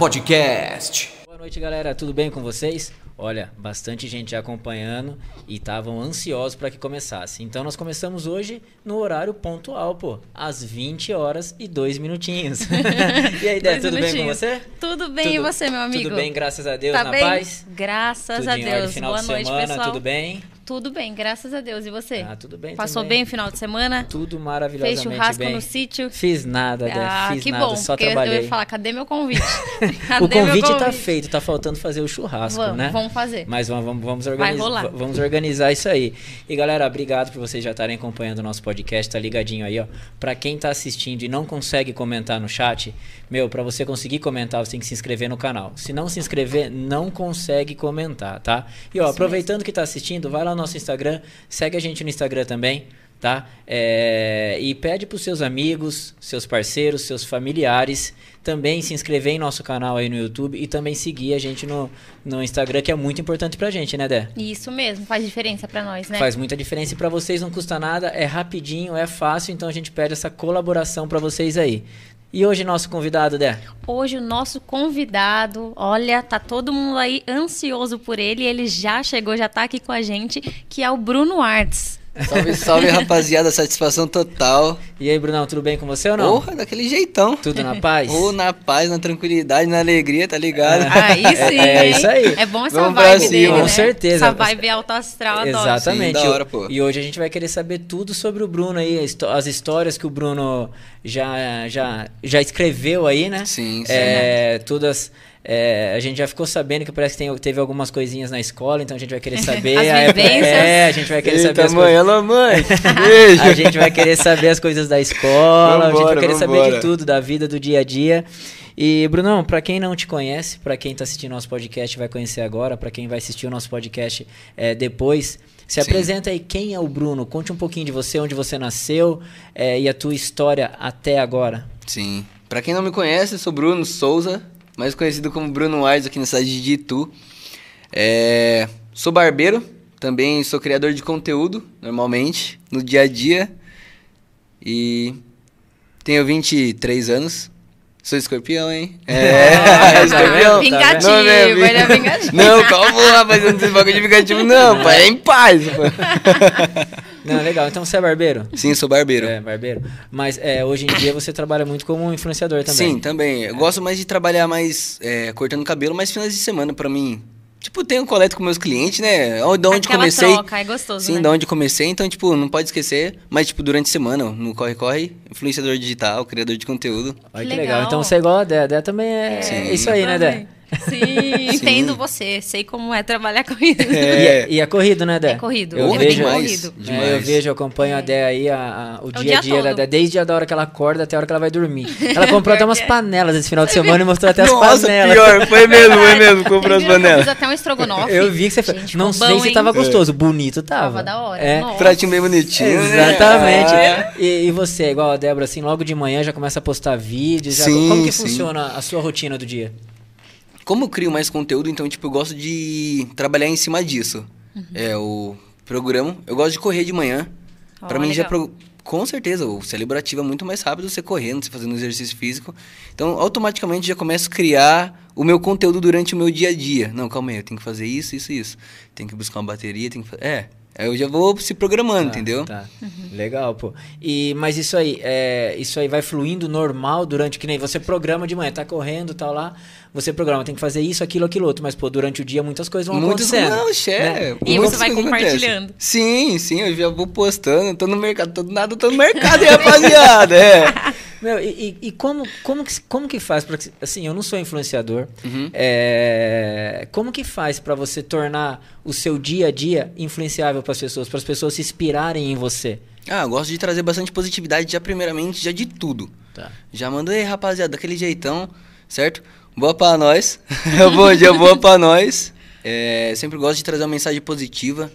Podcast. Boa noite, galera. Tudo bem com vocês? Olha, bastante gente acompanhando e estavam ansiosos para que começasse. Então nós começamos hoje no horário pontual, pô, às 20 horas e 2 minutinhos. e aí, Dé, tudo bem com você? Tudo bem, e você, meu amigo? Tudo bem, graças a Deus, Tá na bem? paz? Graças Tudo a em ordem, Deus. final Boa de noite, semana, pessoal. tudo bem? Tudo bem, graças a Deus. E você? Ah, tudo bem Passou também. bem o final de semana? Tudo maravilhosamente Fez churrasco bem. no sítio? Fiz nada, Dé, Ah, fiz que nada, bom, só trabalhei. eu ia falar, cadê meu convite? o Cadê meu convite tá feito, tá faltando fazer o churrasco, Vamos, né? vamos fazer. Mas vamos, vamos, Vai organizar, rolar. vamos organizar isso aí. E galera, obrigado por vocês já estarem acompanhando o nosso podcast, tá ligadinho aí, ó. Pra quem tá assistindo e não consegue comentar no chat, meu, pra você conseguir comentar, você tem que se inscrever no canal. Se não se inscrever, não consegue comentar, tá? E ó, Isso aproveitando que tá assistindo, vai lá no nosso Instagram, segue a gente no Instagram também. Tá? É, e pede para os seus amigos, seus parceiros, seus familiares também se inscrever em nosso canal aí no YouTube e também seguir a gente no, no Instagram, que é muito importante pra gente, né, Dé? Isso mesmo, faz diferença pra nós, né? Faz muita diferença e pra vocês não custa nada, é rapidinho, é fácil, então a gente pede essa colaboração pra vocês aí. E hoje nosso convidado, Dé? Hoje o nosso convidado, olha, tá todo mundo aí ansioso por ele, ele já chegou, já tá aqui com a gente, que é o Bruno Arts. Salve, salve, rapaziada. Satisfação total. E aí, Brunão, tudo bem com você ou não? Porra, daquele jeitão. Tudo na paz? Ou na paz, na tranquilidade, na alegria, tá ligado? Aí sim, É hein? isso aí. É bom essa Vamos vibe cima. dele, Com né? certeza. Essa vibe alto astral, adoro. Exatamente. Sim, da hora, pô. E hoje a gente vai querer saber tudo sobre o Bruno aí, as histórias que o Bruno já, já, já escreveu aí, né? Sim, sim. É, todas. É, a gente já ficou sabendo que parece que tem- teve algumas coisinhas na escola, então a gente vai querer saber. As a época- vivências. É, a gente vai querer saber Eita, as mãe, coisas. mãe. Beijo. A gente vai querer saber as coisas da escola, a gente vai Vambora, querer saber de vambora. tudo, da vida, do dia a dia. E, Brunão, pra quem não te conhece, pra quem tá assistindo nosso podcast vai conhecer agora, pra quem vai assistir o nosso podcast é, depois, se Sim. apresenta aí quem é o Bruno, conte um pouquinho de você, onde você nasceu é, e a tua história até agora. Sim. Pra quem não me conhece, eu sou Bruno Souza, mais conhecido como Bruno Arts aqui na cidade de Itu. É, sou barbeiro, também sou criador de conteúdo, normalmente, no dia a dia. E tenho 23 anos. Sou escorpião, hein? É, Ah, escorpião. tá Vingativo, Não, né, ele é vingativo. Não, calma, rapaz, eu não tenho bagulho de vingativo, não, pai, é em paz, pô. Não, legal. Então você é barbeiro? Sim, sou barbeiro. É, barbeiro. Mas é, hoje em dia você trabalha muito como influenciador também. Sim, também. Eu gosto mais de trabalhar mais é, cortando cabelo, mais finais de semana pra mim. Tipo, tenho coleta com meus clientes, né? Onde- Da onde Aquela comecei. troca, é gostoso, Sim, né? da onde comecei, então, tipo, não pode esquecer. Mas, tipo, durante a semana, no corre-corre, influenciador digital, criador de conteúdo. Olha que Que legal. legal. Então você é igual a Dé. A Dé também é Sim. isso aí, né, Dé? Sim, entendo você. Sei como é trabalhar com isso. E, é, e é corrido, né, Dé? É corrido. Eu Porra, vejo, demais, corrido. demais. É, eu vejo, eu acompanho a Dé aí, a- a- o o dia a dia dia da. Dé, desde a hora que ela acorda até a hora que ela vai dormir. Ela comprou até umas é. panelas esse final de semana e mostrou até as Nossa, panelas. pior, foi mesmo, foi mesmo, comprou as Eu panelas. fiz até um estrogonofe. Eu vi que você fez. Gente, Não sei bom, se tava gostoso, bonito tava. Tava da hora. É. Nossa. Pratinho bem bonitinho, né? Exatamente. Ah. E, e você, igual a Débora, assim, logo de manhã já começa a postar vídeos. já- Sim, como que sim. funciona a sua rotina do dia? Como eu crio mais conteúdo, então, tipo, eu gosto de trabalhar em cima disso. Uhum. É, o programa. Eu gosto de correr de manhã. Pra Ó, mim já... legal. Pro... Com certeza, o cérebro ativa muito mais rápido você correndo, você fazendo exercício físico. Então, automaticamente já começo a criar o meu conteúdo durante o meu dia a dia. Não, calma aí, eu tenho que fazer isso, isso, isso. Tenho que buscar uma bateria, tenho que fazer... É, aí eu já vou se programando, Tá, entendeu? Tá. Legal, pô. E, mas isso aí, é, isso aí vai fluindo normal durante, que nem você programa de manhã, tá correndo e tal lá, você programa, tem que fazer isso, aquilo, aquilo outro, mas pô, durante o dia muitas coisas vão Muitas acontecendo. não, xé. né? E você vai compartilhando. acontecem. Sim, sim, eu já vou postando, tô no mercado, tô do nada, tô no mercado, hein, rapaziada, é. Meu, e, e- e como, como, que, como que faz pra. que- Assim, eu não sou influenciador. Uhum. É, como que faz pra você tornar o seu dia a dia influenciável pras pessoas, para as pessoas se inspirarem em você? Ah, eu gosto de trazer bastante positividade já primeiramente, já de tudo. Tá. Já mando, ei, rapaziada, daquele jeitão, certo? Boa pra nós. Bom dia, boa pra nós. É, sempre gosto de trazer uma mensagem positiva.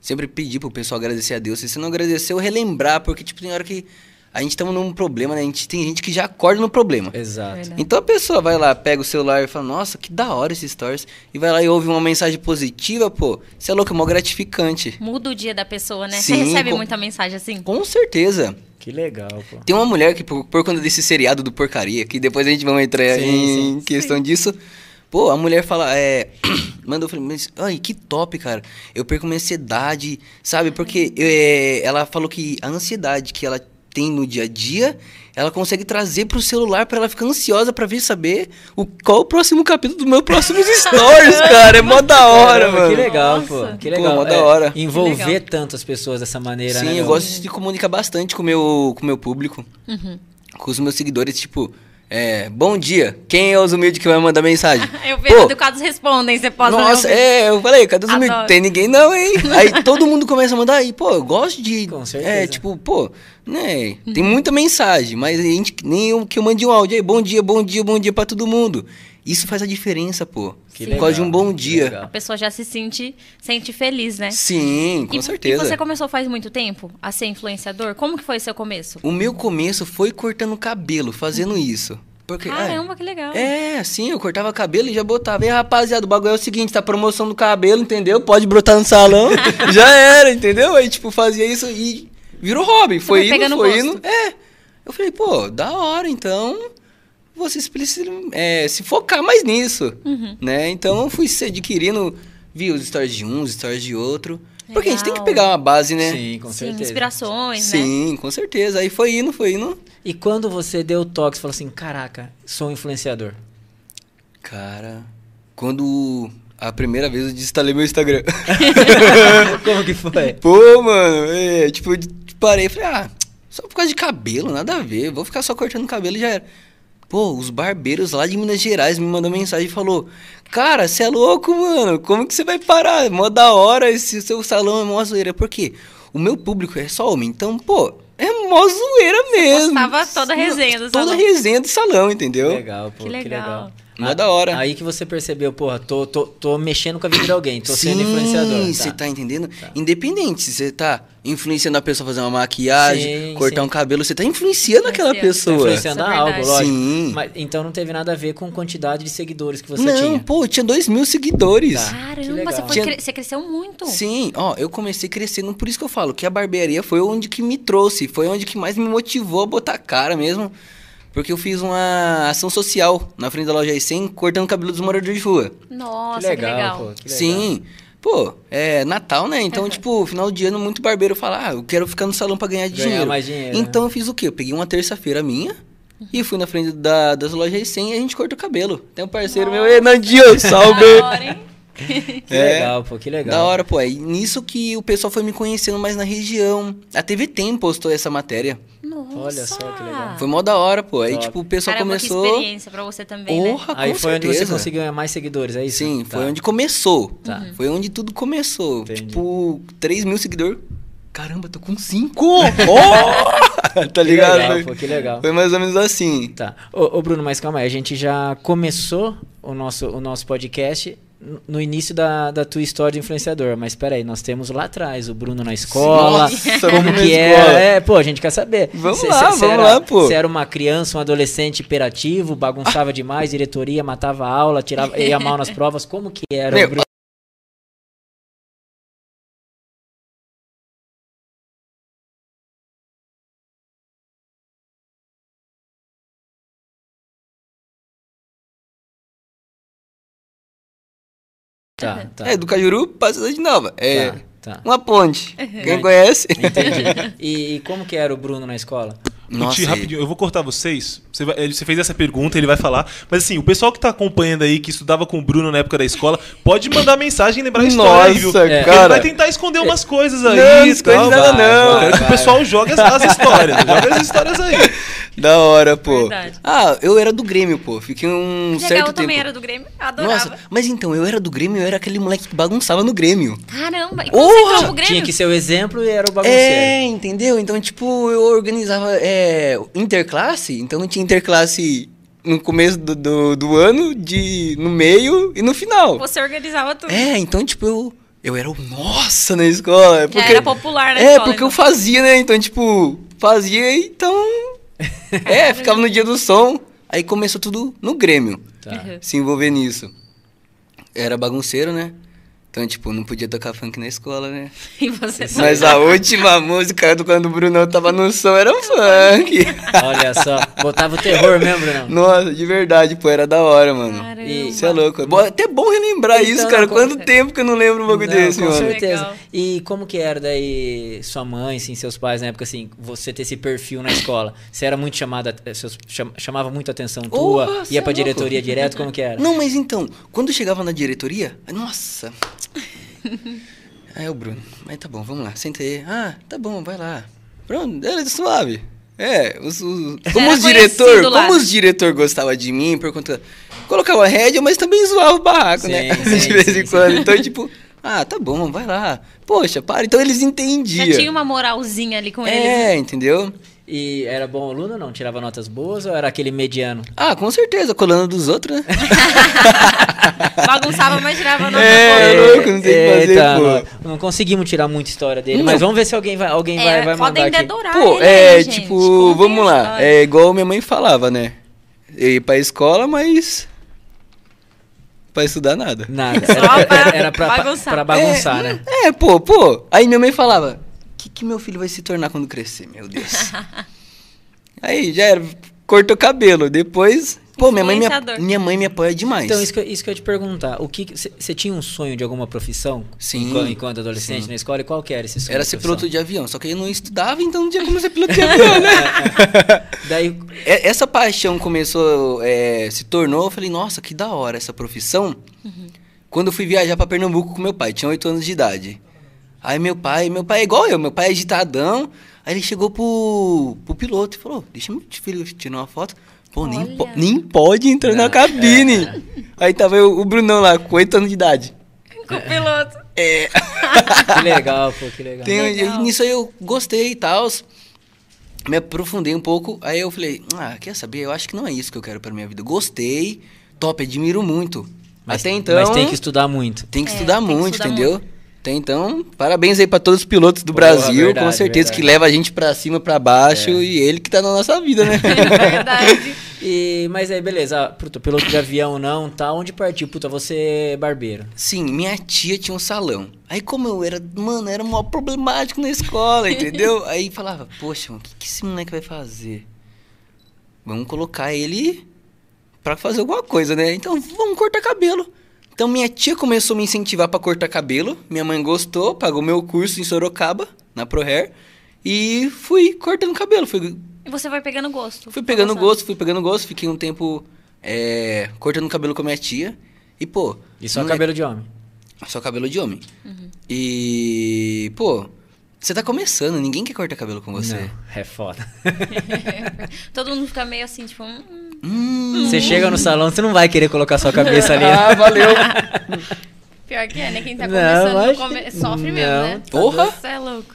Sempre pedir pro pessoal agradecer a Deus. Se você não agradeceu, relembrar, porque, tipo, tem hora que a gente tá num problema, né? A gente tem gente que já acorda no problema. Exato. Verdade. Então a pessoa vai lá, pega o celular e fala, nossa, que da hora esses stories. E vai lá e ouve uma mensagem positiva, pô. Você é louco, é mó gratificante. Muda o dia da pessoa, né? Sim, Você recebe com- muita mensagem assim? Com certeza. Que legal, pô. Tem uma mulher que, por, por conta desse seriado do porcaria, que depois a gente vai entrar Sim, em sim, questão disso. Pô, a mulher fala, é. Mandou, falei, mas, ai, que top, cara. Eu perco minha ansiedade, sabe? Porque é, ela falou que a ansiedade que ela tem no dia a dia, ela consegue trazer pro celular pra ela ficar ansiosa pra ver saber o, qual o próximo capítulo do meu próximo stories, cara. É mó da hora, Caramba, mano. Que legal, Nossa. pô. Que Pô, legal. mó da É, hora. Envolver Que legal. tantas pessoas dessa maneira, Sim, né? eu meu? gosto de comunicar bastante com o meu, com o meu público. Uhum. Com os meus seguidores, tipo, é, bom dia. Quem é os humildes que vai mandar mensagem? Eu vejo Pô, educados respondem, você pode Nossa, é, eu falei, cadê os humildes? Tem ninguém não, hein? Aí todo mundo começa a mandar aí, pô, eu gosto de. Com certeza. É, tipo, pô, né? Tem muita mensagem, mas a gente, nem eu que eu mande um áudio aí, bom dia, bom dia, bom dia pra todo mundo. Isso faz a diferença, pô. Que Por causa de um bom dia. A pessoa já se sente, sente feliz, né? Sim, com e, certeza. E você começou faz muito tempo a ser influenciador? Como que foi seu começo? O meu começo foi cortando cabelo, fazendo isso. Porque, Caramba, que legal. É, sim, eu cortava cabelo e já botava. E rapaziada, o bagulho é o seguinte, tá promoção do cabelo, entendeu? Pode brotar no salão. já era, entendeu? Aí, tipo, fazia isso e virou hobby. Foi foi indo, pegando foi gosto. indo. É. Eu falei, pô, da hora, então vocês precisam é, se focar mais nisso, Uhum. né? Então eu fui se adquirindo, vi os stories de um, os stories de outro. Porque a gente tem que Legal. pegar uma base, né? Sim, com Sim, certeza. inspirações, né? Sim, com certeza. Aí foi indo, foi indo. E quando você deu o toque, você falou assim, caraca, sou um influenciador. Cara, quando a primeira vez eu desinstalei meu Instagram. Como que foi? Pô, mano, é, tipo, eu parei e falei, ah, só por causa de cabelo, nada a ver, vou ficar só cortando cabelo e já era. Pô, os barbeiros lá de Minas Gerais me mandou mensagem e falou, cara, você é louco, mano, como que você vai parar? Mó da hora, esse seu salão é mó zoeira. Por quê? O meu público é só homem, então, pô, é mó zoeira mesmo. postava toda a resenha do Toda salão. resenha do salão, entendeu? Legal, pô, Que que legal. Mó da hora. Aí que você percebeu, porra, tô, tô, tô mexendo com a vida de alguém, tô sendo influenciador. Você tá entendendo? Independente se você tá influenciando a pessoa a fazer uma maquiagem, Sim, cortar sim. um cabelo, você tá influenciando aquela Influenciando. Tá pessoa. influenciando Isso é algo, lógico. Sim. Mas, então não teve nada a ver com quantidade de seguidores que você Não, tinha. pô, tinha dois mil seguidores. Tá. Caramba, você, foi Tinha- cre- você cresceu muito. Sim, ó, eu comecei crescendo, por isso que eu falo que a barbearia foi onde que me trouxe, foi onde que mais me motivou a botar cara mesmo. Porque eu fiz uma ação social na frente da loja I100, cortando o cabelo dos moradores de rua. Nossa, que legal, pô. Que legal. Sim. Pô, é Natal, né? Então, tipo, final de ano, muito barbeiro fala, ah, eu quero ficar no salão pra ganhar Ganhar dinheiro. mais dinheiro, Então, eu fiz o quê? Eu peguei uma terça-feira minha e fui na frente da, das lojas I100 e a gente corta o cabelo. Tem um parceiro meu, Ei, Nandinho, salve! Da hora, hein? Que É. legal, pô, que legal. Da hora, pô. É nisso que o pessoal foi me conhecendo mais na região. A TV Tem postou essa matéria. Nossa. Olha só que legal. Foi mó da hora, pô. Aí, Top. tipo, o pessoal Caramba, que começou... experiência pra você também, né? Porra, Aí com foi onde você certeza. conseguiu ganhar mais seguidores, é isso? Sim, Tá. foi onde começou. Tá. Uhum. Foi onde tudo começou. Entendi. Tipo, 3 mil seguidores. Caramba, tô com 5! Oh! tá Que ligado? legal, Foi- pô, que legal. Foi mais ou menos assim. Tá. Ô, ô, Bruno, mas calma aí, a gente já começou o nosso, o nosso podcast no início da, da tua história de influenciador, mas peraí, nós temos lá atrás o Bruno na escola, Nossa, como que era, é, pô, a gente quer saber. Vamos Cê- lá, cê- cê vamos era- lá, pô. Você era uma criança, um adolescente hiperativo, bagunçava demais, diretoria, matava a aula, tirava, ia mal nas provas, como que era Meu, o Bruno? Tá, tá. É, do Cajuru pra Cidade Nova. É Tá, tá. uma ponte. Uhum. Quem conhece? Entendi. E, e como que era o Bruno na escola? Nossa, Ti, rapidinho, eu vou cortar vocês. Você, vai- você fez essa pergunta, ele vai falar. Mas assim, o pessoal que tá acompanhando aí, que estudava com o Bruno na época da escola, pode mandar mensagem e lembrar a história aí, viu? Nossa, É. Ele cara. vai tentar esconder umas coisas aí. Não, e esconde nada não. Eu quero que o pessoal jogue as, as histórias. joga as histórias aí. Da hora, pô. Verdade. Ah, eu era do Grêmio, pô. Fiquei um Que certo legal, eu tempo. também era do Grêmio. Adorava. Nossa, mas então, eu era do Grêmio, eu era aquele moleque que bagunçava no Grêmio. Caramba. E quando você pro Grêmio? Tinha que ser o exemplo e era o bagunceiro. É, entendeu? Então, tipo, eu organizava é, interclasse, então tinha interclasse no começo do, do, do ano, de, no meio e no final. Você organizava tudo. É, então, tipo, eu, eu era o nossa na escola. é Porque, era popular na É, escola, porque eu então. fazia, né? Então, tipo, fazia, então. é, ficava no dia do som. Aí começou tudo no Grêmio, Tá. Se envolver nisso. Era bagunceiro, né? Então, tipo, não podia tocar funk na escola, né? E você Mas a última música do quando o Brunão tava no som era um funk. Olha só, botava o terror mesmo, Brunão. Nossa, de verdade, pô, era da hora, mano. Caramba. Você é louco. Bo- Até bom relembrar Então, isso, cara. com- Quanto tempo que eu não lembro um bagulho desse, com mano. certeza. Legal. E como que era daí sua mãe, assim, seus pais na época, assim, você ter esse perfil na escola? Você era muito chamada, eh, chamava muito a atenção tua, cê ia é pra louco. diretoria direto, como que era? Não, mas então, quando eu chegava na diretoria, nossa. Aí o Bruno, mas tá bom, vamos lá, senta aí. Ah, tá bom, vai lá. Pronto, era suave. É, os, os- como os diretor, como os diretor gostava de mim por conta colocava rédea, mas também zoava o barraco, Sim, né? sim, de vez sim, em quando. Então, tipo, ah, tá bom, vai lá. Poxa, para. Então eles entendiam. Já tinha uma moralzinha ali com eles. né? É, entendeu? E era bom aluno ou não? Tirava notas boas ou era aquele mediano? Ah, com certeza, colando dos outros, né? Bagunçava, mas tirava nota É, boa. louco, não tem que fazer, pô. Não, não conseguimos tirar muita história dele, Não. mas vamos ver se alguém vai, alguém vai, É, vai mandar podem aqui. Pô, ele é, gente. tipo, vamos lá. história. É igual minha mãe falava, né? Eu ia pra escola, mas. Pra estudar nada. Nada. Só Era, pra era pra, bagunçar. pra bagunçar, é, né? É, pô, pô. Aí minha mãe falava: que, meu filho vai se tornar quando crescer, meu Deus? Aí já era. Cortou cabelo. Depois. Pô, minha mãe, me, minha mãe me apoia demais. Então, isso que, eu- isso que eu ia te perguntar. O que Você tinha um sonho de alguma profissão? Sim, Enquanto, enquanto adolescente sim. na escola? E qual que era esse sonho? Era ser piloto de avião. Só que eu não estudava, então não tinha como ser piloto de avião, né? Daí, É- Essa paixão começou, é, se tornou, eu falei, nossa, que da hora essa profissão. Quando eu fui viajar pra Pernambuco com meu pai, tinha 8 anos de idade. Aí meu pai, meu pai é igual eu, meu pai é agitadão. Aí ele chegou pro, pro piloto e falou, deixa meu filho tirar uma foto. Pô, nem, po- nem pode entrar na cabine. Aí tava eu, o Brunão lá, com 8 anos de idade. Com o piloto. É, que legal, pô, que legal. tem, Legal. nisso aí eu gostei e tal. Me aprofundei um pouco. Aí eu falei, ah, quer saber? Eu acho que não é isso que eu quero pra minha vida. Gostei, top, admiro muito. Mas, Até então. mas tem que estudar muito. tem que É, estudar tem que muito, estudar entendeu? Até então, parabéns aí pra todos os pilotos do Porra, Brasil, verdade, com certeza, verdade. que leva a gente pra cima, pra baixo, É. e ele que tá na nossa vida, né? Verdade. E, mas aí, beleza. ah, Puta, piloto de avião não, tá? Onde partiu? Puta, você é barbeiro. Sim, minha tia tinha um salão. Aí como eu era, mano, era mó problemático na escola, entendeu? Aí falava, poxa, o que, que esse moleque vai fazer? Vamos colocar ele pra fazer alguma coisa, né? Então, vamos cortar cabelo. Então minha tia começou a me incentivar pra cortar cabelo. Minha mãe gostou, pagou meu curso em Sorocaba, na ProHair. E fui cortando cabelo. Fui, E você vai pegando gosto. fui pegando gosto, fui pegando gosto. Fiquei um tempo é, cortando cabelo com a minha tia. E, pô... E só é- cabelo de homem. só cabelo de homem. Uhum. E, pô, você tá começando, ninguém quer cortar cabelo com você. Não, é foda. Todo mundo fica meio assim, tipo... hum, Hum. Você chega no salão, você não vai querer colocar sua cabeça ali. Ah, valeu. Pior que é, né? Quem tá Não, começando acho come- sofre não. mesmo, né? Porra! Você é louco.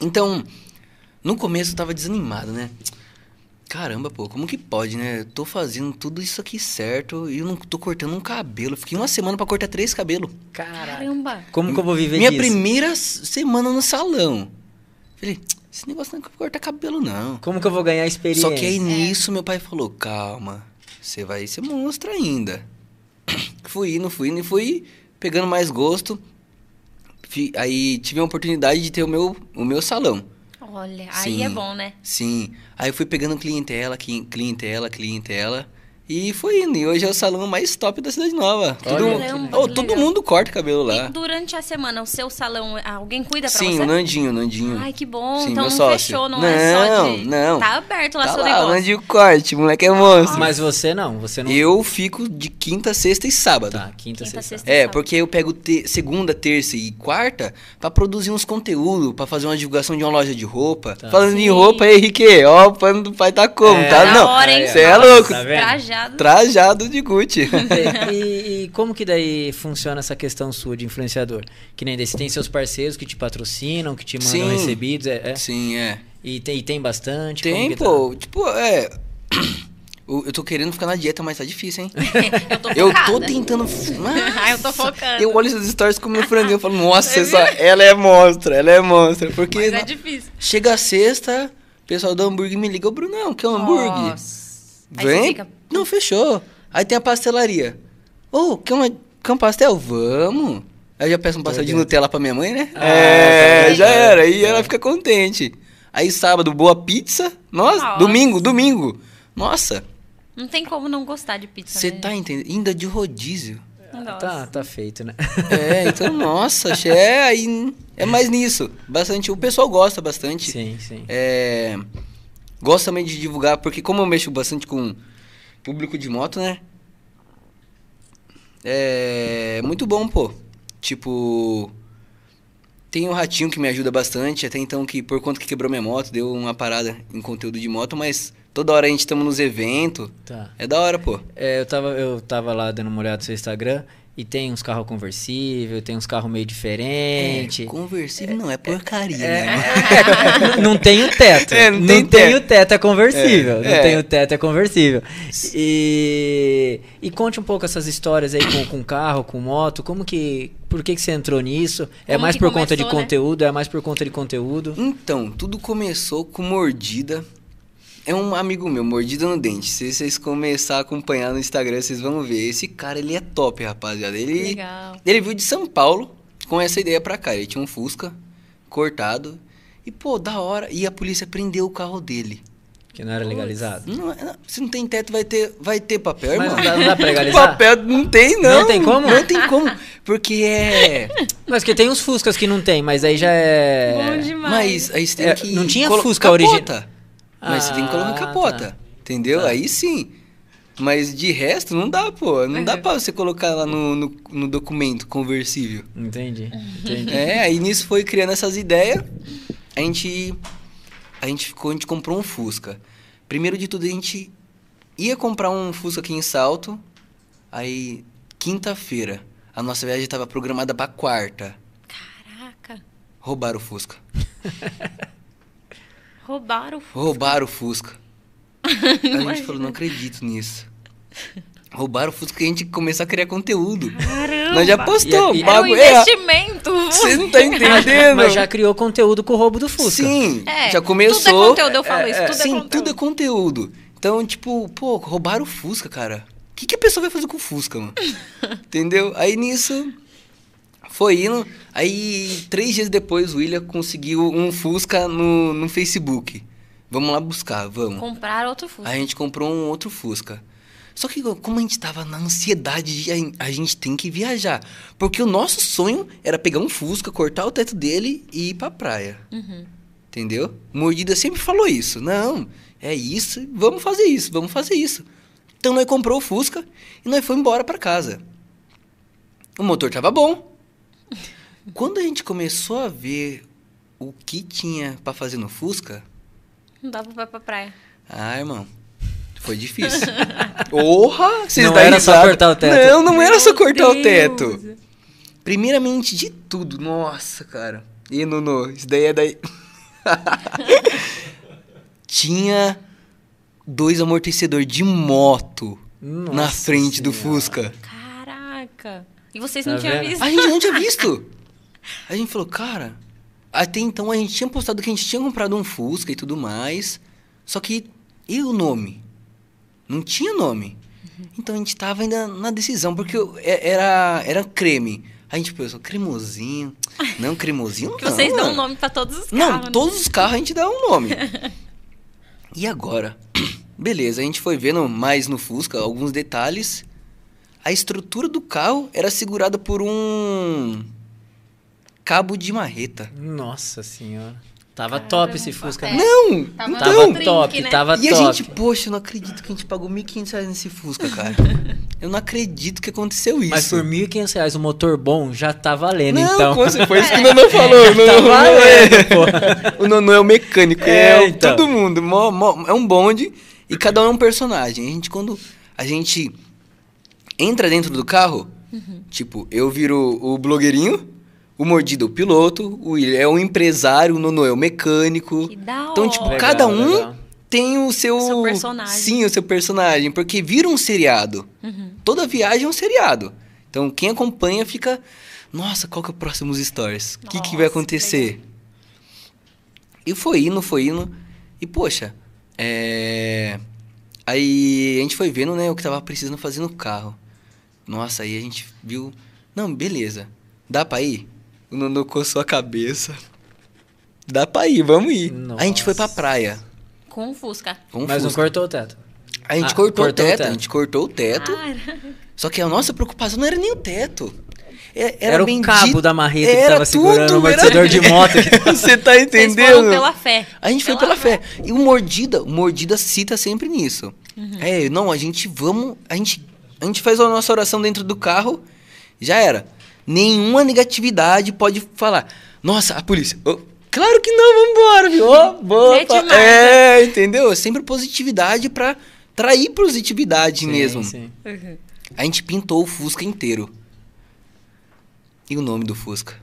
Então, no começo eu tava desanimado, né? Caramba, pô, como que pode, né? Eu tô fazendo tudo isso aqui certo e eu não tô cortando um cabelo. Fiquei uma semana pra cortar três cabelos. Caramba. Como que eu vou viver Minha disso? primeira s- semana no salão. Falei, esse negócio não é cortar cabelo, não. Como que eu vou ganhar experiência? Só que aí nisso meu pai falou, calma, você vai ser monstro ainda. fui indo, fui indo e fui pegando mais gosto. Aí tive a oportunidade de ter o meu, o meu salão. Olha, aí Sim. é bom, né? Sim. Aí eu fui pegando clientela, cli- clientela, clientela. E foi indo. E hoje é o salão mais top da Cidade Nova. Todo, Oh, todo mundo corta cabelo lá. E durante a semana, o seu salão, alguém cuida pra Sim, você? o Nandinho, o Nandinho. Ai, que bom. Sim, então não sócio. fechou, não, é só de... Não, não. Tá aberto lá tá seu lá, o negócio. Nandinho corte, moleque é monstro. Mas você não, você não... Eu fico de quinta, sexta e sábado. Tá, quinta, Quinta, sexta. sexta. É, sábado. porque eu pego te- segunda, terça e quarta pra produzir uns conteúdos, pra fazer uma divulgação de uma loja de roupa. Tá. Falando em Sim. roupa aí, Henrique, ó, o pano do pai tá como, É, tá? da Não, hora, hein? você é Nossa, louco. tá vendo? Trajado. Trajado de Gucci. E, e como que daí funciona essa questão sua de influenciador? Que nem você tem seus parceiros que te patrocinam, que te mandam Sim. recebidos, é, é? Sim, é. E, tem, e tem bastante? Tem, que tá? pô, tipo, é... Eu tô querendo ficar na dieta, mas tá difícil, hein? eu tô Eu tô tentando... Ai, eu tô focando. Eu olho essas stories comendo franguinho e falo, nossa, essa, ela é monstra, ela é monstra. Porque Mas é difícil. chega a sexta, o pessoal do hambúrguer me liga, ô Brunão, quer um hambúrguer? Nossa. Vem? Não, fechou. Aí tem a pastelaria. Ô, quer, uma, quer um pastel? Vamos. Aí eu já peço um pastel de. Nutella pra minha mãe, né? Ah, é, tá já era. Aí ela fica contente. Aí sábado, boa pizza. Nossa, Nossa. domingo, domingo. Nossa, Não tem como não gostar de pizza. você né? tá entendendo? Ainda de rodízio. Nossa. Tá, tá feito, né? É, então, nossa, é, aí é mais nisso. Bastante, o pessoal gosta bastante. Sim, sim. É, gosto também de divulgar, porque como eu mexo bastante com público de moto, né? É muito bom, pô. Tipo, tem o Ratinho que me ajuda bastante, até então que por conta que quebrou minha moto, deu uma parada em conteúdo de moto, mas toda hora a gente estamos nos eventos. Tá. É da hora, pô. É, eu, tava, eu tava lá dando uma olhada no seu Instagram e tem uns carros conversível, tem uns carros meio diferentes. É, conversível não, é porcaria, É, né? é, não tem o teto. É, não não tem o teto, é conversível. É, não é. tem o teto, é conversível. E, e conte um pouco essas histórias aí com, com carro, com moto. Como que. Por que, que você entrou nisso? É Como mais por conta de começou, né? conteúdo? É mais por conta de conteúdo? Então, tudo começou com mordida. É um amigo meu, mordida no dente. Se vocês começar a acompanhar no Instagram, vocês vão ver. Esse cara, ele é top, rapaziada. Ele, Legal. ele veio de São Paulo com essa ideia pra cá. Ele tinha um Fusca cortado. E, pô, da hora. E a polícia prendeu o carro dele. Que não era legalizado. Não, é- não, se não tem teto, vai ter, vai ter papel, Mas irmão. não dá, não dá pra legalizar? Papel não tem, não. Não tem como? Não tem como. Porque é. Mas que tem uns Fuscas que não tem, mas aí já é. Bom demais. Mas aí você tem É, que. não tinha colo- Fusca capota. Mas você tem que colocar Ah, capota. tá. Entendeu? Tá. Aí sim. Mas de resto, não dá, pô. Não dá Uhum. pra você colocar lá no, no, no documento conversível. Entendi. Entendi. É, aí nisso foi criando essas ideias. A gente. A gente ficou, a gente comprou um Fusca. Primeiro de tudo, a gente ia comprar um Fusca aqui em Salto. Aí, quinta-feira, a nossa viagem estava programada pra quarta. Caraca. Roubaram o Fusca. Roubaram o Roubaram o Fusca. a gente falou, não acredito nisso. Roubaram o Fusca que a gente começou a criar conteúdo. Caramba. Nós já postou, E- e- Era um bagulho. É, investimento. você não tá entendendo? Mas já criou conteúdo com o roubo do Fusca. Sim, É, já Tudo é começou. conteúdo, eu falo É, isso. é, Tudo é Sim, conteúdo. tudo é conteúdo. Então, tipo, pô, roubaram o Fusca, cara. O que, que a pessoa vai fazer com o Fusca, mano? Entendeu? Aí nisso, foi indo. Aí, três dias depois, o William conseguiu um Fusca no, no Facebook. Vamos lá buscar, vamos. Comprar outro Fusca. Aí a gente comprou um outro Fusca. Só que como a gente tava na ansiedade de a, gente tem que viajar. Porque o nosso sonho era pegar um Fusca, cortar o teto dele e ir pra praia. Uhum. Entendeu? Mordida sempre falou isso. Não, é isso, vamos fazer isso, vamos fazer isso. Então nós comprou o Fusca e nós fomos embora pra casa. O motor tava bom. Quando a gente começou a ver o que tinha pra fazer no Fusca, Não dava pra ir pra praia. ah, irmão. Foi difícil. Porra! Vocês Não era só risada. cortar o teto. Não, não era só Meu cortar o Deus. teto. Primeiramente de tudo. Nossa, cara. E Nuno, isso daí é daí. Tinha dois amortecedores de moto na Nossa frente do Senhora. Fusca. Caraca. E vocês Tá não tinham vendo? visto? A gente não tinha visto. A gente falou, cara. Até então a gente tinha postado que a gente tinha comprado um Fusca e tudo mais. Só que. E o nome? Não tinha nome. Então a gente tava ainda na decisão, porque é- era, era creme. A gente pensou, cremosinho. Não, cremosinho não. vocês dão mano. nome pra todos os carros. Não, né? todos os carros a gente dá um nome. e agora? Beleza, a gente foi vendo mais no Fusca alguns detalhes. A estrutura do carro era segurada por um cabo de marreta. Nossa senhora. Tava Caramba. top esse Fusca. É. né? Não! Tava Tava no trinque, top, né? tava E a top. gente, poxa, eu não acredito que a gente pagou 1.500 reais nesse Fusca, cara. eu não acredito que aconteceu isso. Mas por 1.500 reais o motor bom já tá valendo, não, então. certeza, foi isso que o Nono falou. O Tá Nono, valendo, pô. o Nono é o mecânico, É, é, então. todo mundo. mó- mó- é um bonde e cada um é um personagem. A gente, quando a gente entra dentro do carro, Uhum. tipo, eu viro o blogueirinho, o Mordido é o piloto, o William é o empresário, o Nono é o mecânico. Que da Então, tipo, hora. Legal, cada um legal. tem o seu... O seu personagem. Sim, o seu personagem, porque vira um seriado. Uhum. Toda viagem é um seriado. Então, quem acompanha fica... Nossa, qual que é o próximo stories? O que, que vai Nossa, que acontecer? E foi indo, foi indo. E, poxa, é... Aí a gente foi vendo, né, o que tava precisando fazer no carro. Nossa, aí a gente viu... Não, beleza. dá pra ir? O Nonô coçou a cabeça. Dá pra ir, vamos ir. A gente foi pra Nossa. praia. Com o Fusca. Com Mas não Fusca. cortou o teto. A gente Ah, cortou, o cortou o teto, teto. a gente cortou o teto. Cara, Só que a nossa preocupação não era nem o teto. É- Era o bem cabo da marreta que Era tava segurando tudo, o amortecedor de moto. Você tá vocês entendendo? foram pela fé. A gente foi pela fé. E o Mordida, o Mordida cita sempre nisso. É, não, a gente vamos, a gente, a gente faz a nossa oração dentro do carro, já era. Nenhuma negatividade pode falar. Nossa, a polícia. ô, claro que não, vambora, viu? Ô, boa, marcha. é, entendeu? É Sempre positividade pra trair positividade Sim, mesmo. sim. Uhum. A gente pintou o Fusca inteiro. E o nome do Fusca?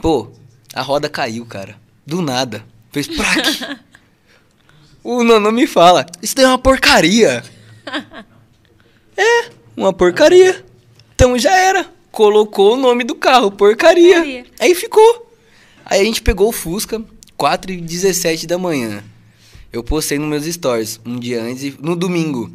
Pô, a roda caiu, cara. Do nada. Fez praque. o Nono me fala, isso daí é uma porcaria. é, uma porcaria. Então já era. Colocou o nome do carro, porcaria. Porcaria. Aí ficou. Aí a gente pegou o Fusca, 4 e 17 da manhã. Eu postei nos meus stories um dia antes, no domingo.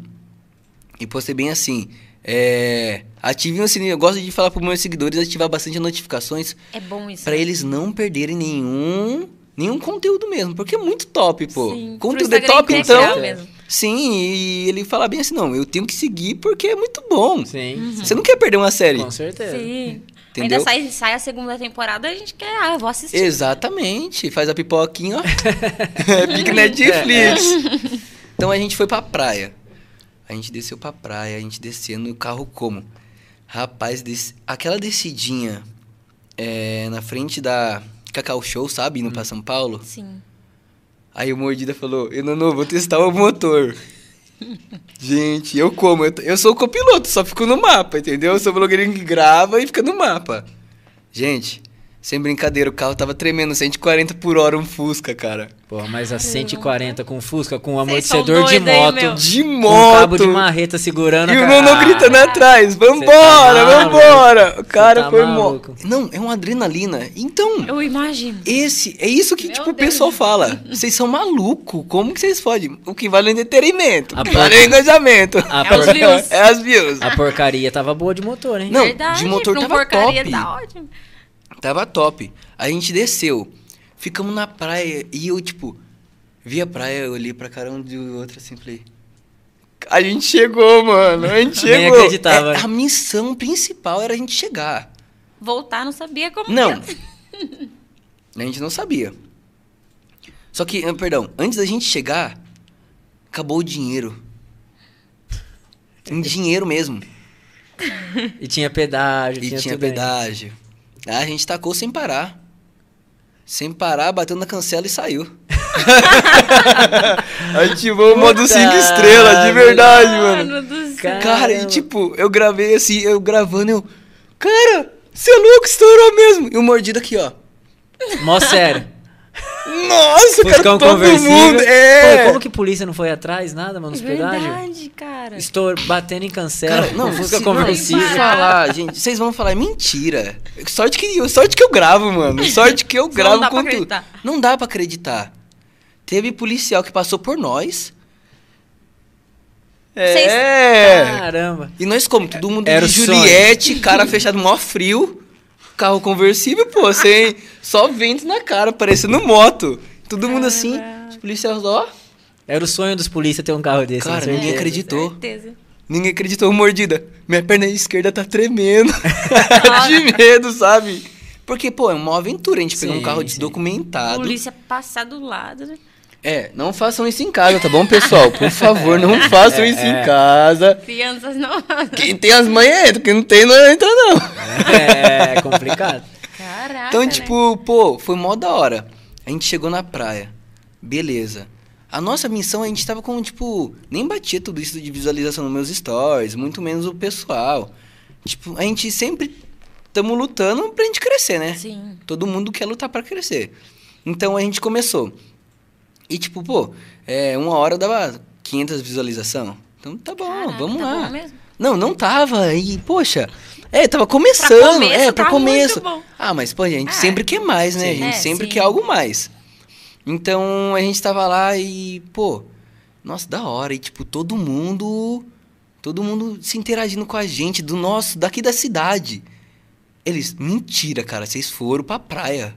E postei bem assim. É, ativem o sininho. Eu gosto de falar para meus seguidores ativar bastante as notificações É bom isso. para eles não perderem nenhum nenhum conteúdo mesmo, porque é muito top, pô. Sim, conteúdo é top então. mesmo. Sim, e ele fala bem assim, não, eu tenho que seguir porque é muito bom. Sim, Você não quer perder uma série. com certeza. Sim. Entendeu? Ainda sai, sai a segunda temporada, a gente quer, ah, eu vou assistir. Exatamente, faz a pipoquinha, ó. É Pique Netflix. Então a gente foi pra praia. A gente desceu pra praia, a gente descendo no carro como? Rapaz, des- aquela descidinha é, na frente da Cacau Show, sabe? Indo pra São Paulo. Sim. Aí o Mordida falou, eu não, vou testar o motor. Gente, eu como? Eu, eu sou o copiloto, só fico no mapa, entendeu? Eu sou o blogueirinho que grava e fica no mapa. Gente, sem brincadeira, o carro tava tremendo, 140 por hora, um Fusca, cara. Porra, mas a 140 com Fusca, com um amortecedor de moto, meu? De com um moto. cabo de marreta segurando E o cara. gritando atrás, vambora, tá maluco. vambora. O cara tá foi maluco. morto. Não, é uma adrenalina. Então, Eu imagino. esse, é isso que, Meu tipo, o pessoal fala. Vocês são malucos, como que vocês podem? O que vale é o entretenimento, A o que vale é engajamento. A, É os views. É as views. a porcaria tava boa de motor, hein? Não, Verdade, de motor tava porcaria top. tá ótimo. Tava top. A gente desceu. Ficamos na praia e eu, tipo, vi a praia, eu olhei pra cara um do outro assim, falei. A gente chegou, mano. A gente Nem chegou. acreditava, É, a missão principal era a gente chegar. Voltar não sabia como Não. A gente não sabia. Só que, ah, perdão, antes da gente chegar, acabou o dinheiro. Em dinheiro mesmo. E tinha pedágio, E tinha, tinha aí. Ah, a gente tacou sem parar. Sem parar, bateu na cancela e saiu. Ativou o modo Puta 5 estrelas, de verdade, mano. Mano do céu. Cara. E tipo, eu gravei assim, eu gravando, eu. Cara, você é louco, estourou mesmo. E o mordido aqui, ó. Mó sério. Nossa, cara, Fuscão todo conversível. mundo. É. Pô, como que a polícia não foi atrás, nada, mano, nos pedágios? Verdade, cara. Estou batendo em cancela. Cara, não, Fusca se, conversível. não, falar, gente, vocês vão falar, é mentira. Sorte que, sorte que eu gravo, mano. Sorte que eu gravo não dá pra conteúdo. acreditar. Não dá pra acreditar. Teve policial que passou por nós. Vocês- É. Caramba. E nós como? Todo mundo Era de o sonho. Juliette, cara fechado, mó frio. Carro conversível, pô, sem... Só vento na cara, parecendo moto. Todo mundo assim, os policiais, ó. Era o sonho dos polícias ter um carro desse. Cara, ninguém certeza. acreditou. Certeza. Ninguém acreditou, mordida. Minha perna esquerda tá tremendo. de medo, sabe? Porque, pô, é uma aventura a gente pegar um carro sim. desdocumentado. Polícia passar do lado, né? É, não façam isso em casa, tá bom, pessoal? Por favor, não façam isso em casa. Crianças não. Quem tem as manhas entra, quem não tem não entra, não. É complicado. Caraca. Então, né? tipo, pô, foi mó da hora. A gente chegou na praia. Beleza. A nossa missão, a gente tava com, tipo, nem batia tudo isso de visualização nos meus stories, muito menos o pessoal. Tipo, a gente sempre estamos lutando pra gente crescer, né? Sim. Todo mundo quer lutar pra crescer. Então a gente começou. E tipo, pô, é, uma hora dava 500 visualização. Então tá bom, Caraca, vamos tá lá. bom mesmo? Não, não tava. E, poxa, é, tava começando. começo, é, pra tá começo. Ah, mas, pô, a gente É. sempre quer mais, né? Sim. A gente É, sempre sim. quer algo mais. Então a gente tava lá e, pô, nossa, da hora. E, tipo, todo mundo. Todo mundo se interagindo com a gente, do nosso, daqui da cidade. Eles, mentira, cara, vocês foram pra praia.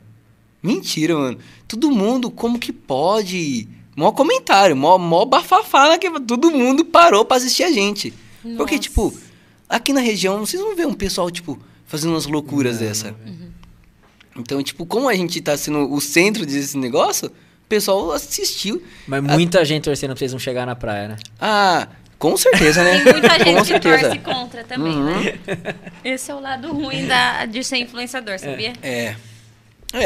Mentira, mano. Todo mundo, como que pode? Mó comentário, mó, mó bafafá, né, que todo mundo parou pra assistir a gente. Porque, Nossa. tipo, aqui na região, vocês não vê um pessoal, tipo, fazendo umas loucuras dessa. Então, tipo, como a gente tá sendo o centro desse negócio, o pessoal assistiu. Mas muita gente torcendo pra vocês não chegar na praia, né? Ah, com certeza, né? Tem muita gente com que certeza. torce contra também, né? Esse é o lado ruim da, de ser influenciador, sabia? É. É,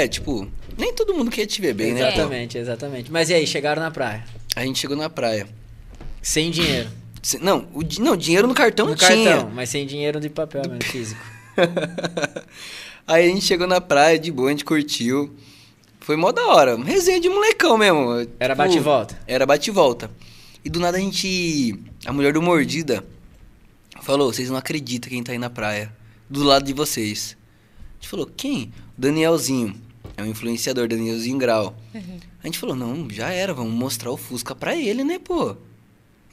tipo, nem todo mundo quer te ver bem, né? exatamente, exatamente. Mas e aí, chegaram na praia? A gente chegou na praia. Sem dinheiro. Se- Não, o, di- não, dinheiro no cartão no tinha. cartão, mas sem dinheiro de papel mesmo, físico. Aí a gente chegou na praia, de boa, a gente curtiu. Foi mó da hora. Resenha de molecão mesmo. Era Tipo, bate e volta. Era bate e volta. E do nada a gente. A mulher do Mordida falou: vocês não acreditam quem tá aí na praia. Do lado de vocês. Gente falou: quem? O Danielzinho. É um influenciador, Danielzinho Grau. A gente falou: não, já era, vamos mostrar o Fusca pra ele, né, pô?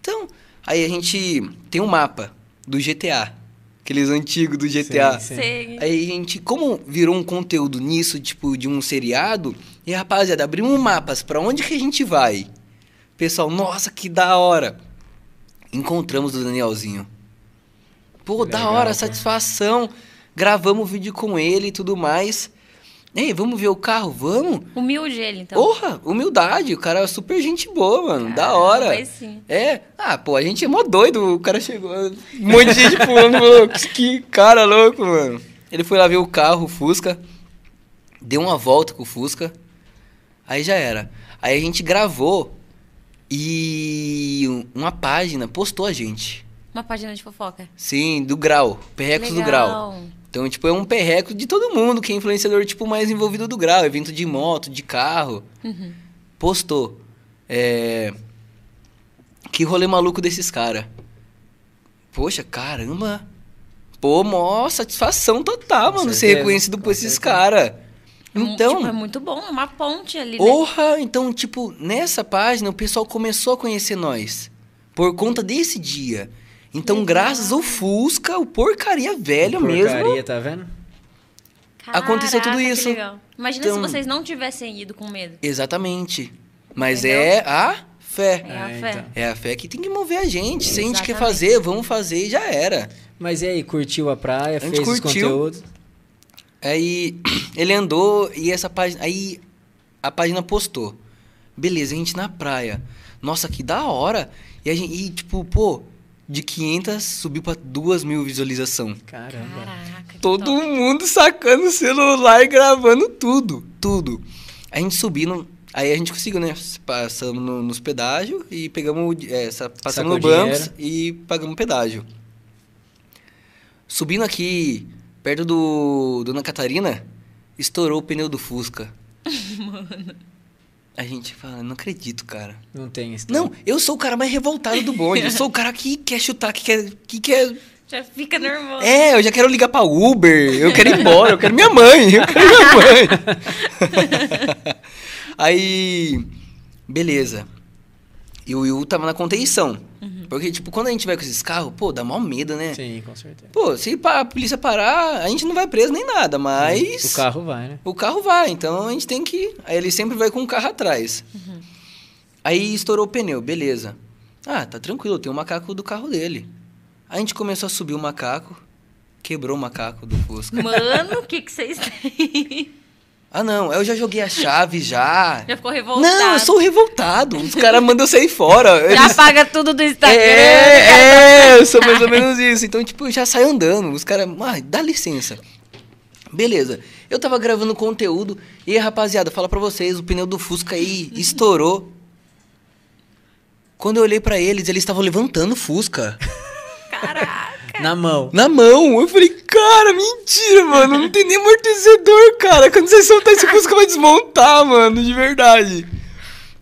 Então, aí a gente tem um mapa do GTA. Aqueles antigos do GTA. Sim, sim. Aí a gente, como virou um conteúdo nisso, tipo, de um seriado, e rapaziada, abrimos mapas pra onde que a gente vai. Pessoal, nossa, que da hora. Encontramos o Danielzinho. Pô, da Legal, hora, pô. satisfação. Gravamos o vídeo com ele e tudo mais. Ei, vamos ver o carro? Vamos? Humilde ele, então. Porra, humildade. O cara é super gente boa, mano. da Caramba, hora. aí sim. É. Ah, pô, a gente é mó doido. O cara chegou. Um monte de gente pulando. Que cara louco, mano. Ele foi lá ver o carro, o Fusca. Deu uma volta com o Fusca. Aí já era. Aí a gente gravou. E uma página postou a gente. Uma página de fofoca. Sim, do Grau. Perrecos do Grau. Então, tipo, é um perreco de todo mundo que é influenciador, tipo, mais envolvido do grau, evento de moto, de carro. Uhum. Postou. É... Que rolê maluco desses caras. Poxa, caramba. Pô, mó satisfação total, mano, ser certeza, reconhecido com por esses caras. Mu- Então, tipo, é muito bom, uma ponte ali, né? Porra, então, tipo, nessa página o pessoal começou a conhecer nós. Por conta desse dia. Então, Legal. graças ao Fusca, o porcaria velho mesmo. Porcaria, tá vendo? aconteceu tudo Caraca, que isso. legal. Imagina Então- se vocês não tivessem ido com medo. Exatamente. Mas Entendeu? é a fé. É a É, fé. então. É a fé que tem que mover a gente. Se a gente quer fazer, vamos fazer e já era. Mas e aí, curtiu a praia, gente fez os curtiu. conteúdos? Aí ele andou e essa página. Aí a página postou. Beleza, a gente na praia. Nossa, que da hora. E, a gente, e tipo, pô, de 500 subiu pra 2 mil visualização. Caramba. Caraca. Todo top. mundo sacando o celular e gravando tudo. Tudo. A gente subindo. Aí a gente conseguiu, né? Passamos no- nos pedágios e pegamos. É, sa- passamos Sacou no banco e pagamos pedágio. Subindo aqui, perto do Dona Catarina, estourou o pneu do Fusca. Mano. A gente fala, não acredito, cara. Não tem isso. Não, eu sou o cara mais revoltado do bonde. Eu sou o cara que quer chutar, que quer. Que quer Já fica nervoso. é, eu já quero ligar pra Uber, eu quero ir embora, eu quero minha mãe, eu quero minha mãe. Aí, beleza. E o Will tava na contenção. Porque, tipo, quando a gente vai com esses carros, pô, dá mal medo, né? Sim, com certeza. Pô, se a polícia parar, a gente não vai preso nem nada, mas... O carro vai, né? O carro vai, então a gente tem que. Aí ele sempre vai com o carro atrás. Aí estourou o pneu, beleza. Ah, tá tranquilo, tem o macaco do carro dele. A gente começou a subir o macaco, quebrou o macaco do Fusca. Mano, o que, que vocês têm? Ah, não, eu já joguei a chave já. Já ficou revoltado. Não, eu sou revoltado. Os caras mandam eu sair fora. Já Eles- apaga tudo do Instagram. É, é, eu sou mais ou menos isso. Então, tipo, eu já saio andando. Os caras, ah, dá licença. Beleza. Eu tava gravando conteúdo e rapaziada, fala pra vocês, o pneu do Fusca aí estourou. Quando eu olhei pra eles, eles estavam levantando o Fusca. Caraca. Na mão. Na mão. Eu falei, cara, mentira, mano. Não tem nem amortecedor, cara. Quando você soltar esse Fusca, vai desmontar, mano, de verdade.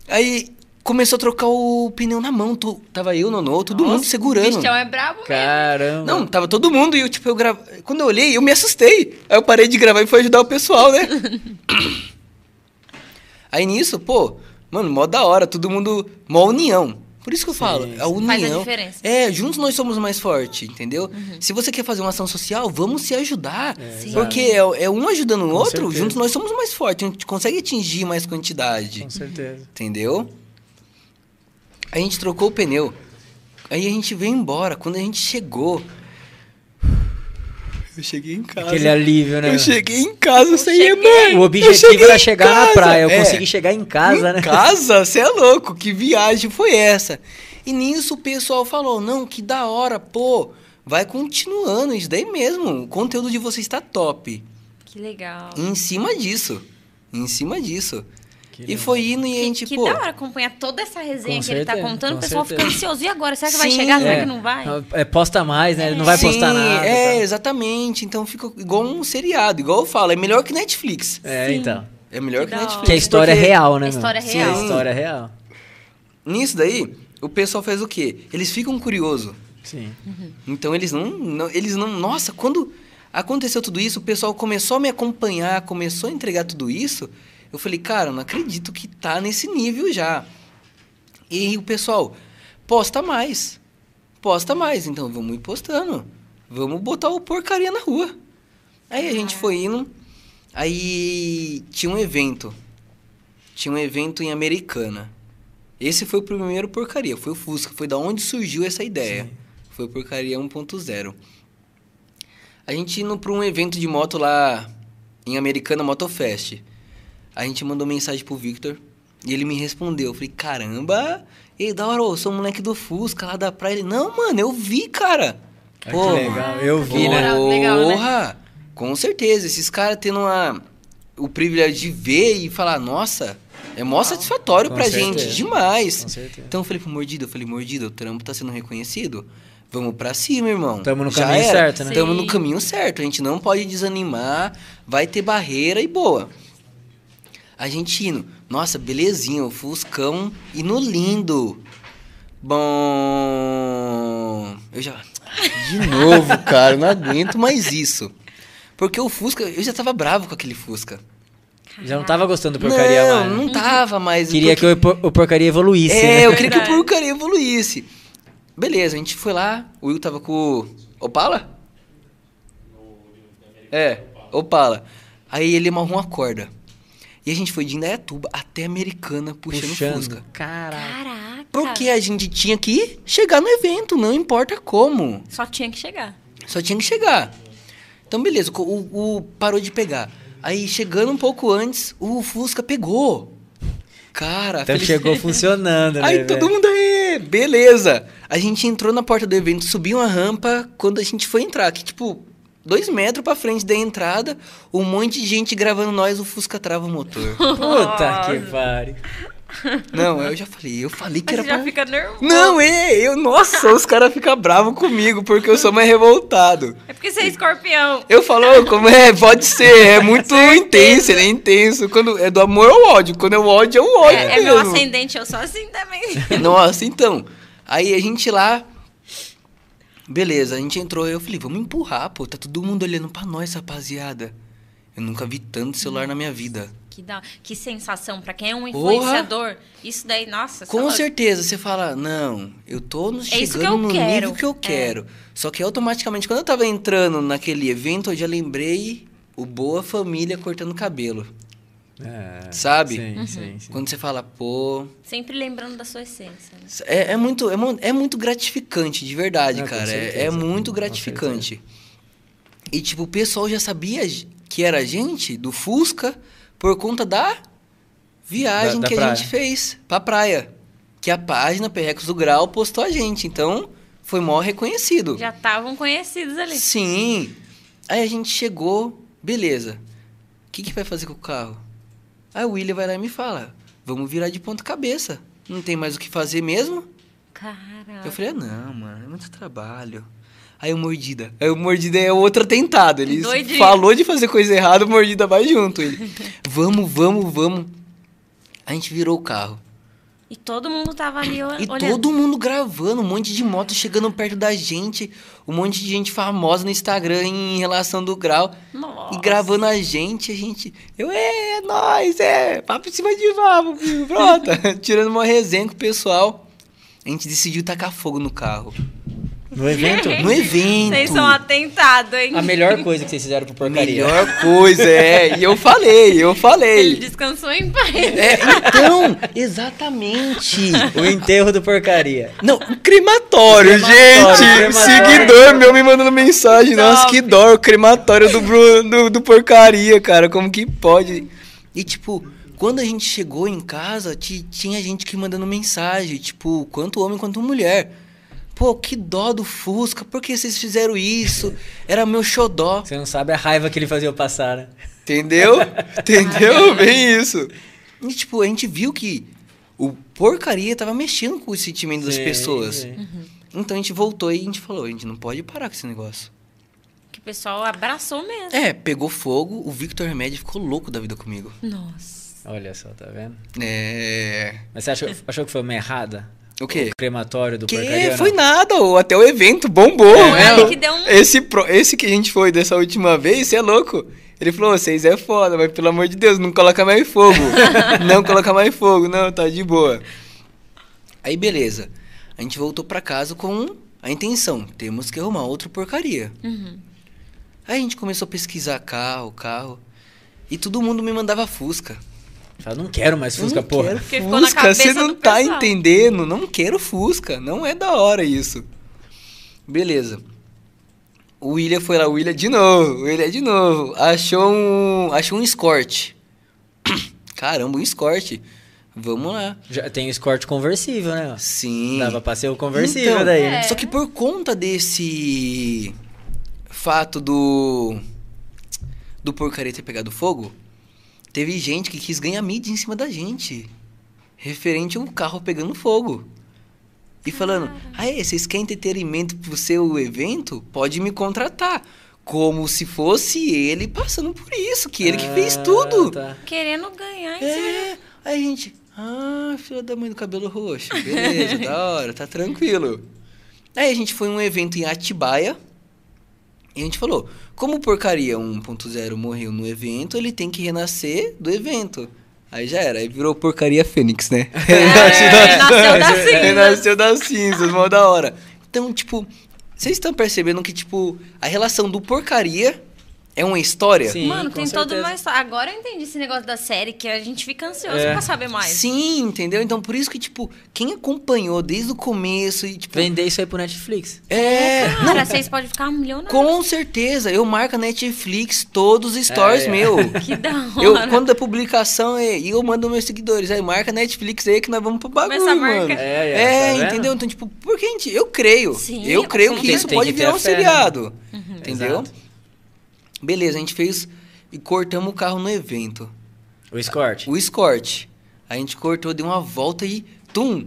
Aí começou a trocar o pneu na mão. Tu- Tava eu, Nonô, todo mundo O segurando. bichão é brabo mesmo. Caramba. Não, tava todo mundo e eu, tipo, eu gravo... Quando eu olhei, eu me assustei. Aí eu parei de gravar e fui ajudar o pessoal, né? Aí nisso, pô, mano, mó da hora, todo mundo, mó união. Por isso que eu falo, a união. Faz a diferença. É, juntos nós somos mais fortes, entendeu? Se você quer fazer uma ação social, vamos se ajudar. Sim. Porque é, é um ajudando o Com outro, certeza. juntos nós somos mais fortes, a gente consegue atingir mais quantidade. Com certeza. Entendeu? A gente trocou o pneu. Aí a gente veio embora. Quando a gente chegou. Eu cheguei em casa. Aquele alívio, né? Eu cheguei em casa, eu saí, cheguei. mãe. O objetivo era em chegar na casa." praia. Eu É, consegui chegar em casa, em né? casa? Você é louco? Que viagem foi essa? E nisso o pessoal falou: não, que da hora, pô. Vai continuando, isso daí mesmo. O conteúdo de vocês está top. Que legal. E em cima disso. Em cima disso. Que e foi indo e a Que, gente, que pô. da hora acompanhar toda essa resenha que ele tá certeza, contando, o pessoal certeza. fica ansioso. E agora? Será que vai Sim. chegar? Será É. que não vai? É, posta mais, né? Ele não vai postar Sim, nada. É, tá? exatamente. Então fica igual um seriado. Igual eu falo, é melhor que Netflix. É, Sim. então. É melhor Que que. Netflix. Que a história é real, né? A história é Sim, real. a história é real. Nisso daí, o pessoal faz o quê? Eles ficam curiosos. Sim. Então eles não, não- Eles não. Nossa, quando aconteceu tudo isso, o pessoal começou a me acompanhar, começou a entregar tudo isso. Eu falei, cara, não acredito que tá nesse nível já. E o pessoal, posta mais. Posta mais. Então vamos ir postando. Vamos botar o porcaria na rua. Aí a gente foi indo. Aí tinha um evento. Tinha um evento em Americana. Esse foi o primeiro porcaria, foi o Fusca, foi da onde surgiu essa ideia. Foi o porcaria 1.0. A gente indo para um evento de moto lá em Americana Motofest. A gente mandou mensagem pro Victor e ele me respondeu. Eu falei, caramba, ei, da hora, eu sou um moleque do Fusca lá da praia. Ele, não, mano, eu vi, cara. Ah, que legal. Eu vi, né? né? Porra! Com certeza, esses caras tendo uma, o privilégio de ver e falar, nossa, é mó satisfatório Com pra certeza. gente, demais. Com certeza. Então eu falei pro Mordido, eu falei, Mordido, o trampo tá sendo reconhecido. Vamos pra cima, irmão. Tamo no Já caminho era. certo, né? Tamo Sim. no caminho certo. A gente não pode desanimar, vai ter barreira e boa. A gente indo, nossa, belezinha, o Fuscão indo lindo. Bom. Eu já. De novo, cara, eu não aguento mais isso. Porque o Fusca, eu já tava bravo com aquele Fusca. Já não tava gostando do porcaria não, mais. né? não tava mais. Queria que o, por- o porcaria evoluísse, É, né? eu queria que o porcaria evoluísse. Beleza, a gente foi lá, o Will tava com o Opala? É, Opala. Aí ele amarrou uma corda. E a gente foi de Indaiatuba até Americana puxando, Puxando. Fusca. Caraca. Caraca. Porque a gente tinha que chegar no evento, não importa como. Só tinha que chegar. Só tinha que chegar. Então, beleza, o, o- o parou de pegar. Aí, chegando um pouco antes, o Fusca pegou. Cara, Então feliz- chegou funcionando, né? Aí todo velho? mundo aí, beleza. A gente entrou na porta do evento, subiu uma rampa. Quando a gente foi entrar, que tipo, dois metros pra frente da entrada, um monte de gente gravando nós, o Fusca trava o motor. Puta que pariu. Não, eu já falei, eu falei que Mas era você já pra... fica nervoso. Não, é, eu, nossa, os caras ficam bravos comigo porque eu sou mais revoltado. É porque você é escorpião. Eu falo, "Ô, como é, pode ser, é muito intenso, ele é intenso. Quando é do amor ao ódio, quando é o ódio, é o ódio É, é meu ascendente, eu sou assim também. Nossa, então. Aí a gente lá. Beleza, a gente entrou. Eu falei, vamos empurrar, pô. Tá todo mundo olhando pra nós, rapaziada. Eu nunca vi tanto celular na minha vida. Que, da... que sensação, pra quem é um Porra. influenciador, isso daí, nossa, Com lá, certeza, você fala, não, eu tô no- É chegando eu no quero. nível que eu É. quero. Só que automaticamente, quando eu tava entrando naquele evento, eu já lembrei o Boa Família cortando cabelo. É, Sabe? Sim, sim, sim. Quando você fala, pô. Sempre lembrando da sua essência. né? É, é muito, é, é muito gratificante, de verdade, com cara. É- certeza, é, muito gratificante. E, tipo, o pessoal já sabia que era a gente, do Fusca, por conta da viagem Da- da que a praia. gente fez pra praia. Que a página Perrecos do Grau postou a gente. Então, foi mó reconhecido. Já estavam conhecidos ali. Sim. Aí a gente chegou, beleza. O que, que vai fazer com o carro? Aí o William vai lá e me fala: vamos virar de ponta cabeça. Não tem mais o que fazer mesmo? Caraca. Eu falei, ah, não, mano, é muito trabalho. Aí o Mordida. Aí o Mordida é outro atentado. Ele Doidinho. falou de fazer coisa errada, o Mordida vai junto. Ele, vamos, vamos, vamos. A gente virou o carro. E todo mundo tava ali o- E olhando. todo mundo gravando, um monte de moto chegando perto da gente, um monte de gente famosa no Instagram em relação do grau. Nossa. E gravando a gente, a gente. Eu, é, é nóis, é, papo em cima de filho, pronto. Tirando uma resenha com o pessoal. a gente decidiu tacar fogo no carro. No evento, No evento. Vocês são atentados, hein? a melhor coisa que vocês fizeram pro porcaria. Melhor coisa, é. E eu falei, eu Ele falei. descansou em paz. É, então, exatamente. O enterro do porcaria. Não, crematório, Crematório, gente. crematório. Seguidor meu me mandando mensagem. Nossa, Top. que dó. O crematório do, do, do porcaria, cara. Como que pode? E, tipo, quando a gente chegou em casa, ti- tinha gente que mandando mensagem. Tipo, quanto homem quanto mulher. Pô, que dó do Fusca. Por que vocês fizeram isso? Era meu xodó. Você não sabe a raiva que ele fazia eu passar, né? Entendeu? Entendeu? Bem isso. E, tipo, a gente viu que o porcaria tava mexendo com o sentimento das pessoas. sim. Então a gente voltou e a gente falou, a gente não pode parar com esse negócio. Que o pessoal abraçou mesmo. É, pegou fogo, o Victor Remédio ficou louco da vida comigo. Nossa. Olha só, tá vendo? É. Mas você achou, achou que foi uma errada? O quê? O crematório do Que porcaria? ou foi nada, ô, até o evento bombou. É, né? que deu um- esse, pro- esse que a gente foi dessa última vez, você é louco. Ele falou, vocês é foda, mas pelo amor de Deus, não coloca mais fogo. não coloca mais fogo, não, tá de boa. Aí beleza. A gente voltou pra casa com a intenção, temos que arrumar outra porcaria. Uhum. Aí a gente começou a pesquisar carro, carro. E todo mundo me mandava Fusca. Fala, não quero mais Fusca, não porra. quero Porque ficou na Fusca, cabeça você não do tá pessoal. entendendo? Não quero Fusca, não é da hora isso. Beleza. O William foi lá, o William de novo, o William de novo. Achou um, achou um Escort. Caramba, um Escort. Vamos lá. Já tem o escort conversível, né? Sim. Dava pra ser o conversível Então, daí, né? É. Só que por conta desse fato do do porcaria ter pegado fogo, teve gente que quis ganhar mídia em cima da gente, referente a um carro pegando fogo. E falando, aí, vocês querem entretenimento pro seu evento? Pode me contratar. Como se fosse ele passando por isso, que ele que fez Ah, tudo. tá. Querendo ganhar em cima. É, aí a gente, ah, filha da mãe do cabelo roxo, beleza, da hora, tá tranquilo. Aí a gente foi um evento em Atibaia, e a gente falou, como porcaria 1.0 morreu no evento, ele tem que renascer do evento. Aí já era, aí virou porcaria Fênix, né? É, nasceu das cinzas. Renasceu das cinzas, mó da hora. Então, tipo, vocês estão percebendo que, tipo, a relação do porcaria é uma história? Sim. Mano, com tem toda uma história. Agora eu entendi esse negócio da série, que a gente fica ansioso É. pra saber mais. Sim, entendeu? Então por isso que, tipo, quem acompanhou desde o começo e, tipo. Vender isso aí pro Netflix. É. Cara, Não, vocês podem ficar milionários. com certeza. Eu marco a Netflix todos os stories É, é. meu. Que da hora. Eu, quando a publicação é. E eu mando meus seguidores. Aí marca a Netflix aí que nós vamos pro bagulho, Começa a marcar. mano. É, é, É, tá vendo? entendeu? Então, tipo, porque a gente. Eu creio. Sim, eu creio que isso pode virar ter um fé, né? seriado. Uhum. Entendeu? Exato. Beleza, a gente fez. E cortamos o carro no evento. O escort. O escort. A gente cortou, deu uma volta e. Tum!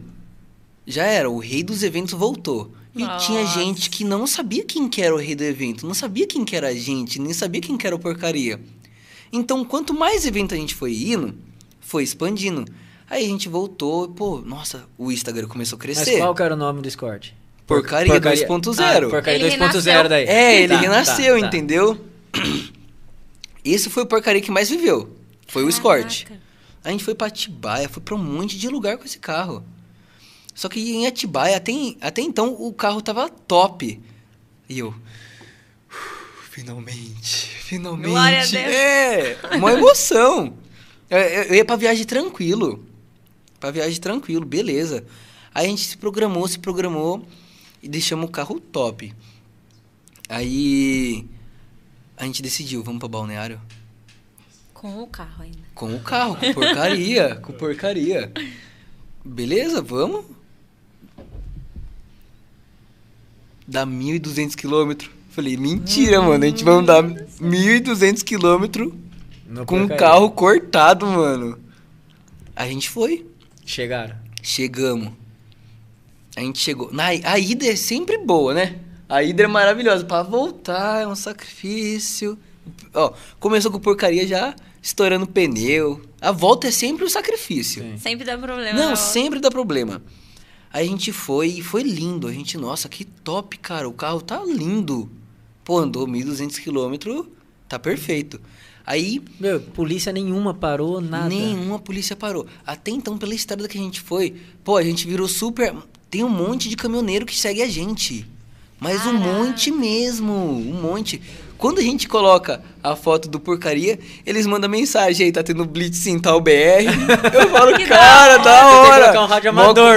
Já era, o rei dos eventos voltou. E Nossa. tinha gente que não sabia quem que era o rei do evento, não sabia quem que era a gente, nem sabia quem que era o porcaria. Então, quanto mais evento a gente foi indo, foi expandindo. Aí a gente voltou, pô, nossa, o Instagram começou a Mas crescer. qual que era o nome do escort? Porcaria 2.0. Ah, porcaria Ele 2.0 renasceu. daí. É, ele Tá, renasceu, tá, tá. Esse foi o porcaria que mais viveu. Foi o escort. Caraca. A gente foi pra Atibaia, foi pra um monte de lugar com esse carro. Só que em Atibaia, até, até então, o carro tava top. E eu... "Uf, Finalmente, finalmente. Glória a Deus. É, uma emoção. Eu- eu ia pra viagem tranquilo. Pra viagem tranquilo, beleza. Aí a gente se programou, se programou e deixamos o carro top. Aí a gente decidiu, vamos pra balneário? Com o carro ainda. Com o carro, com porcaria, com porcaria. Beleza, vamos? Dá 1.200 quilômetros. Falei, mentira, mano, a gente vai andar 1.200 quilômetros No com o carro cortado, mano. A gente foi, Chegaram. chegamos. A gente chegou. Na, a ida é sempre boa, né? A ida é maravilhosa. Pra voltar é um sacrifício. Ó, começou com porcaria já estourando pneu. A volta é sempre um sacrifício. Sim. Sempre dá problema. Não, sempre dá problema. Aí a gente foi e foi lindo. A gente, nossa, que top, cara. O carro tá lindo. Pô, andou 1.200 quilômetros, tá perfeito. Aí Meu, polícia nenhuma parou, nada. Nenhuma polícia parou. Até então, pela estrada que a gente foi, pô, a gente virou super. tem um monte de caminhoneiro que segue a gente. Mas um monte mesmo, um monte. Quando a gente coloca a foto do porcaria, eles mandam mensagem aí, tá tendo blitz em tal BR. Eu falo, Que da cara, hora. da Tem que hora. colocar um rádio Mó- amador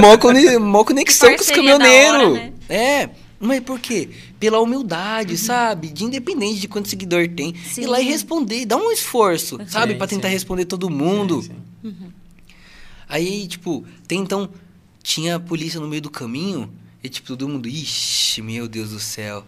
mó, cone- mó conexão com os caminhoneiros. hora, né? É, mas por quê? Pela humildade, sabe? De independente de quanto seguidor tem. Sim. Ir lá e responder, dá um esforço, sabe? Pra tentar sim. responder todo mundo. Sim, sim. Aí, tipo, tem então, tinha a polícia no meio do caminho, e tipo, todo mundo, ixi, meu Deus do céu.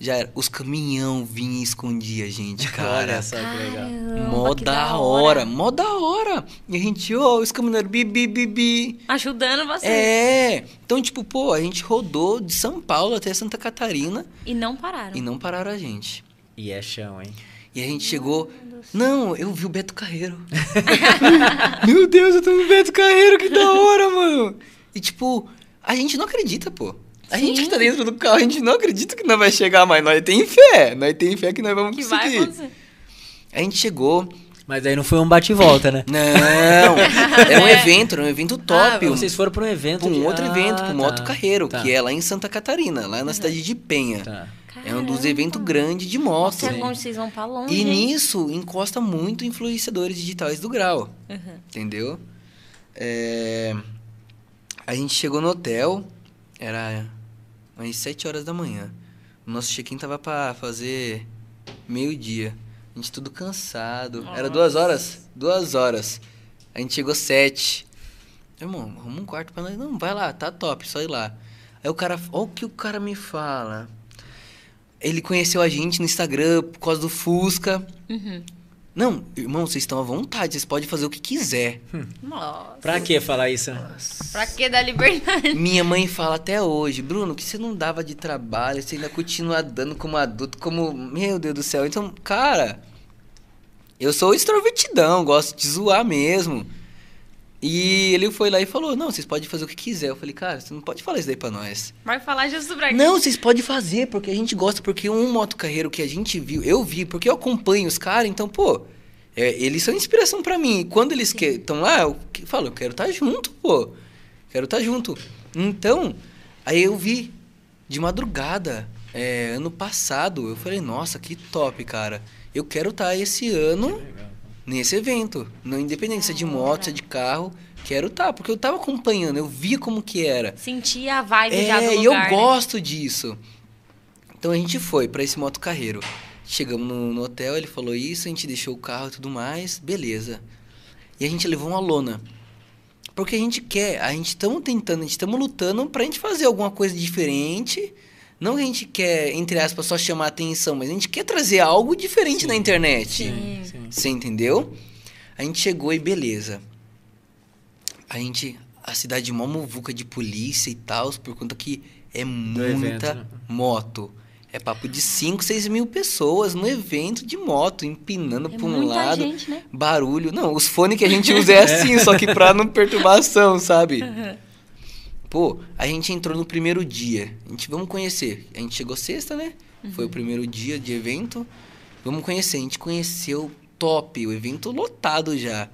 Já era, os caminhão vinham e escondia a gente, cara. Olha só que legal. Mó que da hora, mó da hora. E a gente, ó, os caminhoneiros, bi, bi, bi, bi. Ajudando você. É, então, tipo, pô, a gente rodou de São Paulo até Santa Catarina E não pararam. e não pararam a gente. E é chão, hein? E a gente chegou. Não, eu vi o Beto Carreiro. Meu Deus, eu tô no Beto Carreiro, que da hora, mano. E tipo, a gente não acredita, pô. A Sim. gente que tá dentro do carro, a gente não acredita que nós vai chegar, mas nós tem fé. Nós tem fé que nós vamos Que vai conseguir. acontecer. A gente chegou. Mas aí não foi um bate e volta, né? Não, era um evento, era um evento top. Ah, vocês foram para um evento. pra um de- outro Ah, evento, pro tá. Moto Carreiro, Tá. que é lá em Santa Catarina, lá na cidade de Penha. Tá. É um dos eventos grandes de moto. Nossa, é longe, vocês vão pra longe. E hein? nisso encosta muito influenciadores digitais do grau. Uhum. Entendeu? É, A gente chegou no hotel, era umas 7 horas da manhã. O nosso check-in tava pra fazer meio-dia. A gente tudo cansado. Era duas horas? Duas horas. A gente chegou sete. Irmão, arruma um quarto pra nós. Não, vai lá, tá top, só ir lá. Aí o cara, olha o que o cara me fala. Ele conheceu a gente no Instagram por causa do Fusca. Uhum. Não, irmão, vocês estão à vontade, vocês podem fazer o que quiser. Nossa. Pra que falar isso? né? Pra que dar liberdade? Minha mãe fala até hoje, Bruno, que você não dava de trabalho, você ainda continua dando como adulto, como. Meu Deus do céu. Então, cara, eu sou extrovertidão, gosto de zoar mesmo. E ele foi lá e falou: Não, vocês podem fazer o que quiser. Eu falei, cara, você não pode falar isso daí pra nós. Vai falar Jesus pra quê? Não, vocês podem fazer, porque a gente gosta, porque um motocarreiro que a gente viu, eu vi, porque eu acompanho os caras, então, pô, é, eles são inspiração pra mim. E quando eles estão lá, eu que- falo, eu quero estar junto, pô. Quero estar junto. Então, aí eu vi de madrugada, é, ano passado, eu falei, nossa, que top, cara. Eu quero estar esse ano nesse evento. Não independente se é de moto, se é de carro, quero estar, porque eu tava acompanhando, eu via como que era. Sentir a vibe já do É, lugar, e eu né? gosto disso. Então a gente foi pra esse moto carreiro. Chegamos no, no hotel, ele falou isso, a gente deixou o carro e tudo mais, beleza. E a gente levou uma lona. Porque a gente quer, a gente estamos tentando, a gente estamos lutando pra gente fazer alguma coisa diferente. Não que a gente quer, entre aspas, só chamar atenção, mas a gente quer trazer algo diferente na internet. Sim. Sim. Você entendeu? A gente chegou e beleza. A gente. A cidade mó muvuca de polícia e tal, por conta que é muita evento, né? moto. É papo de 5, 6 mil pessoas no evento de moto, empinando É pra um muita lado. gente, né? Barulho. Não, os fones que a gente usa é assim, só que pra não perturbação, sabe? Pô, a gente entrou no primeiro dia. A gente, vamos conhecer. A gente chegou sexta, né? Foi o primeiro dia de evento. Vamos conhecer. A gente conheceu top, o evento lotado já.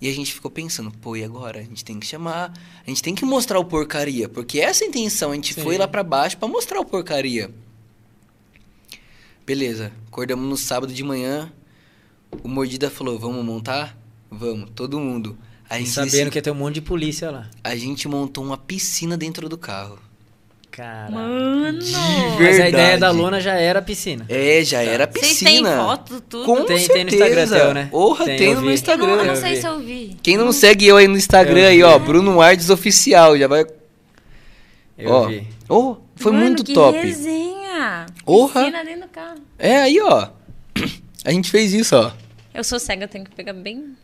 E a gente ficou pensando, pô, e agora? A gente tem que chamar, a gente tem que mostrar o porcaria, porque essa é a intenção, a gente Sim. foi lá pra baixo pra mostrar o porcaria. Beleza, acordamos no sábado de manhã, o Mordida falou, vamos montar? Vamos, todo mundo. A gente, sabendo que ia ter um monte de polícia lá. a gente montou uma piscina dentro do carro. Cara. Mano! De Mas a ideia da lona já era a piscina. É, já era Vocês piscina. têm foto, tudo? Com Tem- certeza. tem no Instagram teu, né? Porra, Tem, tem, no meu Eu Instagram. não, eu não sei se eu vi. Quem não segue eu aí no Instagram aí, ó, Bruno Ardes Oficial, já vai... Eu ó, vi. Oh, foi Mano, muito que top. resenha! Porra. Piscina dentro do carro. É, aí, ó. A gente fez isso, ó. Eu sou cega, eu tenho que pegar bem...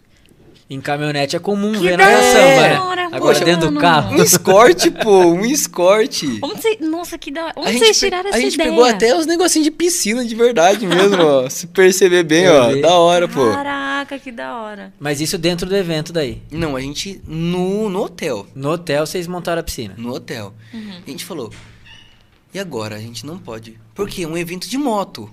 Em caminhonete é comum Que ver na caçamba, né? hora, Agora poxa, dentro do mano. carro. Um escorte, pô, um escorte. Onde você... Nossa, que da hora. A Onde gente, vocês tiraram a essa gente ideia? pegou até os negocinhos de piscina de verdade mesmo, ó. Se perceber bem, ó. Da hora, pô. Caraca, que da hora. Mas isso dentro do evento daí. Não, a gente no, no hotel. No hotel vocês montaram a piscina. No hotel. Uhum. A gente falou, e agora? A gente não pode. Porque é um evento de moto.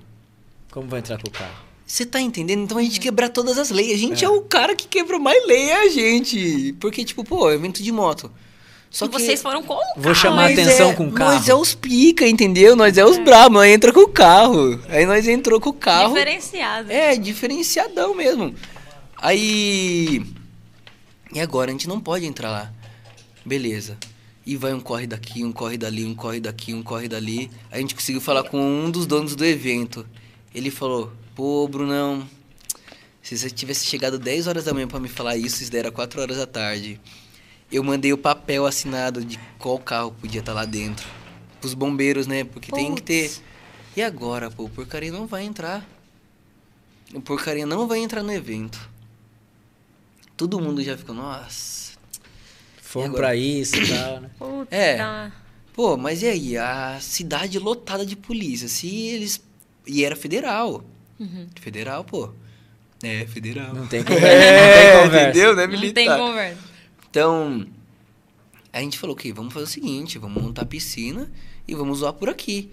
Como vai entrar com o carro? Você tá entendendo? Então a gente quebrar todas as leis. A gente é, o cara que quebrou mais lei, é a gente. Porque, tipo, pô, é evento de moto. Só e que vocês foram com o Vou carro. chamar nós atenção é, com o Nós carro. é os pica, entendeu? Nós é os bravos, nós entra com o carro. Aí nós entrou com o carro. Diferenciado. É, diferenciadão mesmo. Aí. E agora? A gente não pode entrar lá. Beleza. E vai um corre daqui, um corre dali, um corre daqui, um corre dali. A gente conseguiu falar com um dos donos do evento. Ele falou: Pô, Brunão, se você tivesse chegado 10 horas da manhã pra me falar isso, isso daí era 4 horas da tarde. Eu mandei o papel assinado de qual carro podia estar lá dentro. Pros bombeiros, né? Porque tem que ter. E agora, pô, o porcaria não vai entrar. O porcaria não vai entrar no evento. Todo mundo já ficou, nossa. Fomos agora? pra isso e tal, né? Putz, É. tá. Pô, mas e aí? A cidade lotada de polícia. Se eles. E era federal. Uhum. Federal, pô. É, federal. Não tem conversa. É, não tem conversa. entendeu? Não é Não tem militar. conversa. Então, a gente falou que vamos fazer o seguinte, vamos montar a piscina e vamos zoar por aqui.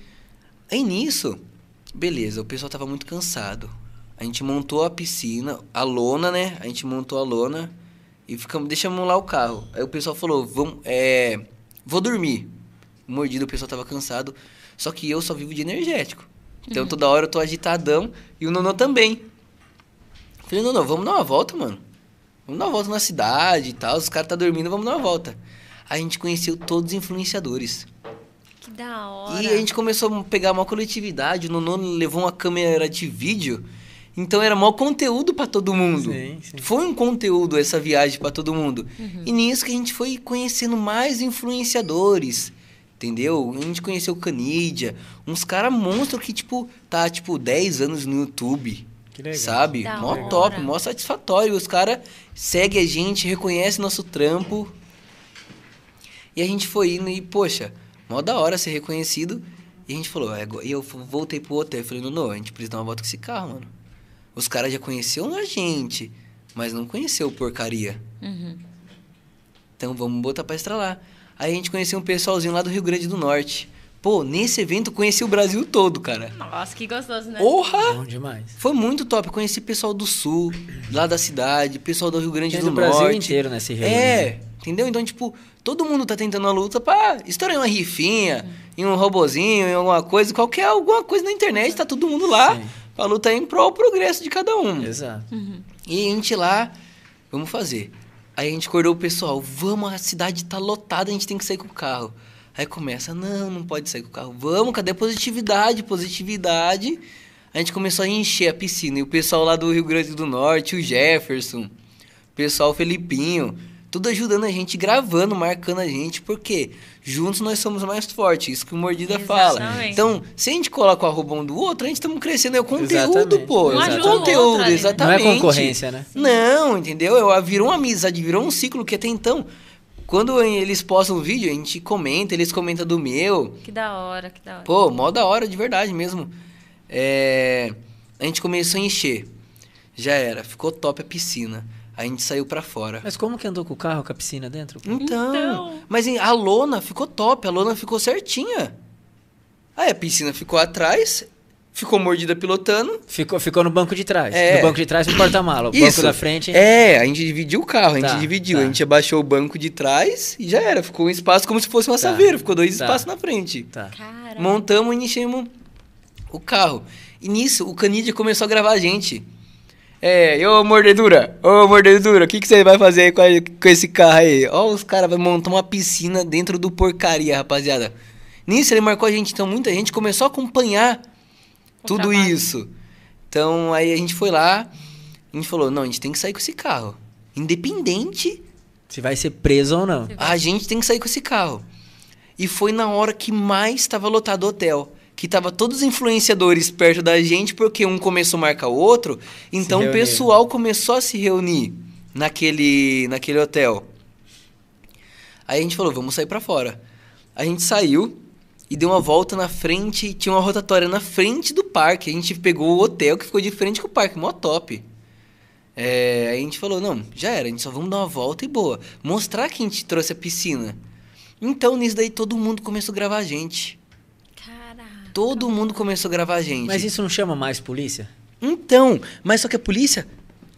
Aí nisso, beleza, o pessoal tava muito cansado. A gente montou a piscina, a lona, né? A gente montou a lona e ficamos, deixamos lá o carro. Aí o pessoal falou, vamos, é, vou dormir. Mordido, o pessoal tava cansado. Só que eu só vivo de energético. Então toda hora eu tô agitadão e o Nono também. Falei, Nono, vamos dar uma volta, mano. Vamos dar uma volta na cidade e tal. Os caras tá dormindo, vamos dar uma volta. Aí a gente conheceu todos os influenciadores. Que da hora. E a gente começou a pegar uma coletividade. O Nono levou uma câmera de vídeo. Então era maior conteúdo pra todo mundo. Sim, sim. Foi um conteúdo essa viagem pra todo mundo. E nisso que a gente foi conhecendo mais influenciadores. Entendeu? A gente conheceu o Canidia, uns caras monstros que, tipo, tá, tipo, 10 anos no YouTube. Que legal. Sabe? Da mó hora. top, mó satisfatório. Os caras seguem a gente, reconhecem nosso trampo. E a gente foi indo e, poxa, mó da hora ser reconhecido. E a gente falou, é, e eu voltei pro hotel. Eu falei, não, não, a gente precisa dar uma volta com esse carro, mano. Os caras já conheceram a gente, mas não conheceu porcaria. Uhum. Então vamos botar pra estralar. Aí a gente conheceu um pessoalzinho lá do Rio Grande do Norte. Pô, nesse evento eu conheci o Brasil todo, cara. Nossa, que gostoso, né? Porra! Bom demais. Foi muito top. Conheci pessoal do sul, lá da cidade, pessoal do Rio Grande Tem do do Brasil Norte. inteiro nesse reúne. É, entendeu? Então, tipo, todo mundo tá tentando a luta pra estourar em uma rifinha, em um robozinho, em alguma coisa, qualquer alguma coisa na internet, tá todo mundo lá Sim. pra lutar em prol do progresso de cada um. Exato. E a gente lá, vamos fazer. Aí a gente acordou o pessoal, vamos, a cidade tá lotada, a gente tem que sair com o carro. Aí começa, não, não pode sair com o carro. Vamos, cadê positividade? Positividade. A gente começou a encher a piscina. E o pessoal lá do Rio Grande do Norte, o Jefferson, o pessoal Felipinho, tudo ajudando a gente, gravando, marcando a gente, porque juntos nós somos mais fortes, isso que o Mordida fala. Exatamente. Então, se a gente coloca o arroba um do outro, a gente estamos crescendo, é o conteúdo, Exatamente. pô. Um é ajuda o conteúdo, né? Não é exatamente. concorrência, né? Não, entendeu? Eu, virou uma amizade, virou um ciclo que até então, quando eles postam um vídeo, a gente comenta, eles comentam do meu. Que da hora, que da hora. Pô, mó da hora, de verdade mesmo. É, a gente começou a encher. Já era, ficou top a piscina. A gente saiu pra fora. Mas como que andou com o carro com a piscina dentro? Então, Então. mas a lona ficou top, a lona ficou certinha. Aí a piscina ficou atrás, ficou mordida pilotando. Ficou, ficou no banco de trás. É. Do banco de trás pro porta-mala. O Isso. banco da frente. É, a gente dividiu o carro, a gente Tá, dividiu. tá. A gente abaixou o banco de trás e já era. Ficou um espaço como se fosse uma Tá, saveira. Ficou dois tá. espaços na frente. Tá. Montamos e enchemos o carro. E nisso, o Canidia começou a gravar a gente. É, ô mordedura, ô mordedura, o que, que você vai fazer aí com, a- com esse carro aí? Ó, os caras vão montar uma piscina dentro do porcaria, rapaziada. Nisso ele marcou a gente, então muita gente começou a acompanhar O tudo trabalho. isso. Então aí a gente foi lá, a gente falou, não, a gente tem que sair com esse carro. Independente Se vai ser preso ou não. a gente tem que sair com esse carro. E foi na hora que mais estava lotado o hotel. Que tava todos os influenciadores perto da gente, porque um começou a marcar o outro. Então o pessoal começou a se reunir naquele, naquele hotel. Aí a gente falou, vamos sair pra fora. A gente saiu e deu uma volta na frente, tinha uma rotatória na frente do parque. A gente pegou o hotel que ficou de frente com o parque, mó top. É, a gente falou, não, já era, a gente só vamos dar uma volta e boa. Mostrar que a gente trouxe a piscina. Então, nisso daí, todo mundo começou a gravar a gente. Todo mundo começou a gravar a gente. Mas isso não chama mais polícia? Então, mas só que a polícia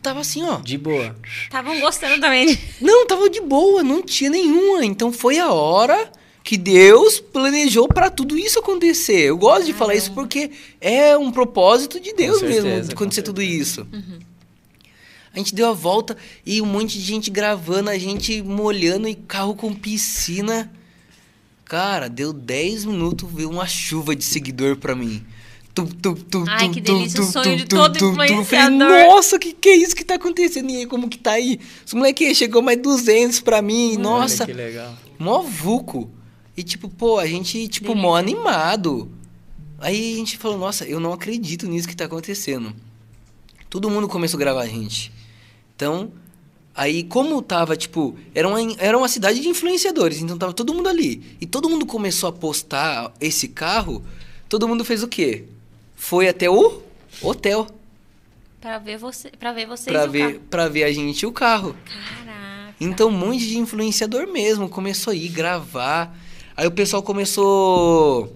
tava assim, ó. De boa. Estavam gostando também. Não, tava de boa, não tinha nenhuma. Então foi a hora que Deus planejou pra tudo isso acontecer. Eu gosto de falar isso porque é um propósito de Deus certeza, mesmo de acontecer tudo isso. A gente deu a volta e um monte de gente gravando, a gente molhando e carro com piscina. Cara, deu 10 minutos, veio uma chuva de seguidor pra mim. Tum, tum, tum, Ai, que delícia, o sonho de todo. Eu Falei, influenciador. nossa, que que é isso que tá acontecendo? E aí, como que tá aí? Os moleque chegou mais 200 pra mim. Nossa, Olha que legal. mó vulco. E tipo, pô, a gente, tipo, mó animado. Aí a gente falou, nossa, eu não acredito nisso que tá acontecendo. Todo mundo começou a gravar a gente. Então, aí como tava, tipo, era uma, era uma cidade de influenciadores, então tava todo mundo ali. E todo mundo começou a postar esse carro, todo mundo fez o quê? Foi até o hotel Pra ver, você, pra ver vocês pra ver, carro. pra ver a gente e o carro. Caraca. Então, um monte de influenciador mesmo começou a ir gravar. Aí o pessoal começou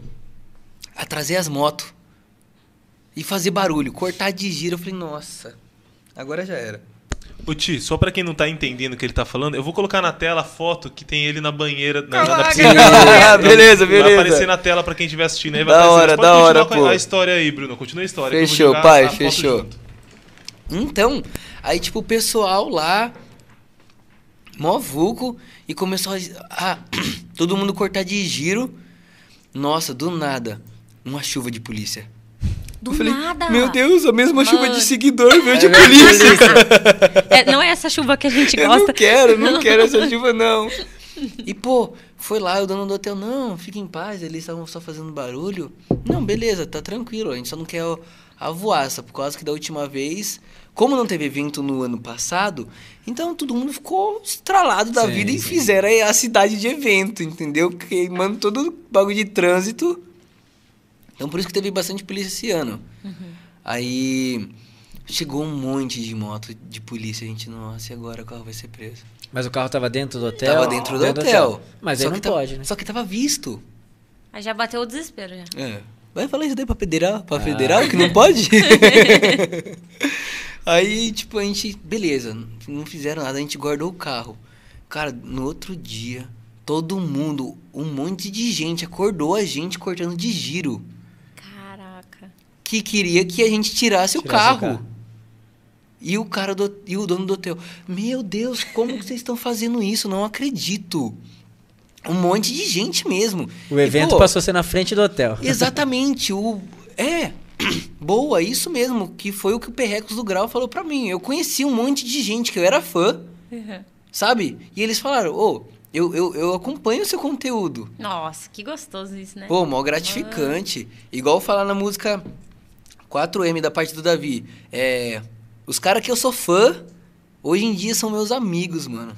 a trazer as motos e fazer barulho, cortar de giro. Eu falei, nossa, agora já era. Ô Ti, só pra quem não tá entendendo o que ele tá falando, eu vou colocar na tela a foto que tem ele na banheira, na, na, na piscina. Ah, beleza, Vai beleza. aparecer na tela pra quem estiver assistindo aí. Vai Da aparecer. hora, da continuar hora, com pô. a história aí, Bruno. Continua a história. que eu vou Fechou, pai, fechou. Então, aí tipo o pessoal lá, mó vulco, e começou a, a todo mundo cortar de giro. Nossa, do nada, uma chuva de polícia. Do Eu falei, nada. meu Deus, a mesma chuva Mano. de seguidor veio de É polícia. É, não é essa chuva que a gente Eu gosta. não quero, não quero essa chuva, não. E, pô, foi lá, o dono do hotel, não, fica em paz, eles estavam só fazendo barulho. Não, beleza, tá tranquilo, a gente só não quer a voaça, por causa que da última vez, como não teve evento no ano passado, então todo mundo ficou estralado da Sim, vida e sim. fizeram aí a cidade de evento, entendeu? Queimando todo o bagulho de trânsito. Então por isso que teve bastante polícia esse ano. Aí chegou um monte de moto de polícia, a gente, nossa, e agora o carro vai ser preso? Mas o carro tava dentro do hotel? Tava dentro do hotel. Mas Só aí não pode, né? Só que tava visto. Aí já bateu o desespero já. É. Vai falar isso daí pra federal, pra Ah. federal que não pode? Aí, tipo, a gente, beleza, não fizeram nada, a gente guardou o carro. Cara, no outro dia, todo mundo, um monte de gente acordou a gente cortando de giro. Que queria que a gente tirasse, o, Tirasse o carro. carro. E o cara do, e o dono do hotel, meu Deus, como que vocês estão fazendo isso? Não acredito. Um monte de gente mesmo. O E, evento pô, passou a ser na frente do hotel. Exatamente, o é boa, isso mesmo, que foi o que o Perrecos do Grau falou pra mim. Eu conheci um monte de gente que eu era fã, sabe? E eles falaram: "Ô, eu, eu, eu acompanho o seu conteúdo". Nossa, que gostoso isso, né? Pô, mó gratificante. Igual falar na música 4M da parte do Davi. É, os caras que eu sou fã, hoje em dia são meus amigos, mano.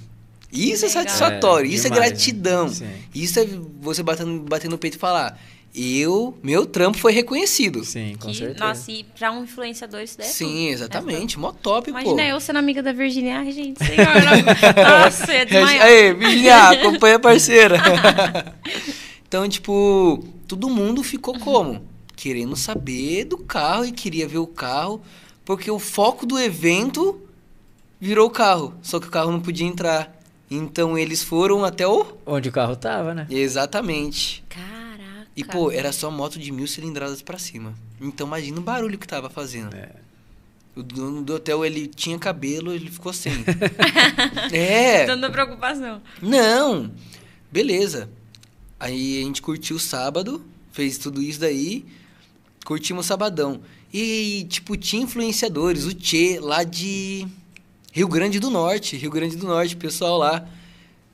Isso é satisfatório, É, isso demais, é né? gratidão. Sim. Isso é você batendo, batendo no peito e falar: eu, meu trampo foi reconhecido. Sim, com Que- certeza. Nossa, e pra um influenciador isso daí é Sim, tudo. exatamente. Mó top, Imagina pô. eu sendo amiga da Virginia. Ai, gente, senhora. Nossa, desmaiar. Aí, Virginia, acompanha a parceira. então, tipo, todo mundo ficou como? Querendo saber do carro e queria ver o carro, porque o foco do evento virou o carro, só que o carro não podia entrar. Então eles foram até o. Onde o carro tava, né? Exatamente. Caraca. E, pô, era só moto de mil cilindradas pra cima. Então imagina o barulho que tava fazendo. É. O dono do hotel, ele tinha cabelo, ele ficou sem. é. Dando preocupação. Não. Beleza. Aí a gente curtiu o sábado, fez tudo isso daí, curtimos o sabadão. E, tipo, tinha influenciadores, o Tchê, lá de Rio Grande do Norte. Rio Grande do Norte, o pessoal lá.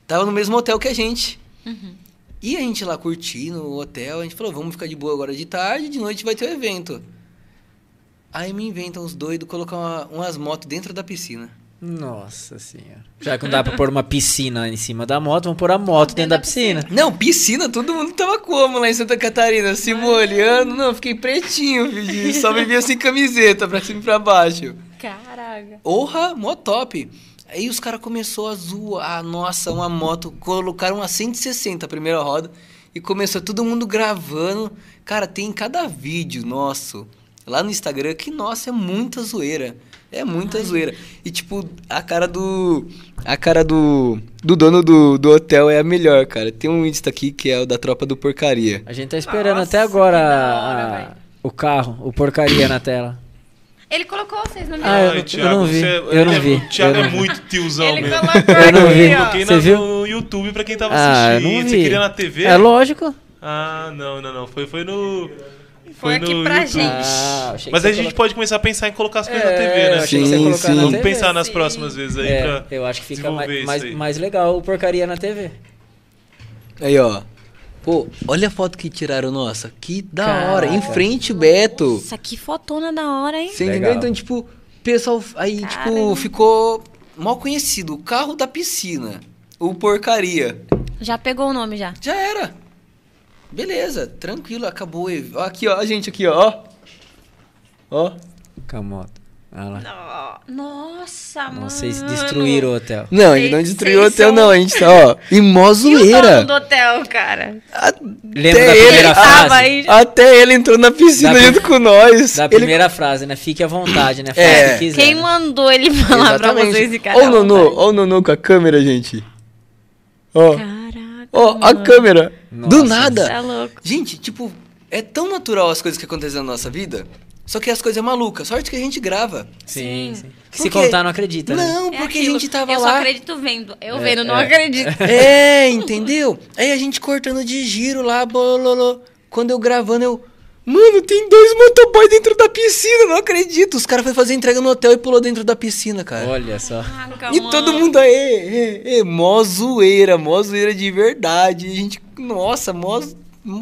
Tava no mesmo hotel que a gente. E a gente lá curtindo o hotel, a gente falou, vamos ficar de boa agora de tarde, de noite vai ter o evento. Aí me inventam os doidos colocar uma- umas motos dentro da piscina. Nossa senhora. Já que não dá pra pôr uma piscina em cima da moto, vamos pôr a moto dentro da piscina. Não, piscina, todo mundo tava como lá em Santa Catarina? Se molhando. Não, fiquei pretinho, filho. Só vivia sem camiseta, pra cima e pra baixo. Caraca. Orra, mó top. Aí os caras começou a zoar, nossa, uma moto. Colocaram a 160 a primeira roda. E começou todo mundo gravando. Cara, tem cada vídeo nosso lá no Instagram que, nossa, é muita zoeira. É muita zoeira. E, tipo, a cara do. A cara do. Do dono do, do hotel é a melhor, cara. Tem um Insta aqui que é o da tropa do porcaria. A gente tá esperando Nossa, até agora hora, a- o carro, o porcaria na tela. Ele colocou vocês no Ah, meu. eu Ai, não- Thiago, eu não vi, você é- eu não é- vi, O Thiago é muito tiozão Ele mesmo. colocou Eu não vi. aqui, ó. Coloquei Você na- viu? no YouTube pra quem tava Ah, assistindo. Você queria na TV? É lógico. Ah, não, não, não. Foi, foi no. Foi aqui pra gente. Ah, Mas aí a gente colo- pode começar a pensar em colocar as coisas na É, TV, né? achei que você ia Sim, colocar sim. na Vamos TV. pensar nas Sim. próximas vezes aí É, pra. eu acho que fica mais, mais, mais legal o porcaria na TV. Aí, ó. Pô, olha a foto que tiraram, nossa. Que da Caraca. hora. Em frente, o Beto. Nossa, que fotona da hora, hein? Você entendeu? Então, tipo, o pessoal aí, tipo, Caramba. ficou mal conhecido. O carro da piscina. O porcaria. Já pegou o nome já. Já era. Beleza, tranquilo, acabou. Ó, Aqui, ó, a gente aqui, ó. Ó. Com a moto. Olha lá. Nossa, mano. Vocês destruíram o hotel. Não, a gente não destruiu o hotel, são- não. A gente tá, ó, em mó E o zoeira. do hotel, cara? Lembra da ele primeira tava frase? aí. Até ele entrou na piscina Da junto com nós. Da Ele- primeira frase, né? Fique à vontade, né? É. o que quiser. Quem mandou ele falar pra Exatamente. vocês e cada Ó o Nonô, velho? ó o Nonô com a câmera, gente. Ó, Caraca. Ó, a mano. câmera. Do Nossa. nada. Você é louco. Gente, tipo, é tão natural as coisas que acontecem na nossa vida, só que as coisas é maluca. Sorte que a gente grava. Sim, sim. Que se Porque- contar não acredita, né? Não, É porque aquilo. a gente tava eu lá. só acredito vendo. Eu É, vendo, não é. acredito. É, entendeu? Aí a gente cortando de giro lá, bololô. Quando eu gravando, eu. Mano, tem dois motoboys dentro da piscina, não acredito. Os caras foram fazer entrega no hotel e pulou dentro da piscina, cara. Olha só. Caraca, E mano. todo mundo aí, é, é, mó zoeira, mó zoeira de verdade. A gente, nossa, mó.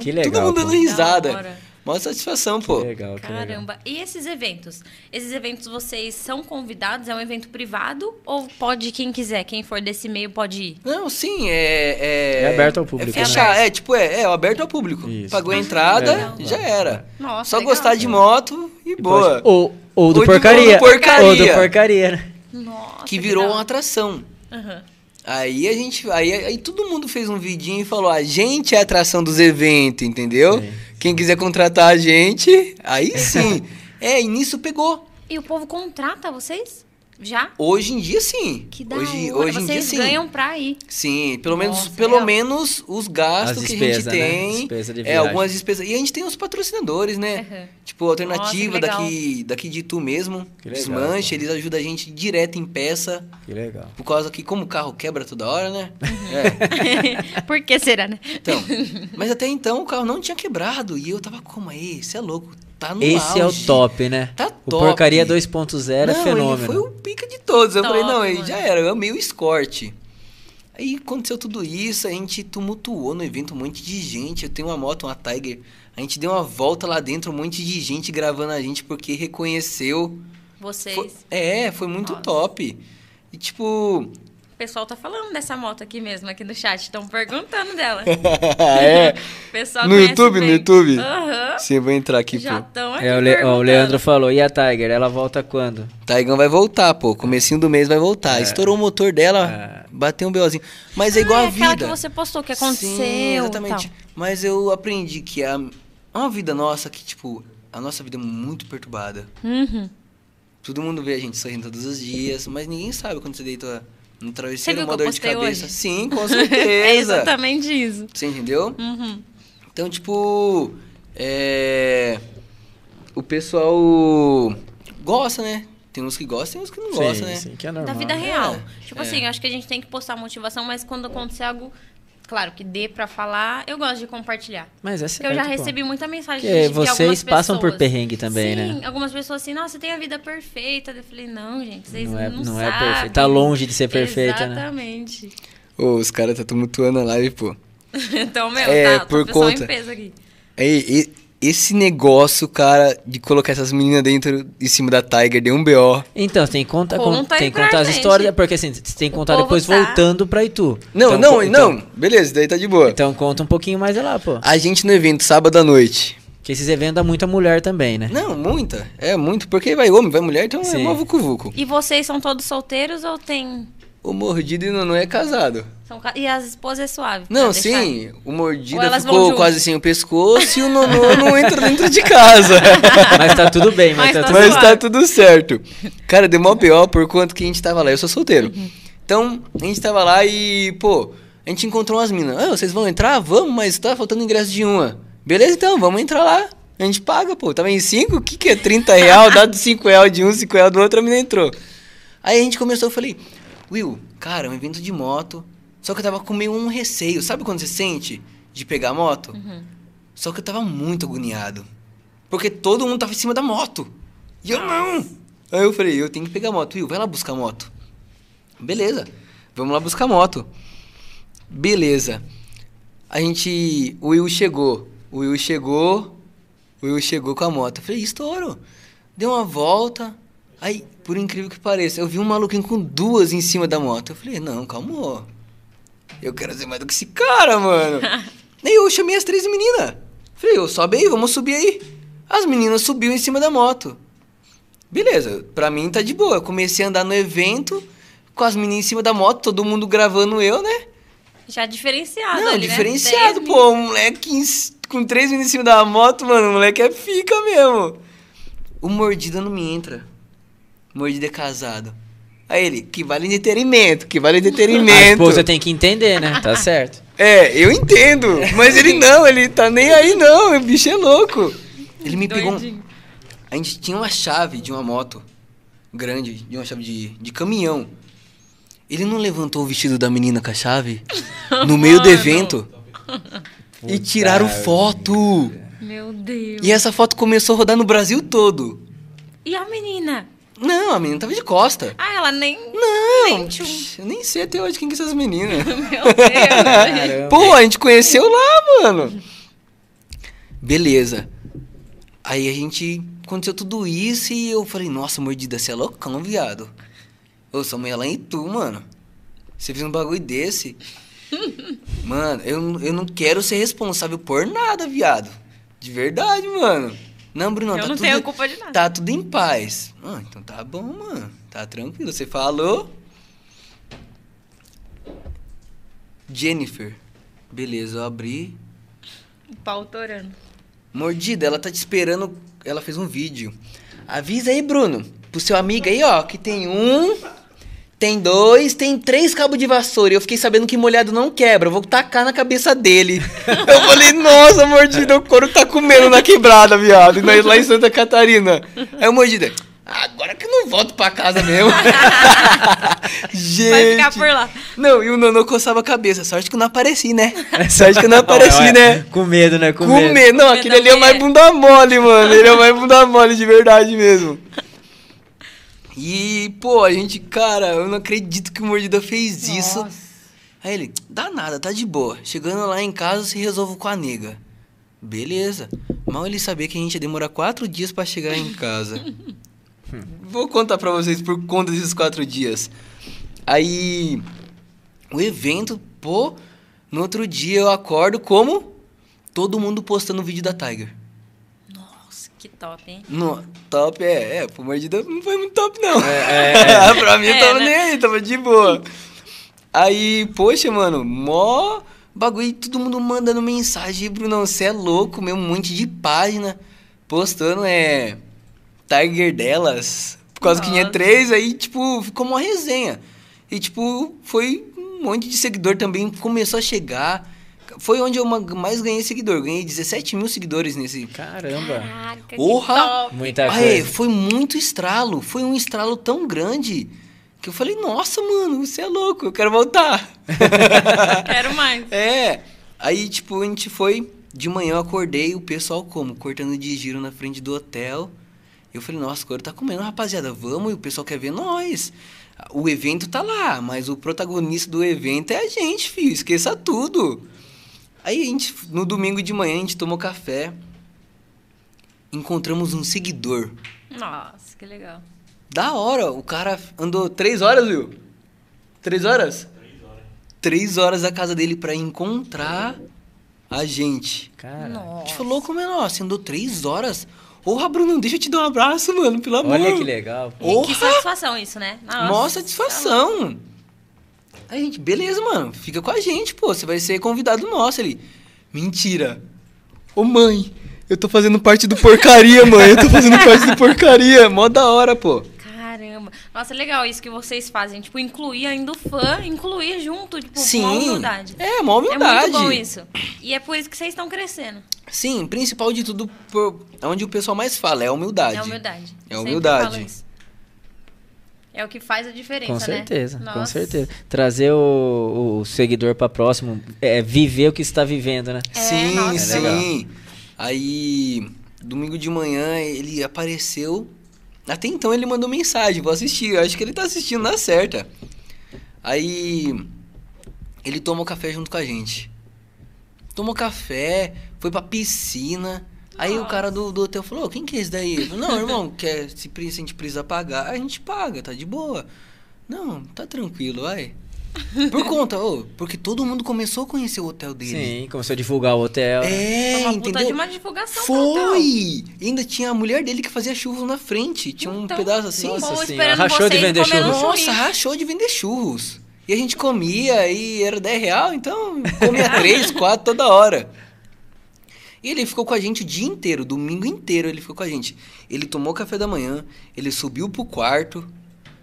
Que legal, Todo mundo dando risada. Mó satisfação, pô. Que legal, que legal. Caramba. E esses eventos? Esses eventos vocês são convidados? É um evento privado? Ou pode quem quiser, quem for desse meio pode ir? Não, sim, é. É, É aberto ao público, É fechar, né? é tipo, é, é aberto ao público. Isso. Pagou a entrada, legal. já era. Nossa, Só legal. gostar de moto e boa. Ou, ou do Ou de- porcaria. ou do porcaria. Ou do porcaria, né? Nossa, que virou da uma atração. Aham. Aí a gente. Aí, aí todo mundo fez um vidinho e falou: a gente é a atração dos eventos, entendeu? Sim. Quem quiser contratar a gente, aí sim. é, e nisso pegou. E o povo contrata vocês? Já? Hoje em dia, sim. Que da hoje, hora. hoje em dia, Vocês sim. ganham pra ir. Sim, pelo menos, Nossa, pelo menos os gastos As que a gente né? tem. Despesa de é, algumas despesas. E a gente tem os patrocinadores, né? Aham. Tipo, alternativa Nossa, daqui, daqui de Tu mesmo. Que legal, Desmanche, eles ajudam a gente direto em peça. Que legal. Por causa que, como o carro quebra toda hora, né? Uhum. É. Por que será, né? Então, mas até então o carro não tinha quebrado. E eu tava como aí? Você é louco. Tá no Esse é o auge. top, né? Tá O top. porcaria 2.0 é ele fenômeno. foi o pica de todos. Eu Top, falei, não, aí mano. já era. Eu amei o escorte. Aí aconteceu tudo isso, a gente tumultuou no evento um monte de gente. Eu tenho uma moto, uma Tiger. A gente deu uma volta lá dentro, um monte de gente gravando a gente porque reconheceu. Vocês. Foi- é, foi muito Nossa. top. E tipo. O pessoal tá falando dessa moto aqui mesmo, aqui no chat. Estão perguntando dela. é. Pessoal No YouTube, no bem. YouTube? Aham. Sim, eu vou entrar aqui, Já pô. estão aqui É, o, Le- ó, o. Leandro falou, e a Tiger, ela volta quando? Taigão vai voltar, pô. Comecinho do mês vai voltar. Estourou o motor dela, É. bateu um BOzinho. Mas é igual Ah, a é aquela vida. que você postou, que aconteceu. Sim, exatamente. tal. Mas eu aprendi que a, é uma vida nossa que, tipo, a nossa vida é muito perturbada. Uhum. Todo mundo vê a gente sorrindo todos os dias, mas ninguém sabe quando você deita Você travesseiro, viu uma que eu dor de cabeça. hoje? Sim, com É certeza. exatamente isso. Você entendeu? Uhum. Então, tipo, é... O pessoal gosta, né? Tem uns que gostam e uns que não gostam, né? sim, que é normal. Da vida né? real. É, tipo é. assim, eu acho que a gente tem que postar motivação, mas quando acontecer algo, claro, que dê pra falar, eu gosto de compartilhar. Mas é certo, eu já pô. recebi muita mensagem Porque de, de vocês algumas passam por pessoas. perrengue também, Sim, né? algumas pessoas assim, nossa, você tem a vida perfeita. Eu falei, não, gente, vocês Não não, é, não, não é sabem. perfeito. Tá longe de ser perfeita, né? Exatamente. Ô, os caras tá tumultuando a live, pô. então, meu, É, tá, por conta- em peso aqui. Aí, e- esse negócio, cara, de colocar essas meninas dentro, em cima da Tiger, deu um BO. Então, tem que contar, Conta aí tem que contar as gente. histórias, porque assim, você tem que contar depois tá- voltando pra Itu. Não, Então, não, então- não. Beleza, daí tá de boa. Então conta um pouquinho mais lá, pô. A gente no evento, sábado à noite. Porque esses eventos dá muita mulher também, né? Não, muita. É muito, porque vai homem, vai mulher, então Sim. é mó vucu-vucu. E vocês são todos solteiros ou tem O mordido e o Nono é casado. São ca- E as esposas é suave. Não, deixar- sim, o mordido ficou quase sem o pescoço e o Nono não entra dentro de casa. Mas tá tudo bem, mas, Mas tá tá tudo Mas suave. tá tudo certo. Cara, deu mó pior por conta que a gente tava lá. Eu sou solteiro. Então, a gente tava lá e, pô, a gente encontrou umas minas. Ah, vocês vão entrar? Vamos, mas tá faltando ingresso de uma. Beleza, então, vamos entrar lá. A gente paga, pô. Tava em 5, o que que é 30 real? Dá 5 real de um, 5 real do outro, a mina entrou. Aí a gente começou, eu falei, Will, cara, é um evento de moto. Só que eu tava com meio um receio. Sabe quando você sente de pegar a moto? Só que eu tava muito agoniado. Porque todo mundo tava em cima da moto. E eu não. Aí eu falei, eu tenho que pegar a moto. Will, vai lá buscar a moto. Beleza. Vamos lá buscar a moto. Beleza. A gente. O Will chegou. O Will chegou. O Will chegou com a moto. Eu falei, estouro. Deu uma volta. Aí, por incrível que pareça, eu vi um maluquinho com duas em cima da moto. Eu falei, não, calma. Eu quero ser mais do que esse cara, mano. Aí eu chamei as três meninas. Falei, ô, sobe aí, vamos subir aí. As meninas subiu em cima da moto. Beleza, pra mim tá de boa. Eu comecei a andar no evento com as meninas em cima da moto, todo mundo gravando eu, né? Já diferenciado Não, ali, né? diferenciado, Dez pô. Um moleque em com três meninas em cima da moto, mano. O moleque é fica mesmo. O mordida não me entra. Mordida casado. Aí ele, que vale entretenimento, que vale A entretenimento. esposa tem que entender, né? Tá certo. É, eu entendo. Mas ele não, ele tá nem aí não. O bicho é louco. Ele me pegou. um-. A gente tinha uma chave de uma moto grande, de uma chave de, de caminhão. Ele não levantou o vestido da menina com a chave no meio do evento e tiraram foto. Meu Deus. E essa foto começou a rodar no Brasil todo. E a menina? Não, a menina tava de costa. Ah, ela nem. Não, Nem tchum. eu nem sei até hoje quem que são essas meninas. Meu Deus. Caramba. Pô, a gente conheceu lá, mano. Beleza. Aí a gente. Aconteceu tudo isso e eu falei, nossa, mordida, você é loucão, viado. Ô, sua mãe é lá em tu, mano. Você fez um bagulho desse. mano, eu, eu não quero ser responsável por nada, viado. De verdade, mano. Não, Bruno, Eu tá não tudo, tenho culpa de nada. Tá tudo em paz. Ah, então tá bom, mano. Tá tranquilo. Você falou. Jennifer. Beleza, eu abri. Pau torando. Mordida, ela tá te esperando. Ela fez um vídeo. Avisa aí, Bruno. Pro seu amigo aí, ó, que tem um. Tem dois, tem três cabos de vassoura. E eu fiquei sabendo que molhado não quebra. Eu vou tacar na cabeça dele. eu falei, nossa, mordida, o couro tá comendo na quebrada, viado. E nós lá em Santa Catarina. Aí o mordida. Agora que eu não volto pra casa mesmo. Gente. Vai ficar por lá. Não, e o Nonô coçava a cabeça. Sorte que eu não apareci, né? Sorte que eu não apareci, Olha, né? Com medo, né? Com, Com medo. medo. Não, aquele ali é mais é. bunda mole, mano. Ele é mais bunda mole de verdade mesmo. E, pô, a gente, cara, eu não acredito que o Mordida fez isso. Nossa. Aí ele, dá nada, tá de boa. Chegando lá em casa, se resolvo com a nega. Beleza. Mal ele sabia que a gente ia demorar quatro dias pra chegar em casa. Vou contar pra vocês por conta desses quatro dias. Aí, o evento, pô, no outro dia eu acordo como todo mundo postando o vídeo da Tiger. Nossa, top, hein? No, top é, é, pro mordida não foi muito top, não. É, pra mim eu É, tava né? nem aí, tava de boa. Aí, poxa, mano, mó bagulho, todo mundo mandando mensagem, Brunão, você é louco, mesmo, um monte de página postando, é, Tiger delas, por causa que tinha Nossa. três, aí, tipo, ficou uma resenha. E, tipo, foi um monte de seguidor também, começou a chegar. Foi onde eu ma- mais ganhei seguidor, ganhei 17 mil seguidores nesse, Caramba. Caraca, Porra! Muita Aê, coisa. foi muito estralo. Foi um estralo tão grande que eu falei, nossa, mano, você é louco, eu quero voltar. Quero mais. é. Aí, tipo, a gente foi. De manhã eu acordei, o pessoal como? Cortando de giro na frente do hotel. Eu falei, nossa, o couro tá comendo, rapaziada, vamos, e o pessoal quer ver nós. O evento tá lá, mas o protagonista do evento é a gente, filho, esqueça tudo. Aí a gente, no domingo de manhã, a gente tomou café. Encontramos um seguidor. Nossa, que legal. Da hora, o cara andou três horas, viu? Três horas? Três horas da casa dele pra encontrar a gente. Cara. A Nossa. gente falou como é nossa, você andou três horas? Porra, Bruno, deixa eu te dar um abraço, mano, pelo amor. Olha que legal. E que Porra! satisfação isso, né? Nossa. Mó satisfação. Aí a gente, beleza, mano, fica com a gente, pô, você vai ser convidado nosso ali. Mentira. Ô mãe, eu tô fazendo parte do porcaria, mãe, eu tô fazendo parte do porcaria. Mó da hora, pô. Caramba. Nossa, legal isso que vocês fazem. Tipo, incluir ainda o fã, incluir junto, tipo, Sim. uma humildade. É, É humildade. muito bom isso. E é por isso que vocês estão crescendo. Sim, principal de tudo, por, onde o pessoal mais fala, é a humildade. É humildade. É Sempre humildade. É o que faz a diferença, Com né? certeza, com Nossa. certeza. Trazer o, o seguidor para próximo, é, viver o que está vivendo, né? É, sim, nossa. É sim. Aí, domingo de manhã, ele apareceu. Até então ele mandou mensagem, vou assistir. Eu acho que ele tá assistindo na certa. Aí, ele tomou café junto com a gente. Tomou café, foi pra piscina. Aí o cara do, do hotel falou, "Ô, quem que é esse daí? Falei, Não, irmão, quer, se a gente precisa pagar, a gente paga, tá de boa. Não, tá tranquilo, vai. Por conta, ô, porque todo mundo começou a conhecer o hotel dele. Sim, começou a divulgar o hotel. É, Foi uma puta entendeu? de uma divulgação. Foi! Ainda tinha a mulher dele que fazia churros na frente. Tinha um Então, pedaço assim. Nossa senhora, rachou de vender churros. um Nossa, rachou de vender churros. E a gente comia e era 10 real, então comia 3, 4 toda hora. E ele ficou com a gente o dia inteiro, domingo inteiro ele ficou com a gente. Ele tomou café da manhã, ele subiu pro quarto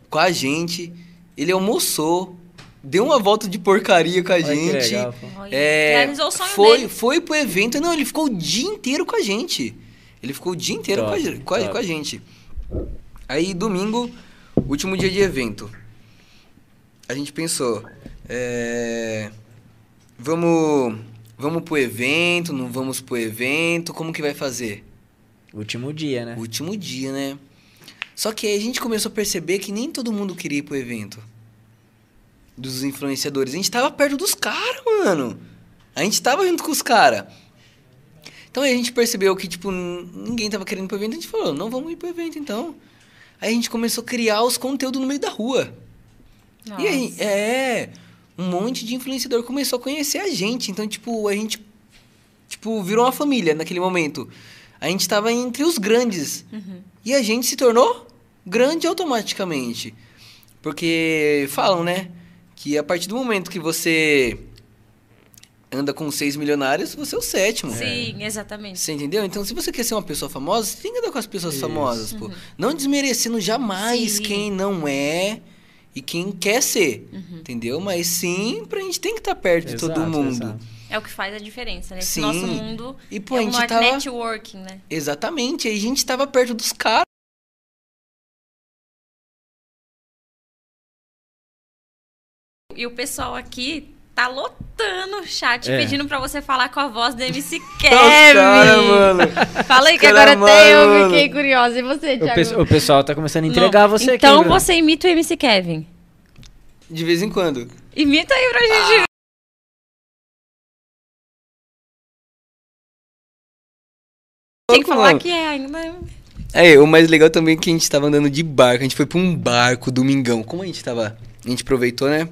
com a gente, ele almoçou, deu uma volta de porcaria com a Olha que gente. legal, É, realizou o sonho foi, dele. foi pro evento. Não, ele ficou o dia inteiro com a gente. Ele ficou o dia inteiro Top, com, a, com, a, com a gente. Aí, domingo, último dia de evento. A gente pensou, é, vamos, vamos pro evento, não vamos pro evento, como que vai fazer? Último dia, né? Último dia, né? Só que aí a gente começou a perceber que nem todo mundo queria ir pro evento. Dos influenciadores. A gente tava perto dos caras, mano. A gente tava junto com os caras. Então aí a gente percebeu que, tipo, ninguém tava querendo ir pro evento. A gente falou, não vamos ir pro evento, então. Aí a gente começou a criar os conteúdos no meio da rua. Nossa. E aí, é, um monte de influenciador começou a conhecer a gente. Então, tipo, a gente, tipo, virou uma família naquele momento. A gente tava entre os grandes. Uhum. E a gente se tornou grande automaticamente. Porque falam, né? Que a partir do momento que você anda com seis milionários, você é o sétimo. Sim, exatamente. Você entendeu? Então, se você quer ser uma pessoa famosa, você tem que andar com as pessoas Isso. famosas, pô. Não desmerecendo jamais Sim. quem não é e quem quer ser, entendeu? Mas sim, pra gente tem que estar perto de todo Exato, mundo. exato. É o que faz a diferença, né? Esse Sim. nosso mundo E, pô, é a um tava... networking, né? Exatamente, aí a gente tava perto dos caras. E o pessoal aqui tá lotando o chat É. pedindo pra você falar com a voz do MC Kevin. Fala aí que Cara, agora tem, eu mano. fiquei curiosa. E você, O, Thiago? pe- o pessoal tá começando a entregar Não. você aqui. Então Bruno. você imita o MC Kevin. De vez em quando. Imita aí pra gente ver. Tem que falar mano. que é ainda. É, o mais legal também é que a gente tava andando de barco. A gente foi pra um barco domingão. Como a gente tava. A gente aproveitou, né?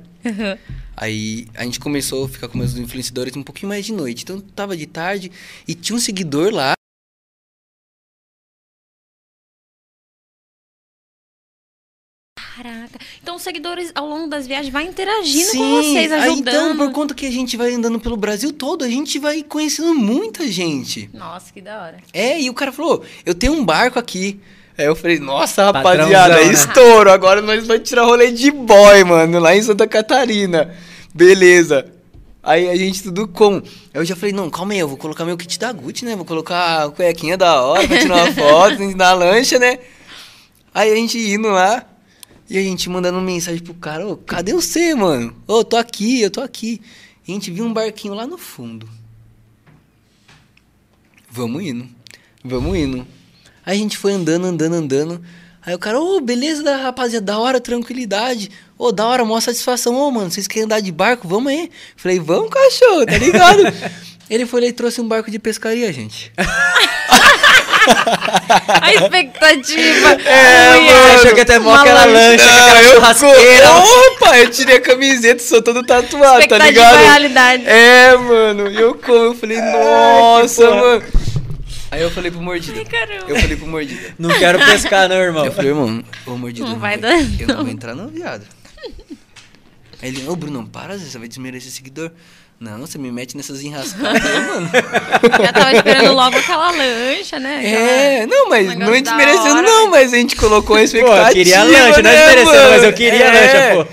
Aí a gente começou a ficar com meus influenciadores um pouquinho mais de noite. Então tava de tarde e tinha um seguidor lá. Caraca. Então os seguidores ao longo das viagens vai interagindo Sim, com vocês, aí, ajudando. então, por conta que a gente vai andando pelo Brasil todo, a gente vai conhecendo muita gente. Nossa, que da hora. É, e o cara falou: eu tenho um barco aqui. Aí eu falei, nossa, rapaziada, né? estouro. Agora nós vamos tirar rolê de boy, mano, lá em Santa Catarina. Beleza. Aí a gente tudo com. Aí eu já falei, não, calma aí, eu vou colocar meu kit da Gucci, né? Vou colocar a cuequinha da hora pra tirar uma foto na lancha, né? Aí a gente indo lá e a gente mandando mensagem pro cara, ô, cadê você, mano? Ô, tô aqui, eu tô aqui. E a gente viu um barquinho lá no fundo. Vamos indo. Vamos indo. Aí a gente foi andando, andando, andando. Aí o cara, ô, beleza, da- rapaziada, da hora, tranquilidade. Ô, da hora, maior satisfação. Ô, mano, vocês querem andar de barco? Vamos aí. Falei, vamos, cachorro, tá ligado? Ele foi lá e trouxe um barco de pescaria, gente. A expectativa. É, mano. Achou que até mó aquela lancha. aquela eu churrasqueira. co- Opa, eu tirei a camiseta, sou todo tatuado, tá Expectativa ligado? é realidade. É, mano. E eu como, eu falei, nossa, mano. Aí eu falei pro Mordida. Ai, caramba. Eu falei pro Mordida. Não quero pescar, não, irmão. Eu falei, irmão, ô Mordida, Não eu vai dar, Eu não vou entrar não, viado. Aí ele, ô Bruno, para, você vai desmerecer seguidor. Não, você me mete nessas enrascadas, mano. Já tava esperando logo aquela lancha, né? É, não, mas não é desmerecendo, hora, não, mas a gente colocou a Pô, expectativa. eu queria lanche, não né, desmerecendo, mano? mas eu queria É. lanche,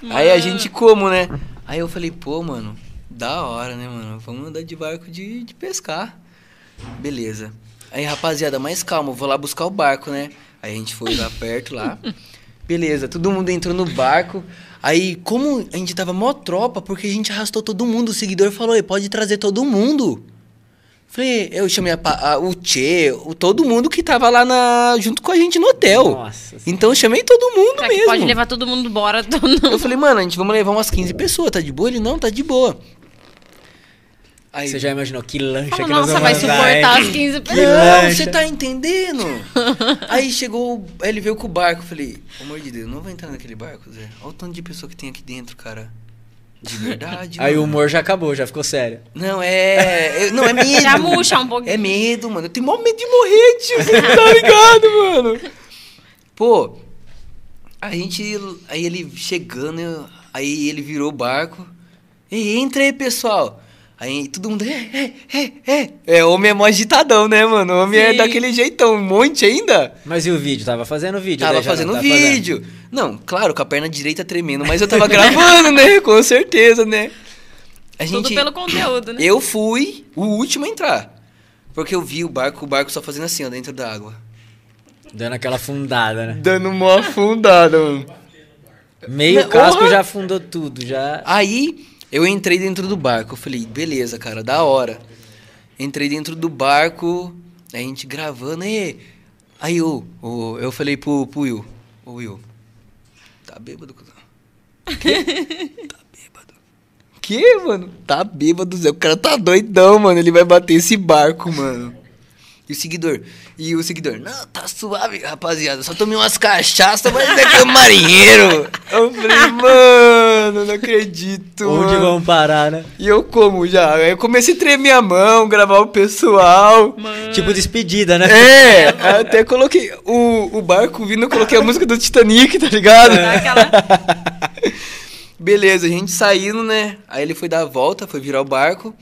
pô. Aí a gente como, né? Aí eu falei, pô, mano, da hora, né, mano? Vamos andar de barco de, de pescar. Beleza. Aí, rapaziada, mais calma, eu vou lá buscar o barco, né? Aí a gente foi lá perto lá. Beleza, todo mundo entrou no barco. Aí, como a gente tava mó tropa, porque a gente arrastou todo mundo, o seguidor falou, "Ei, pode trazer todo mundo. Falei, eu chamei a a- o Tchê, o, todo mundo que tava lá na, junto com a gente no hotel. Nossa. Então eu chamei todo mundo Já que mesmo. pode levar todo mundo embora. Todo mundo. Eu falei, mano, a gente vamos levar umas 15 pessoas, tá de boa? Ele, não, tá de boa. Aí, Você já imaginou que lancha Fala, que nós Nossa, vai suportar hein? as 15 Que pessoas. não, você tá entendendo? Aí chegou, o- aí ele veio com o barco, eu falei, pelo amor de Deus, não vou entrar naquele barco, Zé. Olha o tanto de pessoa que tem aqui dentro, cara. De verdade, Aí o mano. humor já acabou, já ficou sério. Não, é... é- Não, é medo. Já murcha um pouquinho. É medo, mano. Eu tenho maior medo de morrer, tio. Você tá ligado, mano? Pô, a gente... Aí ele chegando, eu- aí ele virou o barco. E entra aí, pessoal. Aí todo mundo... É, é, é, é. É, homem é mó agitadão, né, mano? Homem é Sim. daquele jeitão, um monte ainda. Mas e o vídeo? Tava fazendo vídeo? Tava não fazendo tá vídeo. Não, claro, com a perna direita tremendo, mas eu tava gravando, né? Com certeza, né? A Tudo pelo conteúdo, né? eu fui o último a entrar. Porque eu vi o barco, o barco só fazendo assim, ó, dentro da água. Dando aquela fundada, né? Dando uma afundada, mano. Meio casco já afundou tudo, já... Aí eu entrei dentro do barco. Eu falei, beleza, cara, da hora. Entrei dentro do barco, a gente gravando. E... Aí eu, eu, eu falei pro, pro Will: Ô Will, tá bêbado, cuzão? Tá bêbado. Que, mano? Tá bêbado, Zé. O cara tá doidão, mano. Ele vai bater esse barco, mano. E o seguidor? E o seguidor? Não, tá suave, rapaziada. Só tomei umas cachaças, mas é que é um marinheiro. Eu falei, mano, não acredito. Onde mano. vão parar, né? E eu como já? Aí eu comecei a tremer a mão, gravar o pessoal. Tipo despedida, né? É, até coloquei o, o barco vindo, eu coloquei a música do Titanic, tá ligado? Dá aquela... Beleza, a gente saindo, né? Aí ele foi dar a volta, foi virar o barco.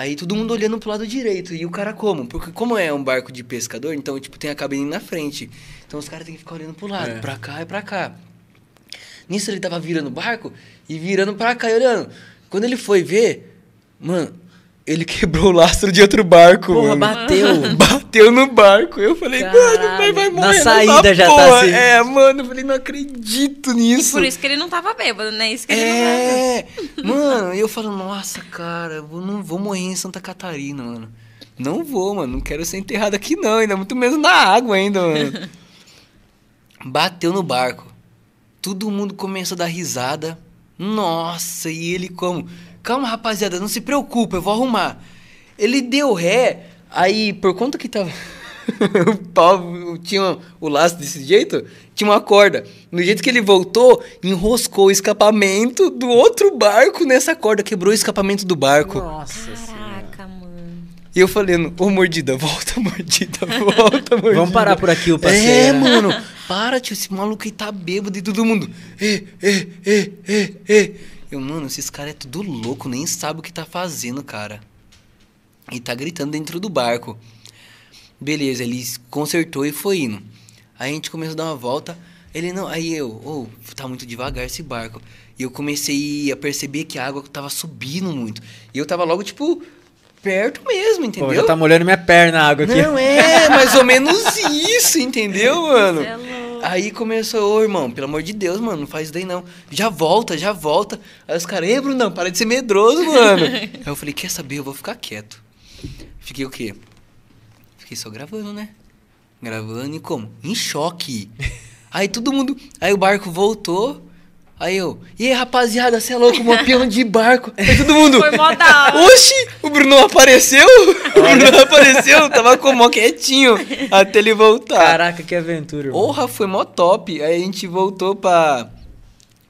Aí todo mundo olhando pro lado direito. E o cara como? Porque como é um barco de pescador, então, tipo, tem a cabine na frente. Então os caras têm que ficar olhando pro lado, É. pra cá e pra cá. Nisso ele tava virando o barco e virando pra cá e olhando. Quando ele foi ver, mano, ele quebrou o lastro de outro barco, Porra, mano. bateu. Bateu no barco. Eu falei, mano, Caralho. vai, vai Na morrer nessa saída já tá porra. assim. É, mano, eu falei, não acredito nisso. por isso que ele não tava bêbado, né? Isso que ele não É, mano, e eu falo, nossa, cara, eu não vou morrer em Santa Catarina, mano. Não vou, mano, não quero ser enterrado aqui não, ainda muito menos na água ainda, mano. Bateu no barco. Todo mundo começou a dar risada. Nossa, e ele como? Calma, rapaziada, não se preocupa, eu vou arrumar. Ele deu ré, aí por conta que tava o pau tinha o laço desse jeito, tinha uma corda. No jeito que ele voltou, enroscou o escapamento do outro barco nessa corda, quebrou o escapamento do barco. Nossa senhora. Caraca, mano. E eu falando, ô mordida, volta, mordida, volta, mordida. Vamos parar por aqui o passeio, É, mano, para, tio, esse maluco aí tá bêbado e todo mundo. É, é, é, é, é. Eu, mano, esses caras é tudo louco, nem sabe o que tá fazendo, cara. E tá gritando dentro do barco. Beleza, ele consertou e foi indo. Aí a gente começou a dar uma volta. Ele não. Aí eu, ô, tá muito devagar esse barco. E eu comecei a perceber que a água tava subindo muito. E eu tava logo, tipo, perto mesmo, entendeu? Pô, já tá molhando minha perna a água aqui. Não, é, mais ou menos isso, entendeu, mano? É louco. Aí começou, ô irmão, pelo amor de Deus, mano, não faz isso daí não. Já volta, já volta. Aí os caras, ei, Brunão, para de ser medroso, mano. Aí eu falei, quer saber, eu vou ficar quieto. Fiquei o quê? Fiquei só gravando, né? Gravando e como? Em choque. Aí todo mundo. Aí o barco voltou. Aí eu. E aí, rapaziada, você é louco, mó peão de barco. Aí todo mundo. Foi mó da hora. Oxi! O Bruno apareceu? O Bruno apareceu, tava como mó quietinho até ele voltar. Caraca, que aventura, irmão. Porra, foi mó top. Aí a gente voltou pra.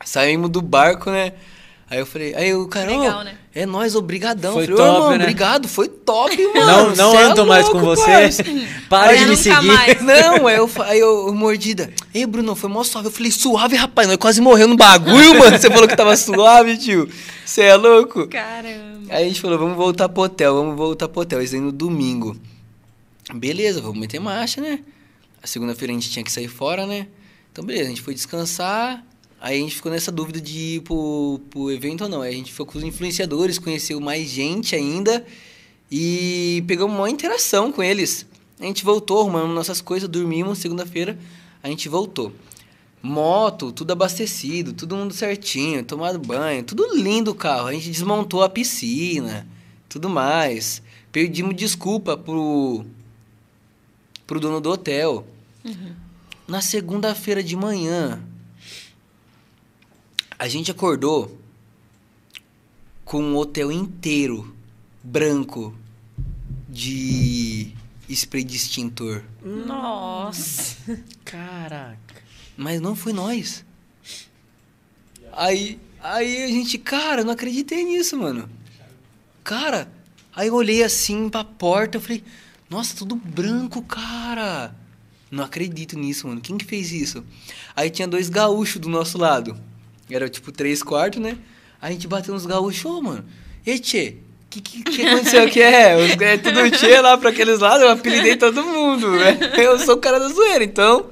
Saímos do barco, né? Aí eu falei, aí o cara, Legal, né? é nóis, obrigadão. Foi falei, top, irmão, né? obrigado, foi top, mano. Não- não é ando mais com louco, você. Para de me seguir. mais. Não, aí eu, aí eu, eu mordida. Ei, Bruno, foi mó suave. Eu falei, suave, rapaz. Nós quase morreu no bagulho, mano. Você falou que tava suave, tio. Você é louco? Caramba. Aí a gente falou, vamos voltar pro hotel, vamos voltar pro hotel. Isso aí no domingo. Beleza, vamos meter marcha, né? A segunda-feira a gente tinha que sair fora, né? Então, beleza, a gente foi descansar. Aí a gente ficou nessa dúvida de ir pro, pro evento ou não. Aí a gente foi com os influenciadores, conheceu mais gente ainda. E pegamos uma interação com eles. A gente voltou, arrumamos nossas coisas, dormimos. Segunda-feira a gente voltou. Moto, tudo abastecido, todo mundo certinho, tomado banho, tudo lindo o carro. A gente desmontou a piscina, tudo mais. Pedimos desculpa pro, pro dono do hotel. Na segunda-feira de manhã, a gente acordou com um hotel inteiro branco de spray de extintor. Nossa. Caraca. Mas não foi nós. Aí, aí a gente, cara, eu não acreditei nisso, mano. Cara, aí eu olhei assim pra porta, eu falei, nossa, tudo branco, cara. Não acredito nisso, mano. Quem que fez isso? Aí tinha dois gaúchos do nosso lado. Era tipo três quartos, né? A gente bateu nos gaúchos, ô, mano. E tchê, que, que, que aconteceu aqui? É, os, é tudo tchê lá pra aqueles lados, eu apelidei todo mundo, né? Eu sou o cara da zoeira, então.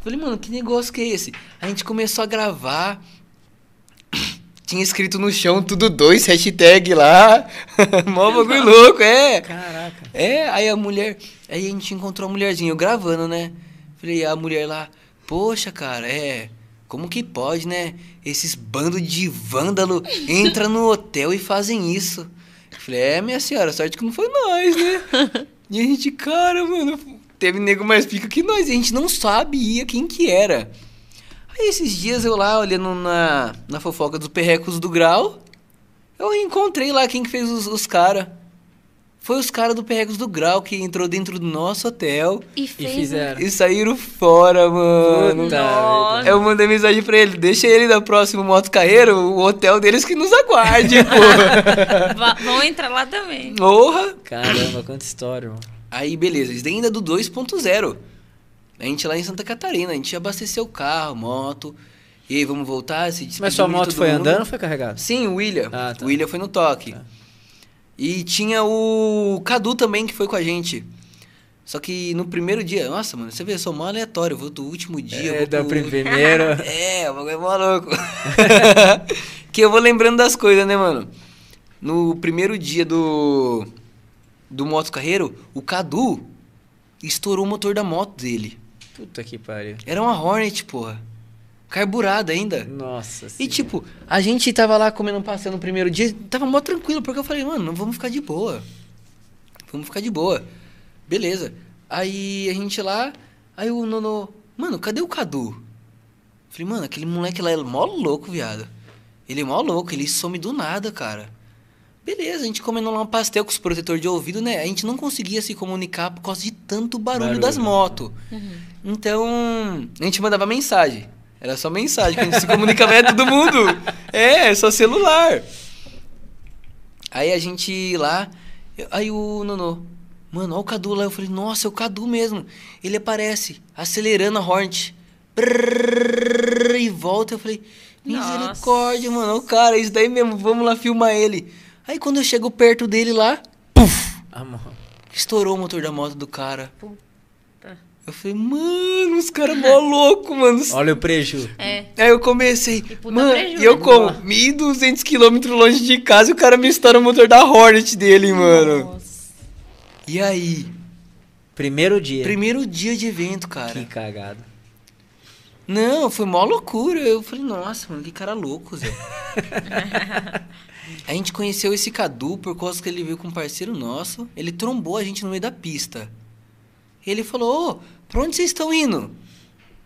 Falei, mano, que negócio que é esse? A gente começou a gravar. Tinha escrito no chão tudo dois, hashtag lá. Mó bagulho louco, é. Caraca. É, aí a mulher. Aí a gente encontrou a mulherzinha, eu gravando, né? Falei, a mulher lá, poxa, cara, é. Como que pode, né? Esses bandos de vândalo entram no hotel e fazem isso. Falei, é, minha senhora, sorte que não foi nós, né? e a gente, cara, mano, teve nego mais pica que nós. E a gente não sabia quem que era. Aí esses dias eu lá, olhando na, na fofoca dos perrecos do grau, eu encontrei lá quem que fez os, os caras. Foi os caras do Perrecos do Grau que entrou dentro do nosso hotel E E fez. fizeram. e saíram fora, mano. Puta. Eu mandei mensagem pra ele, deixa ele na próxima moto carreira, o hotel deles que nos aguarde, pô. Vão entrar lá também. Porra! Caramba, quanta história, irmão. Aí, beleza, isso daí ainda é do 2.0. A gente lá em Santa Catarina, a gente abasteceu o carro, moto. E aí, vamos voltar? Se Mas sua moto foi mundo. andando ou foi carregada? Sim, o William. Ah, tá. O William foi no toque. Tá. E tinha o Cadu também que foi com a gente. Só que no primeiro dia, nossa, mano, você vê, eu sou mó aleatório. Vou do último dia. É, do pro- primeiro. É, o bagulho é maluco. que eu vou lembrando das coisas, né, mano? No primeiro dia do. Do Moto Carreiro, o Cadu estourou o motor da moto dele. Puta que pariu. Era uma Hornet, porra. Carburada ainda. Nossa E senhora. tipo, a gente tava lá comendo um pastel no primeiro dia, tava mó tranquilo, porque eu falei, mano, não vamos ficar de boa. Vamos ficar de boa. Beleza. Aí a gente lá, aí o Nono, mano, cadê o Cadu? Falei, mano, aquele moleque lá é mó louco, viado. Ele é mó louco, ele some do nada, cara. Beleza, a gente comendo lá um pastel com os protetores de ouvido, né? A gente não conseguia se comunicar por causa de tanto barulho, Barulho, das né? motos. Então, a gente mandava mensagem. Era só mensagem, que a gente se comunicava é todo mundo. É, é só celular. Aí a gente lá, eu- aí o Nono, mano, olha o Cadu lá. Eu falei, nossa, é o Cadu mesmo. Ele aparece, acelerando a Hornet. Brrr, e volta. Eu falei, Nossa. misericórdia, mano, o cara, isso daí mesmo, vamos lá filmar ele. Aí quando eu chego perto dele lá, puf, Amor. estourou o motor da moto do cara. Puta. Eu falei, mano, os caras mó louco, mano. Olha o preju. É. Aí eu comecei, mano, prejuízo, e eu né? como 1.200 quilômetros longe de casa e o cara me estoura o motor da Hornet dele, mano. Nossa. E aí? Primeiro dia. Primeiro dia de evento, cara. Que cagada. Não, foi mó loucura. Eu falei, nossa, mano, que cara louco, Zé. a gente conheceu esse Cadu por causa que ele veio com um parceiro nosso. Ele trombou a gente no meio da pista. Ele falou, ô, pra onde vocês estão indo?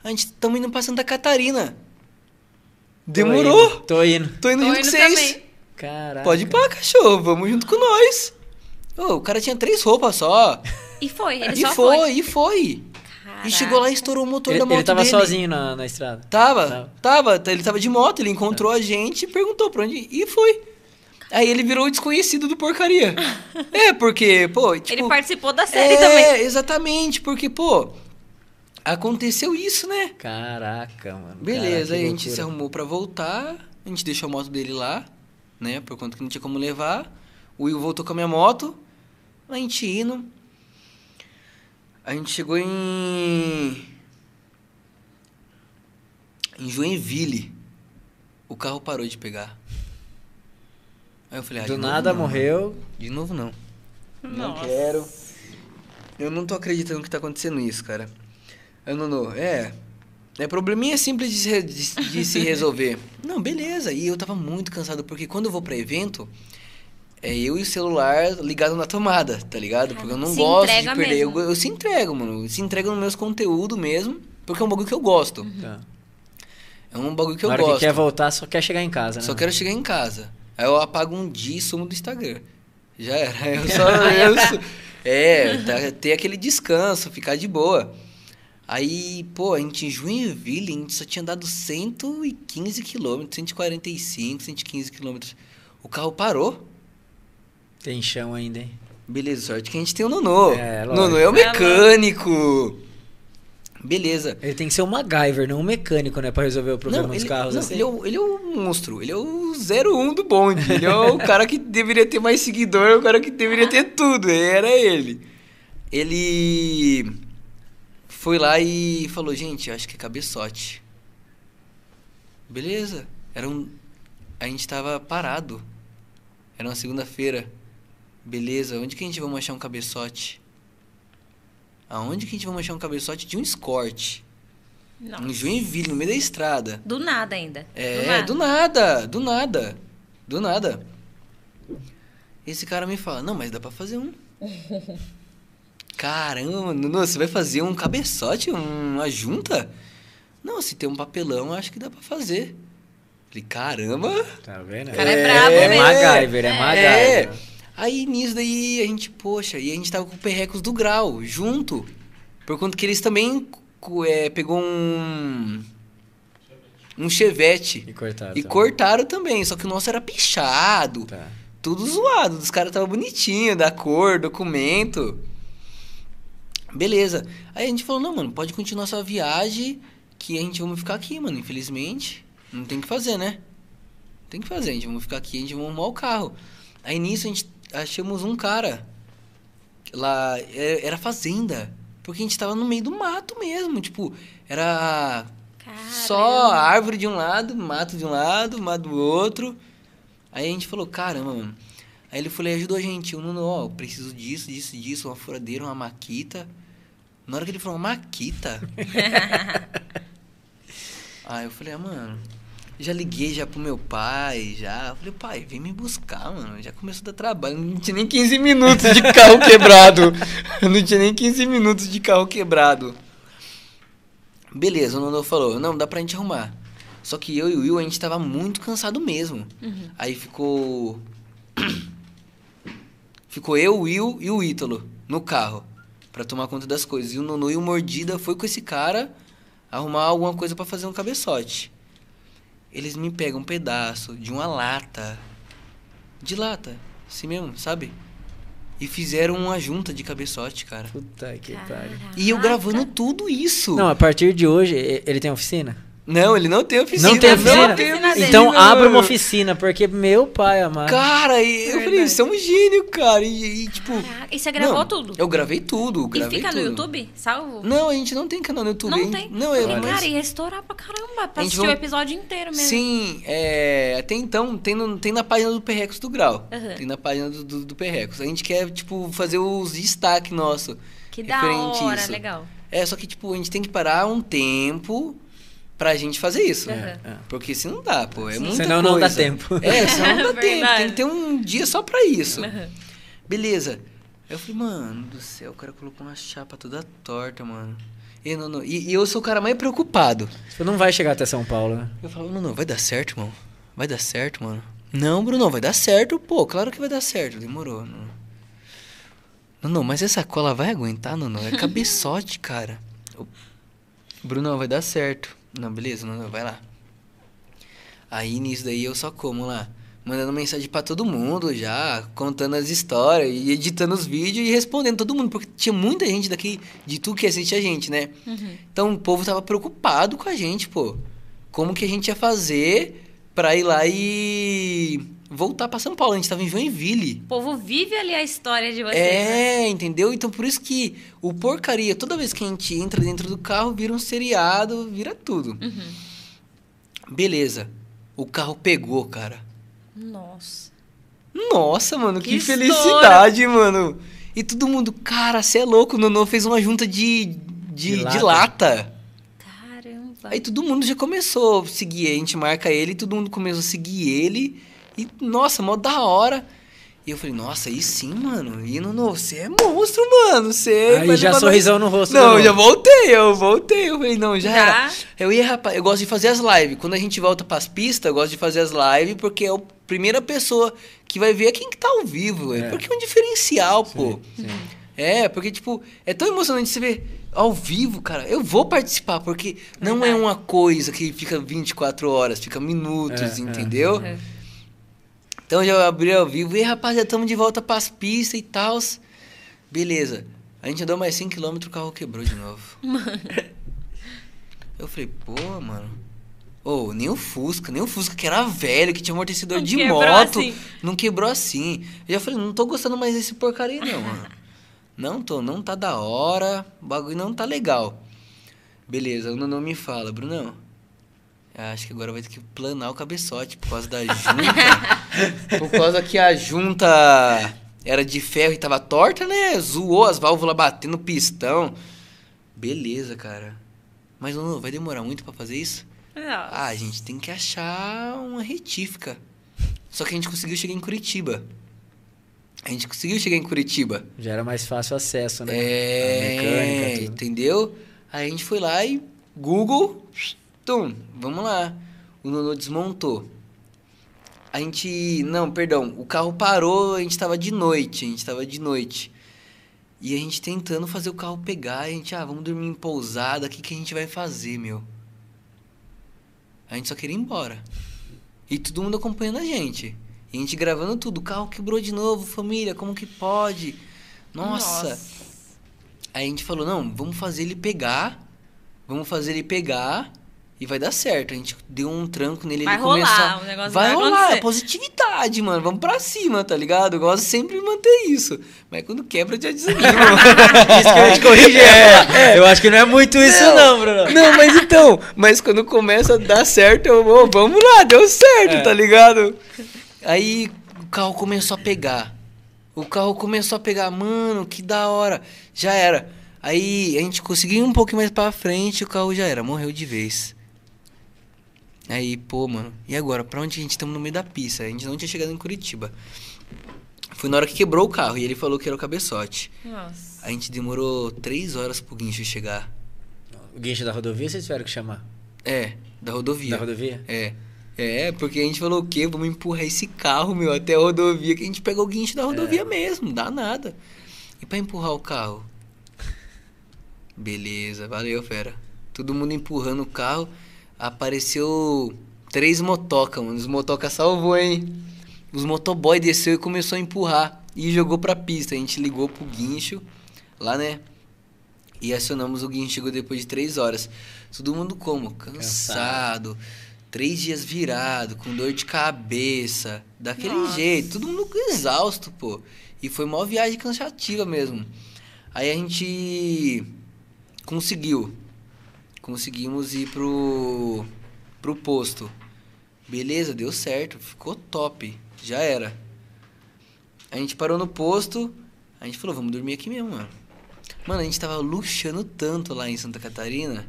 A gente estamos indo pra Santa Catarina. Demorou. Tô indo. Tô indo Tô junto indo com vocês. Caraca. Pode ir pra, cachorro. Vamos junto com nós. Ô, o cara tinha três roupas só. E foi, ele e só foi, foi. e foi. E chegou lá e estourou o motor Ele, da moto ele tava dele. sozinho na, na estrada. Tava, Tava. tava, Ele tava de moto, ele encontrou a gente, perguntou pra onde ir e foi. Aí ele virou o desconhecido do porcaria. é, porque, pô, tipo, Ele participou da série é, também. exatamente, porque, pô, aconteceu isso, né? Caraca, mano. Beleza, Caraca, aí a gente se arrumou pra voltar, a gente deixou a moto dele lá, né, por conta que não tinha como levar. O Will voltou com a minha moto, a gente indo. A gente chegou em. Em Joinville. O carro parou de pegar. Aí eu falei, ah, Do nada não, morreu. De novo não. Não Nossa. quero. Eu não tô acreditando que tá acontecendo isso, cara. Eu não, não. É. É probleminha simples de se, de- de se resolver. Não, beleza. E eu tava muito cansado, porque quando eu vou pra evento, é eu e o celular ligado na tomada, tá ligado? Porque eu não Se gosto de perder. Eu, mesmo. eu se entrego, mano. Eu se entrego nos meus conteúdos mesmo, porque é um bagulho que eu gosto. Tá. É um bagulho que eu Na hora gosto. que quer voltar, só quer chegar em casa, né? Só quero chegar em casa. Aí eu apago um dia e sumo do Instagram. Já era. Eu só. eu é, tá, ter aquele descanso, ficar de boa. Aí, pô, a gente em Joinville, a gente só tinha dado 115 quilômetros, 145, 115 quilômetros. O carro parou. Tem chão ainda, hein? Beleza, sorte que a gente tem o Nonô. É, lógico. Nonô é o É, mecânico. Beleza. Ele tem que ser um MacGyver, não um mecânico, né? Pra resolver o problema dos ele, carros não, assim. ele, é o, ele é o monstro, ele é o 01 do bonde. Ele é o cara que deveria ter mais seguidor, o cara que deveria ter tudo. Era ele. Ele foi lá e falou, gente, acho que é cabeçote. Beleza. Era um. A gente tava parado. Era uma segunda-feira. Beleza, onde que a gente vai achar um cabeçote? Aonde que a gente vai achar um cabeçote de um escort? Nossa. Em Joinville, no meio da estrada. Do nada ainda. É, do nada, do nada, do nada. Esse cara me fala, não, mas dá pra fazer um. Caramba, Nuno, você vai fazer um cabeçote, um- uma junta? Não, se tem um papelão, acho que dá pra fazer. Falei, caramba. Tá vendo? O cara é brabo é mesmo. MacGyver, é É. MacGyver. Aí nisso daí a gente, poxa, e a gente tava com o Perrecos do Grau, junto. Por conta que eles também é, pegou um. Um chevette. E cortado. E também. cortaram também, só que o nosso era pichado. Tá. Tudo zoado. Dos caras tava bonitinho, da cor, documento. Beleza. Aí a gente falou, não, mano, pode continuar sua viagem, que a gente vamos ficar aqui, mano, infelizmente. Não tem o que fazer, né? Tem que fazer, a gente vamos ficar aqui, a gente vai arrumar o carro. Aí nisso a gente achamos um cara. Lá, é- era fazenda. Porque a gente tava no meio do mato mesmo. Tipo, era só Caramba. árvore de um lado, mato de um lado, mato do outro. Aí a gente falou, caramba, mano. Aí ele falou, ajudou a gente. O Nuno, ó, eu preciso disso, disso, disso, uma furadeira, uma maquita. Na hora que ele falou, maquita? Aí eu falei, ah, mano, já liguei já pro meu pai, já. Eu falei, pai, vem me buscar, mano. Já começou a dar trabalho. Não tinha nem 15 minutos de carro quebrado. Não tinha nem 15 minutos de carro quebrado. Beleza, o Nono falou, não, dá pra gente arrumar. Só que eu e o Will, a gente tava muito cansado mesmo. Aí ficou... ficou eu, o Will e o Ítalo no carro. Pra tomar conta das coisas. E o Nono e o Mordida foi com esse cara arrumar alguma coisa pra fazer um cabeçote. Eles me pegam um pedaço de uma lata. De lata. Assim mesmo, sabe? E fizeram uma junta de cabeçote, cara. Puta que pariu. E eu gravando tudo isso. Não, a partir de hoje, ele tem oficina? Não, ele não tem oficina. Não tem oficina? tem Oficina dele. Então oficina, abra uma oficina, porque meu pai amado. Cara, e eu falei, você é um gênio, cara. E, e, tipo. Caraca, E você gravou não, tudo? Eu gravei tudo. E Gravei fica no tudo. YouTube? Salvo? Não, a gente não tem canal no YouTube. Não gente- tem? Não, eu, Porque, mas- cara, ia estourar pra caramba pra assistir o vai- episódio inteiro mesmo. Sim, é, até então tem, no- tem na página do Perrecos do Grau. Aham. Tem na página do, do, do Perrecos. A gente quer, tipo, fazer os destaques nosso. Que da hora, isso. legal. É, só que, tipo, a gente tem que parar um tempo pra gente fazer isso. É. Porque se não dá, pô, é muita Senão não dá coisa. tempo. É, senão não dá tempo. Tem que ter um dia só pra isso. Aham. Beleza. Aí eu falei, mano do céu, o cara colocou uma chapa toda torta, mano. E, não, não, e, e eu sou o cara mais preocupado. Você não vai chegar até São Paulo, né? Eu falo, não, não, vai dar certo, mano. Vai dar certo, mano. Não, Bruno, vai dar certo, pô. Claro que vai dar certo. Demorou. Não, não, não mas essa cola vai aguentar, não, não. É cabeçote, cara. Bruno, vai dar certo. Não, beleza, não, não, vai lá. Aí nisso daí eu só como lá. mandando mensagem pra todo mundo já, contando as histórias e editando os vídeos e respondendo todo mundo, porque tinha muita gente daqui de tu que assiste a gente, né? Então o povo tava preocupado com a gente, pô. Como que a gente ia fazer pra ir lá e voltar pra São Paulo? A gente tava em Joinville. O povo vive ali a história de vocês. né? É, entendeu? Então por isso que o porcaria, toda vez que a gente entra dentro do carro, vira um seriado, vira tudo. Beleza. O carro pegou, cara. Nossa. Nossa, mano, que, Que felicidade, mano. E todo mundo, cara, você é louco, o Nonô fez uma junta de, de, De de lata. lata. Caramba. Aí todo mundo já começou a seguir, a gente marca ele, todo mundo começou a seguir ele. E, nossa, mó da hora. E eu falei, nossa, aí sim, mano. E Nonô, você é monstro, mano. Você. Aí já sorrisão no rosto. Não, eu já voltei, eu voltei. Eu falei, não, já, Já? era. Eu ia, rapaz, eu gosto de fazer as lives. Quando a gente volta pras pistas, eu gosto de fazer as lives porque é a primeira pessoa que vai ver é quem que tá ao vivo. É. Porque é um diferencial, pô. Sim. É, porque, tipo, é tão emocionante você ver ao vivo, cara. Eu vou participar, porque não é uma coisa que fica 24 horas, fica minutos, É, é. entendeu? É. Então já abri ao vivo e rapaz, já estamos de volta pras pistas e tal. Beleza. A gente andou mais 5km, o carro quebrou de novo. Eu falei, pô, mano. Ô, nem o Fusca, nem o Fusca que era velho, que tinha amortecedor Não de moto. assim. Não quebrou assim. Eu já falei, não tô gostando mais desse porcaria, não, mano. Não tô, não tá da hora, o bagulho não tá legal. Beleza, o Nuno me fala, Brunão. Acho que agora vai ter que planar o cabeçote por causa da junta. por causa que a junta era de ferro e tava torta, né? Zoou as válvulas batendo pistão. Beleza, cara. Mas Nuno, vai demorar muito pra fazer isso? Nossa. Ah, a gente tem que achar uma retífica. Só que a gente conseguiu chegar em Curitiba. A gente conseguiu chegar em Curitiba. Já era mais fácil o acesso, né? A É, mecânica, tudo. entendeu? Aí a gente foi lá e Google, tum, vamos lá. O Nono desmontou. A gente, não, perdão, o carro parou, a gente tava de noite, a gente tava de noite. E a gente tentando fazer o carro pegar, a gente, ah, vamos dormir em pousada, o que, que a gente vai fazer, meu? A gente só queria ir embora. E todo mundo acompanhando a gente. E a gente gravando tudo, o carro quebrou de novo, família, como que pode? Nossa. Aí a gente falou, não, vamos fazer ele pegar. Vamos fazer ele pegar e vai dar certo. A gente deu um tranco nele, Vai ele rolar, começou. o negócio vai vai rolar, acontecer. é positividade, mano. Vamos pra cima, tá ligado? Eu gosto sempre de manter isso. Mas quando quebra, já desanima. Isso que eu te corrigir. É, Eu acho que não é muito isso, não, Bruno. Não, mas então, mas quando começa a dar certo, eu vou, vamos lá, deu certo, É. tá ligado? Aí o carro começou a pegar. O carro começou a pegar, mano, que da hora. Já era. Aí a gente conseguiu ir um pouquinho mais pra frente, o carro já era, morreu de vez. Aí, pô, mano, e agora? Pra onde a gente estamos no meio da pista? A gente não tinha chegado em Curitiba. Foi na hora que quebrou o carro e ele falou que era o cabeçote. Nossa. A gente demorou três horas pro guincho chegar. O guincho da rodovia vocês tiveram que chamar? É, da rodovia. Da rodovia? É. É, porque a gente falou o quê? Vamos empurrar esse carro, meu, até a rodovia, que a gente pegou o guincho da rodovia mesmo, dá nada. E pra empurrar o carro? Beleza, valeu, fera. Todo mundo empurrando o carro. Apareceu três motoca, mano. Os motoca salvou, hein? Os motoboy desceu e começou a empurrar. E jogou pra pista. A gente ligou pro guincho, lá, né? E acionamos o guincho. Chegou depois de três horas. Todo mundo como? Cansado. Três dias virado, com dor de cabeça. Daquele Nossa. jeito. Todo mundo exausto, pô. E foi uma viagem cansativa mesmo. Aí a gente conseguiu. Conseguimos ir pro, pro posto. Beleza, deu certo. Ficou top. Já era. A gente parou no posto. A gente falou, vamos dormir aqui mesmo, mano. Mano, a gente tava luxando tanto lá em Santa Catarina.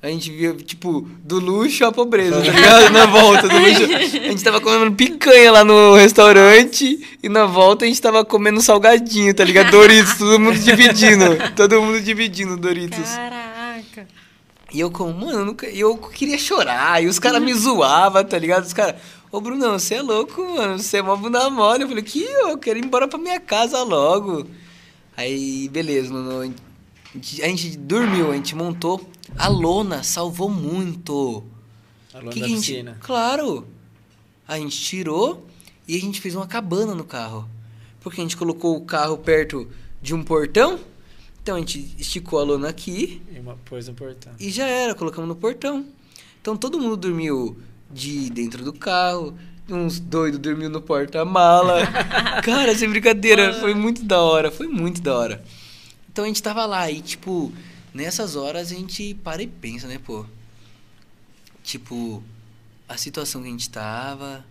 A gente via, tipo, do luxo à pobreza, tá ligado? Na volta do luxo. A gente tava comendo picanha lá no restaurante e na volta a gente tava comendo salgadinho, tá ligado? Doritos, todo mundo dividindo. Todo mundo dividindo Doritos. Caraca. E eu como, mano, eu, nunca, eu queria chorar. E os caras me zoavam, tá ligado? Os caras, ô Brunão, você é louco, mano. Você é uma bunda mole. Eu falei, que eu quero ir embora pra minha casa logo. Aí, beleza, no, no- a gente dormiu, a gente montou. A lona salvou muito. A lona Que da que a gente- piscina. Claro. A gente tirou e a gente fez uma cabana no carro. Porque a gente colocou o carro perto de um portão. Então a gente esticou a lona aqui E uma pôs no portão. e já era, colocamos no portão. Então todo mundo dormiu de dentro do carro, uns doidos dormiu no porta-mala. Cara, sem brincadeira, foi muito da hora, foi muito da hora. Então a gente tava lá e, tipo, nessas horas a gente para e pensa, né, pô? Tipo, a situação que a gente tava.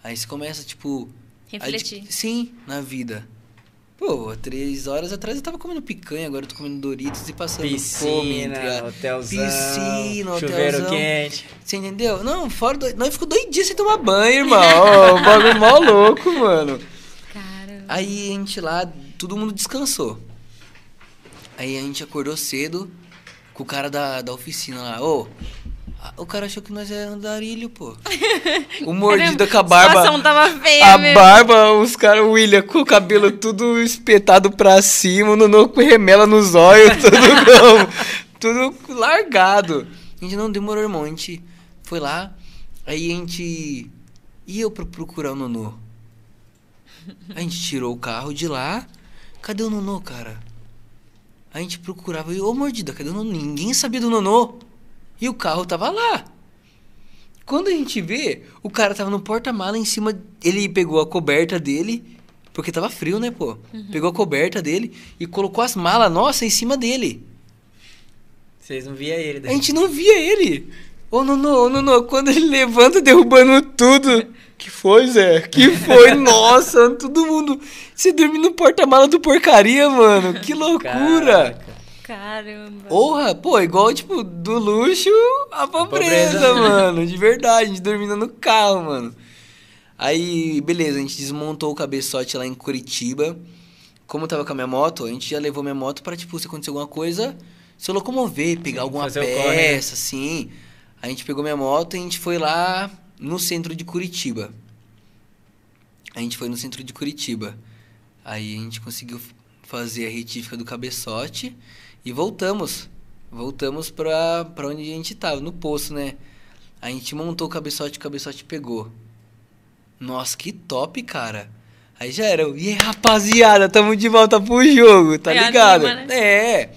Aí você começa, tipo. Refletir. Sim, na vida. Pô, três horas atrás eu tava comendo picanha, agora eu tô comendo Doritos e passando fome. entre Piscina, a- hotelzão, Piscina, chuveiro hotelzão. quente. Você entendeu? Não, fora do... Nós ficou doidinho sem tomar banho, irmão. O bagulho mó louco, mano. Caramba. Aí a gente lá, todo mundo descansou. Aí a gente acordou cedo com o cara da, da oficina lá. Ô, o cara achou que nós era andarilho, pô. O mordido com a A barba. situação tava feia A mesmo. barba, os caras, o William, com o cabelo tudo espetado pra cima, o Nono com remela nos olhos, tudo como? tudo largado. A gente não demorou, irmão. A gente foi lá, aí a gente ia pra procurar o Nonô. A gente tirou o carro de lá. Cadê o Nonô, cara? A gente procurava, e ô mordida, cadê o Nonô? Ninguém sabia do Nonô. E o carro tava lá. Quando a gente vê, o cara tava no porta-mala em cima. Ele pegou a coberta dele, porque tava frio, né, pô? Pegou a coberta dele e colocou as malas nossa em cima dele. Vocês não via ele A daí. gente não via ele. Ô, Nono, ô, Nono, quando ele levanta derrubando tudo. Que foi, Zé? Que foi? Nossa, todo mundo. Você dormiu no porta-mala do porcaria, mano. Que loucura. Caraca. Caramba. Porra, pô, igual, tipo, do luxo à pobreza, pobreza. mano. De verdade, a gente dormindo no carro, mano. Aí, beleza, a gente desmontou o cabeçote lá em Curitiba. Como eu tava com a minha moto, a gente já levou minha moto pra, tipo, se acontecer alguma coisa, se locomover, pegar Sim, alguma né? peça, assim. A gente pegou minha moto e a gente foi lá no centro de Curitiba. A gente foi no centro de Curitiba. Aí a gente conseguiu fazer a retífica do cabeçote e voltamos. Voltamos pra, pra onde a gente tava, no poço, né? A gente montou o cabeçote, o cabeçote pegou. Nossa, que top, cara. Aí já era. E rapaziada, tamo de volta pro jogo, tá É, ligado? anima, né? É.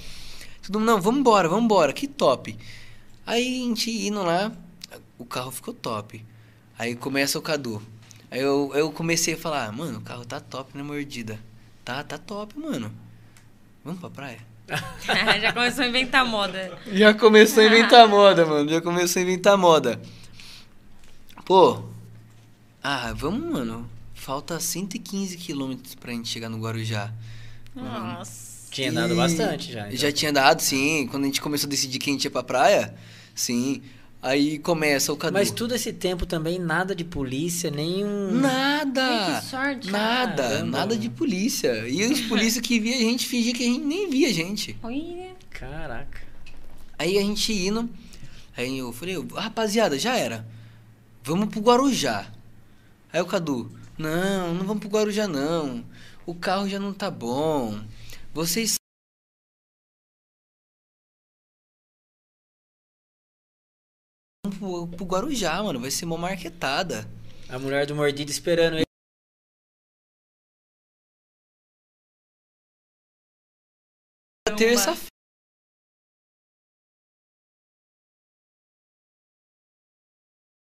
Todo mundo, não, vambora, vambora, que top. Aí a gente indo lá, o carro ficou top. Aí começa o Cadu. Aí eu, eu comecei a falar, mano, o carro tá top, né, mordida? Tá, tá top, mano. Vamos pra praia? Já começou a inventar moda. Já começou a inventar moda, mano. Já começou a inventar moda. Pô. Ah, vamos, mano. Falta 115 quilômetros pra gente chegar no Guarujá. Nossa. Tinha andado bastante já. então. Já tinha dado, sim. Quando a gente começou a decidir que a gente ia pra praia, sim. Aí começa o Cadu. Mas todo esse tempo também, nada de polícia, nenhum. Nada! Ai, que sorte, Nada, caramba. nada de polícia. E os polícia que via a gente fingia que a gente nem via a gente. Olha. Caraca. Aí a gente indo, aí eu falei, rapaziada, já era. Vamos pro Guarujá. Aí o Cadu, não, não vamos pro Guarujá não. O carro já não tá bom. Vocês pro, pro Guarujá, mano. Vai ser uma marquetada. A mulher do mordido esperando ele. Terça-feira.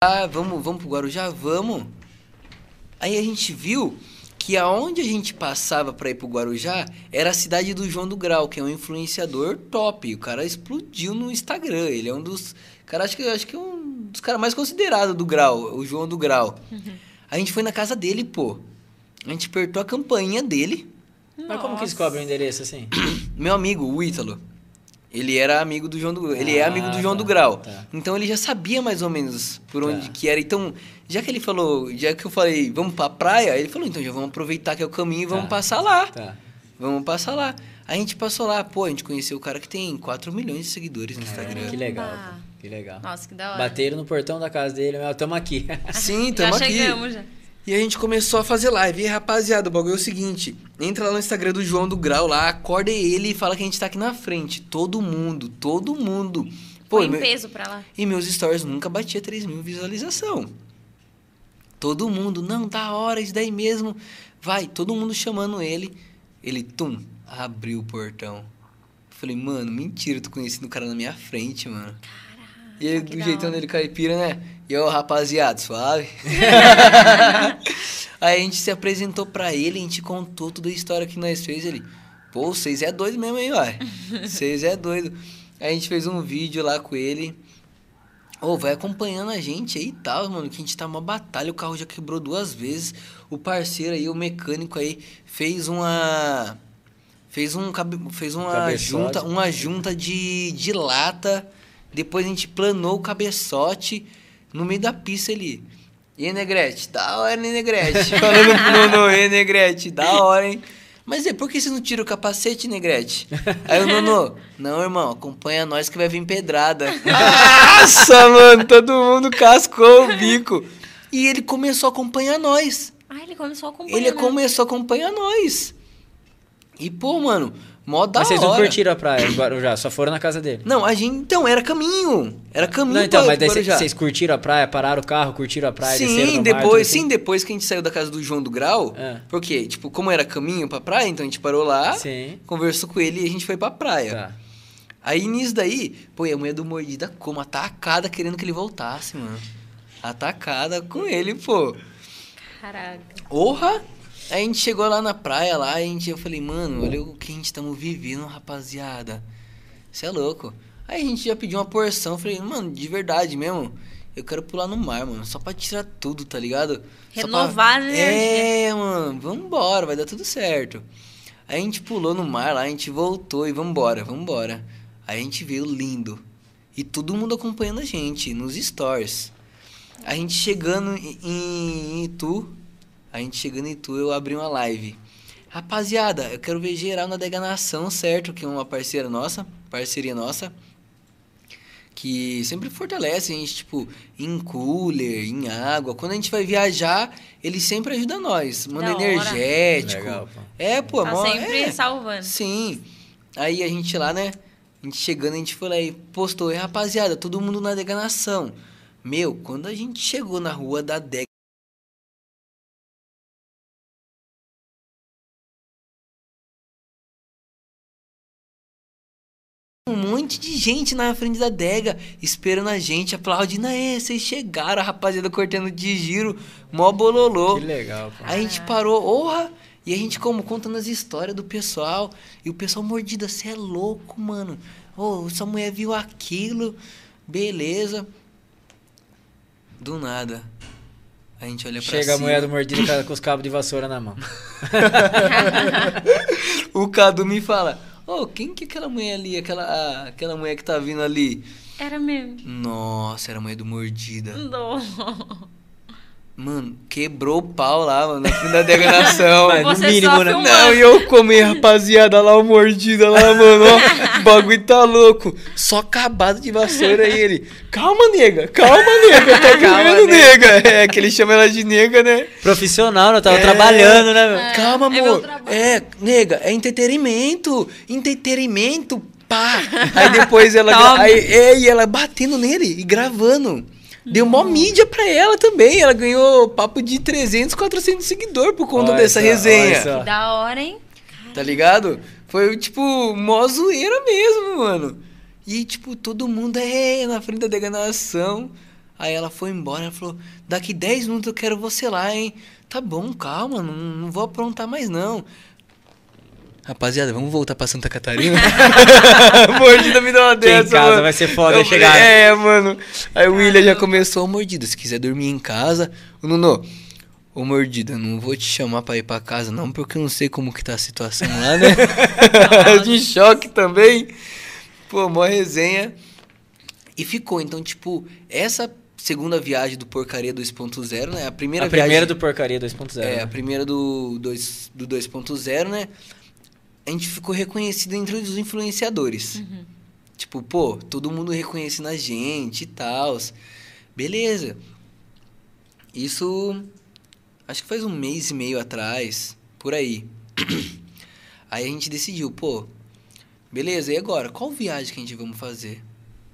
Ah, vamos, vamos pro Guarujá? Vamos. Aí a gente viu que aonde a gente passava pra ir pro Guarujá era a cidade do João do Grau, que é um influenciador top. O cara explodiu no Instagram. Ele é um dos. Cara, acho que, acho que é um dos caras mais considerados do Grau, o João do Grau. A gente foi na casa dele, pô. A gente apertou a campainha dele. Mas como que descobre o endereço assim? Meu amigo, o Ítalo, ele era amigo do João do Ele é Ah, amigo do João tá, do Grau. tá. Então ele já sabia mais ou menos por onde Tá. que era. Então, já que ele falou, já que eu falei, vamos pra praia, ele falou, então já vamos aproveitar que é o caminho e vamos Tá. passar lá. Tá. Vamos passar lá. A gente passou lá, pô, a gente conheceu o cara que tem 4 milhões de seguidores no Instagram. É, Que legal, pô. Que legal. Nossa, que da hora. Bateram no portão da casa dele, mas tamo aqui. Sim, já tamo aqui. chegamos já. E a gente começou a fazer live. E rapaziada, o bagulho é o seguinte: entra lá no Instagram do João do Grau lá, acorda ele e fala que a gente tá aqui na frente. Todo mundo, todo mundo. Pô, Foi em meu- peso pra lá. e meus stories nunca batia 3 mil visualização. Todo mundo, não, da hora, isso daí mesmo. Vai, todo mundo chamando ele. Ele, tum, abriu o portão. Falei, mano, mentira, tô conhecendo o cara na minha frente, mano. E ele, do jeitão dele caipira, né? E eu, rapaziada, suave. Aí a gente se apresentou pra ele, a gente contou toda a história que nós fez. Ele, pô, vocês é doido mesmo, hein, uai? Vocês é doido. Aí a gente fez um vídeo lá com ele. Ô, vai acompanhando a gente aí e tal, mano, que a gente tá numa batalha, o carro já quebrou duas vezes. O parceiro aí, o mecânico aí, fez uma. Fez um fez uma Cabeçote. junta, uma junta de, de lata. Depois a gente planou o cabeçote no meio da pista ali. E aí, Negrete? Da hora, hein, Negrete? Falando pro Nono, e Negrete? Da hora, hein? Mas é, por que você não tira o capacete, Negrete? Aí o Nono, não, irmão, acompanha nós que vai vir pedrada. Nossa, mano, todo mundo cascou o bico. E ele começou a acompanhar nós. Ah, ele começou a acompanhar. Ele né? começou a acompanhar nós. E, pô, mano, mó da Mas vocês não hora. curtiram a praia em Guarujá, só foram na casa dele. Não, a gente, então, era caminho. Era caminho Não, então, pra mas daí Guarujá. vocês curtiram a praia, pararam o carro, curtiram a praia, desceram Sim, no mar, depois, tudo sim, assim? depois que a gente saiu da casa do João do Grau, É. porque, tipo, como era caminho pra praia, então a gente parou lá, Sim. conversou com ele e a gente foi pra praia. Tá. Aí nisso daí, pô, e a mulher do Mordida como? Atacada querendo que ele voltasse, mano. Atacada com ele, pô. Caraca. Porra! Aí a gente chegou lá na praia, lá, a gente, eu falei, mano, olha o que a gente estamos vivendo, rapaziada. Você é louco. Aí a gente já pediu uma porção, eu falei, mano, de verdade mesmo, eu quero pular no mar, mano, só pra tirar tudo, tá ligado? Renovar pra... a energia. É, mano, vambora, vai dar tudo certo. Aí a gente pulou no mar lá, a gente voltou e vambora, vambora. Aí a gente veio lindo. E todo mundo acompanhando a gente, nos stories. A gente chegando em, em Itu, a gente chegando em Itu, eu abri uma live. Rapaziada, eu quero ver geral na Deganação, certo? Que é uma parceira nossa, parceria nossa. Que sempre fortalece a gente, tipo, em cooler, em água. Quando a gente vai viajar, ele sempre ajuda nós. Manda Da energético. Legal, pô. É, pô, Tá mó- sempre é. salvando. Sim. Aí a gente lá, né? A gente chegando, a gente foi lá e postou. E rapaziada, todo mundo na deganação. Meu, quando a gente chegou na rua da Dega. Um monte de gente na frente da adega, esperando a gente, aplaudindo. Aê, vocês chegaram, a rapaziada cortando de giro, mó bololô. Que legal, pô. Aí a gente parou, orra! E a gente como contando as histórias do pessoal. E o pessoal mordida, você é louco, mano. Ô, essa mulher viu aquilo. Beleza. Do nada. A gente olha pra Chega a cima. mulher do mordido com- com os cabos de vassoura na mão. O Cadu me fala: Ô, quem que é aquela mulher ali? Aquela, aquela mulher que tá vindo ali? Era mesmo. Nossa, era a mulher do mordida. Não. Mano, quebrou o pau lá, mano, na fim da deganação. Mas no mínimo, né? Não, e eu comi, rapaziada, lá o mordida lá, mano, ó, o bagulho tá louco. Só acabado de vassoura aí ele. Calma, nega, calma, nega, tá Calma, doendo, nega. É, que ele chama ela de nega, né? Profissional, eu tava É. trabalhando, né, meu? Calma, é amor. trabalho. É, nega, é entretenimento. Entretenimento, pá. Aí depois ela. aí, é, e ela batendo nele e gravando. Deu mó mídia pra ela também. Ela ganhou papo de 300, 400 seguidores por conta Olha dessa só, resenha. Que da hora, hein? Tá ligado? Foi, tipo, mó zoeira mesmo, mano. E, tipo, todo mundo é na frente da deganação. Aí ela foi embora, ela falou, daqui 10 minutos eu quero você lá, hein? Tá bom, calma, não, não vou aprontar mais não. Rapaziada, vamos voltar pra Santa Catarina? mordida me dá uma Que em dessa, casa mano. vai ser foda Eu chegar. É, mano. Aí o William já começou, mordida, se quiser dormir em casa... Ô, Nuno, ô mordida, não vou te chamar pra ir pra casa não, porque eu não sei como que tá a situação lá, né? De choque também. Pô, mó resenha. E ficou, então, tipo, essa segunda viagem do Porcaria 2.0, né? A primeira a primeira viagem... do Porcaria 2.0. É, a né? primeira do, dois, do 2.0, né? A gente ficou reconhecido entre os influenciadores. Tipo, pô, todo mundo reconhecendo a gente e tal. Beleza. Isso, acho que faz um mês e meio atrás, por aí. aí a gente decidiu, pô, beleza, e agora? Qual viagem que a gente vamos fazer?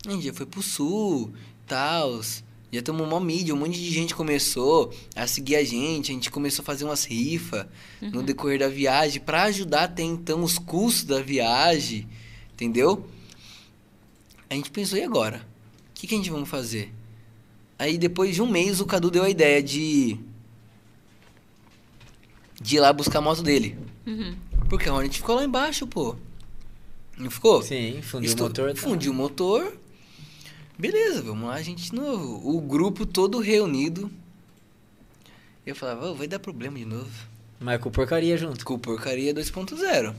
A gente já foi pro sul, tal, Já tomou uma mídia, um monte de gente começou a seguir a gente, a gente começou a fazer umas rifas no decorrer da viagem pra ajudar até então os custos da viagem, entendeu? A gente pensou, e agora? O que, que a gente vamos fazer? Aí depois de um mês o Cadu deu a ideia de. de ir lá buscar a moto dele. Uhum. Porque a Hornet ficou lá embaixo, pô. Não ficou? Sim, fundiu Estou- o motor. tá. Fundiu o motor. Beleza, vamos lá, gente de novo. O grupo todo reunido. Eu falava, "Ô, vai dar problema de novo. Mas com porcaria junto. Com porcaria 2.0.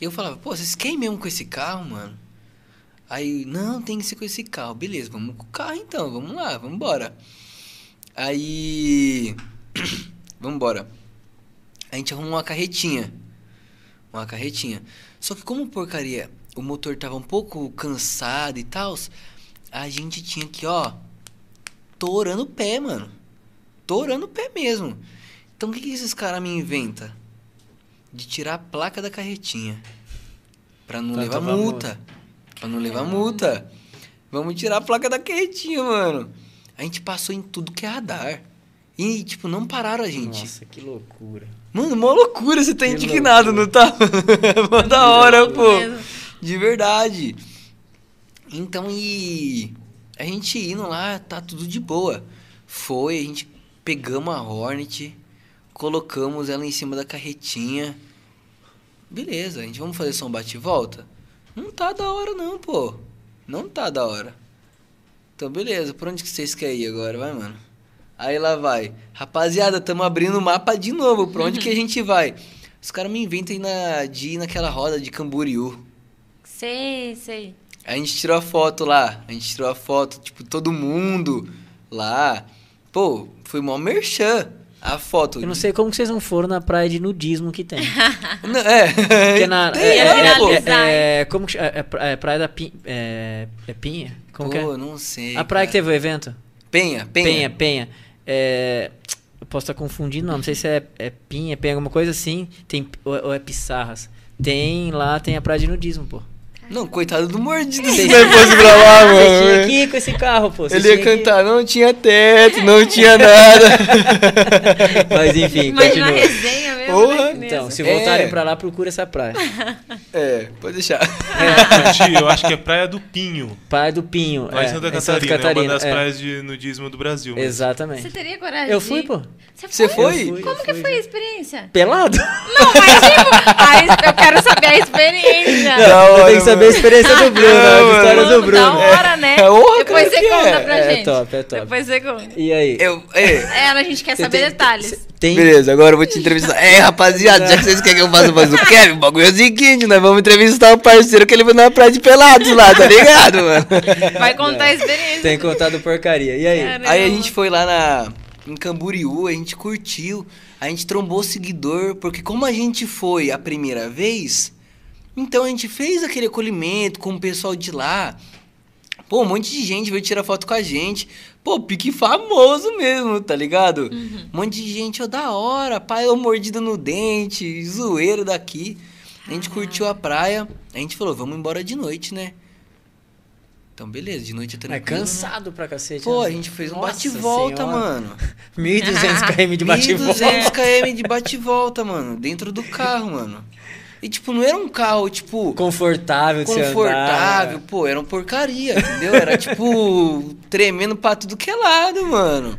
E eu falava, pô, vocês querem mesmo com esse carro, mano? Aí, não, tem que ser com esse carro. Beleza, vamos com o carro então, vamos lá, vamos embora. Aí. vamos embora. A gente arrumou uma carretinha. Uma carretinha. Só que como porcaria, o motor tava um pouco cansado e tal, a gente tinha que, ó, torando o pé, mano. Torando o pé mesmo. Então o que, que esses caras me inventam? De tirar a placa da carretinha. Pra não Pra levar multa. Pra não levar multa. Vamos tirar a placa da carretinha, mano. A gente passou em tudo que é radar. E, tipo, não pararam a gente. Nossa, que loucura. Mano, mó loucura, você tá Que indignado, não loucura. tá? Mó da hora, pô. Mesmo. De verdade. Então, e a gente indo lá, tá tudo de boa. Foi, a gente pegamos a Hornet, colocamos ela em cima da carretinha. Beleza, a gente vamos fazer só um bate e volta? Não tá da hora não, pô. Não tá da hora. Então, beleza, por onde que vocês querem ir agora? Vai, mano. Aí lá vai. Rapaziada, tamo abrindo o mapa de novo. Pra onde que a gente vai? Os caras me inventam de ir naquela roda de Camboriú. Sei, sei. A gente tirou a foto lá. A gente tirou a foto, tipo, todo mundo lá. Pô, foi mó merchan a foto. Eu não sei como que vocês não foram na praia de nudismo que tem. Não, é. Porque na, Tem, é, é, né, é, é, como que? É, é praia da Pinha. É, é Pinha? Como que Pô, é? não sei. A praia que cara. teve o evento? Penha, Penha. Penha, Penha. É, eu posso estar confundindo, não. Não sei se é, é Pinha, Penha, alguma coisa assim. Tem, ou, é- ou é Pissarras. Tem lá, tem a praia de nudismo, pô. Não, coitado do mordido se ele fosse pra lá, Você tinha mano. que ir com esse carro, pô. vocês Ele ia tinham que cantar, não tinha teto, não tinha nada. Mas enfim, Imagina a continua. resenha mesmo. Porra. né? Então, se É. voltarem pra lá, procura essa praia. É, pode deixar. É, eu acho que é Praia do Pinho. Praia do Pinho. Lá é, em Santa em Catarina. É uma das é. praias de nudismo do Brasil. mas- Exatamente. Você teria coragem Eu fui, pô. Você Você foi? foi? Como que foi a experiência? Pelado? Não, mas tipo, a eu quero saber a experiência. Da Eu tenho que saber a experiência do Bruno, Não, as histórias Mano, do Bruno. Da hora, né? É, honra, Depois você que conta é. pra É gente. top, é top. Depois você conta. E aí? Eu, é. É, a gente quer saber tem- detalhes. Tem, Beleza, agora eu vou te entrevistar. É, rapaziada, já que vocês querem que eu faça mais o Kevin, o bagulho é o seguinte, nós vamos entrevistar o parceiro que ele foi na praia de Pelados lá, tá ligado, mano? Vai contar a experiência. tem contado porcaria. E aí? Caramba. Aí a gente foi lá na, em Camboriú, a gente curtiu, a gente trombou seguidor, porque como a gente foi a primeira vez, então a gente fez aquele acolhimento com o pessoal de lá. Pô, um monte de gente veio tirar foto com a gente. Pô, pique famoso mesmo, tá ligado? Um monte de gente, ó, da hora, pai, ó, mordida no dente, zoeiro daqui. A gente curtiu a praia, a gente falou, vamos embora de noite, né? Então, beleza, de noite é É tranquilo. cansado pra cacete. Pô, né? a gente fez um bate-volta, mano. 1.200 km de bate-volta. 1.200 km de bate-volta, mano. Dentro do carro, mano. E, tipo, não era um carro, tipo, Confortável de confortável. andar. Pô, era uma porcaria, entendeu? Era, tipo, tremendo pra tudo que é lado, mano.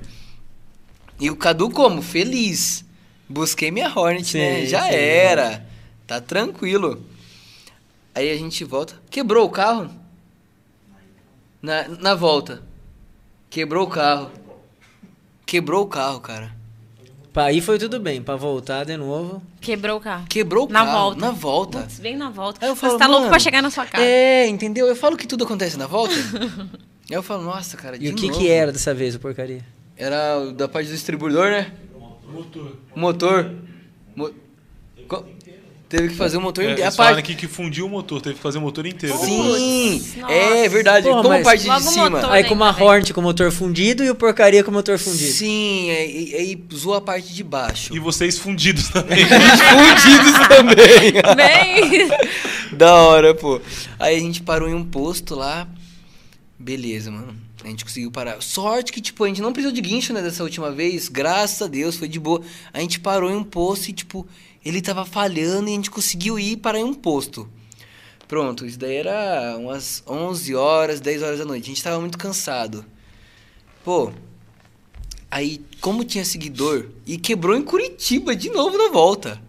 E o Cadu como? Feliz. Busquei minha Hornet, Sim, né? Já sim. era. Tá tranquilo. Aí a gente volta. Quebrou o carro? Na, na volta. Quebrou o carro. Quebrou o carro, cara. Pra ir foi tudo bem, pra voltar de novo. Quebrou o carro. Quebrou o Na carro. volta. Na volta. Putz, bem na volta. Aí eu falo, Você tá louco pra chegar na sua casa. É, entendeu? Eu falo que tudo acontece na volta. Aí eu falo, nossa, cara, de E o que novo. que era dessa vez, o porcaria? Era o da parte do distribuidor, né? Motor. O motor. Mo- Teve que fazer o motor É, inteiro. eles a falaram parte... aqui que fundiu o motor, teve que fazer o motor inteiro. Sim, é verdade. Porra, Como a parte de o cima. motor. Aí com uma também. Hornet com motor fundido e o porcaria com motor fundido. Sim, aí, aí zoou a parte de baixo. E vocês fundidos também. Fundidos também. Bem. da hora, pô. Aí a gente parou em um posto lá. Beleza, mano. A gente conseguiu parar. Sorte que, tipo, a gente não precisou de guincho, né, dessa última vez. Graças a Deus, foi de boa. A gente parou em um posto e, tipo, ele tava falhando e a gente conseguiu ir parar em um posto. Pronto, isso daí era umas 11 horas, 10 horas da noite. A gente tava muito cansado. Pô, aí, como tinha seguidor, e quebrou em Curitiba de novo na volta.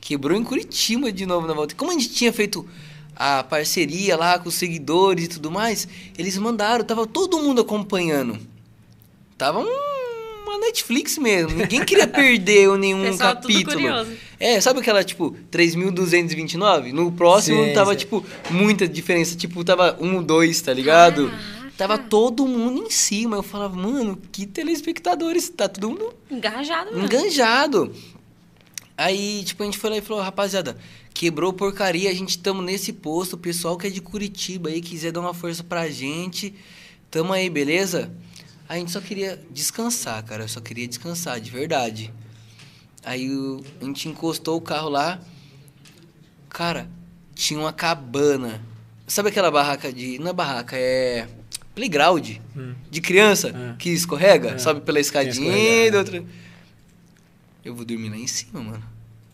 Quebrou em Curitiba de novo na volta. Como a gente tinha feito a parceria lá com os seguidores e tudo mais, eles mandaram, tava todo mundo acompanhando. Tava um- uma Netflix mesmo. Ninguém queria perder nenhum Pessoal, capítulo. É, sabe aquela, tipo, 3.229? No próximo Sim, tava, sim. tipo, muita diferença. Tipo, tava 1, 2, tá ligado? Caraca. Tava todo mundo em cima. Eu falava, mano, que telespectadores. Tá todo mundo Engajado mesmo. enganjado. Aí, tipo, a gente foi lá e falou, rapaziada, quebrou porcaria, a gente tamo nesse posto, o pessoal que é de Curitiba aí, quiser dar uma força pra gente, tamo aí, beleza? A gente só queria descansar, cara, eu só queria descansar, de verdade. Aí a gente encostou o carro lá, cara, tinha uma cabana. Sabe aquela barraca de... Não é barraca, é... Playground, de criança, É. que escorrega, É. sobe pela escadinha e outra... Eu vou dormir lá em cima, mano.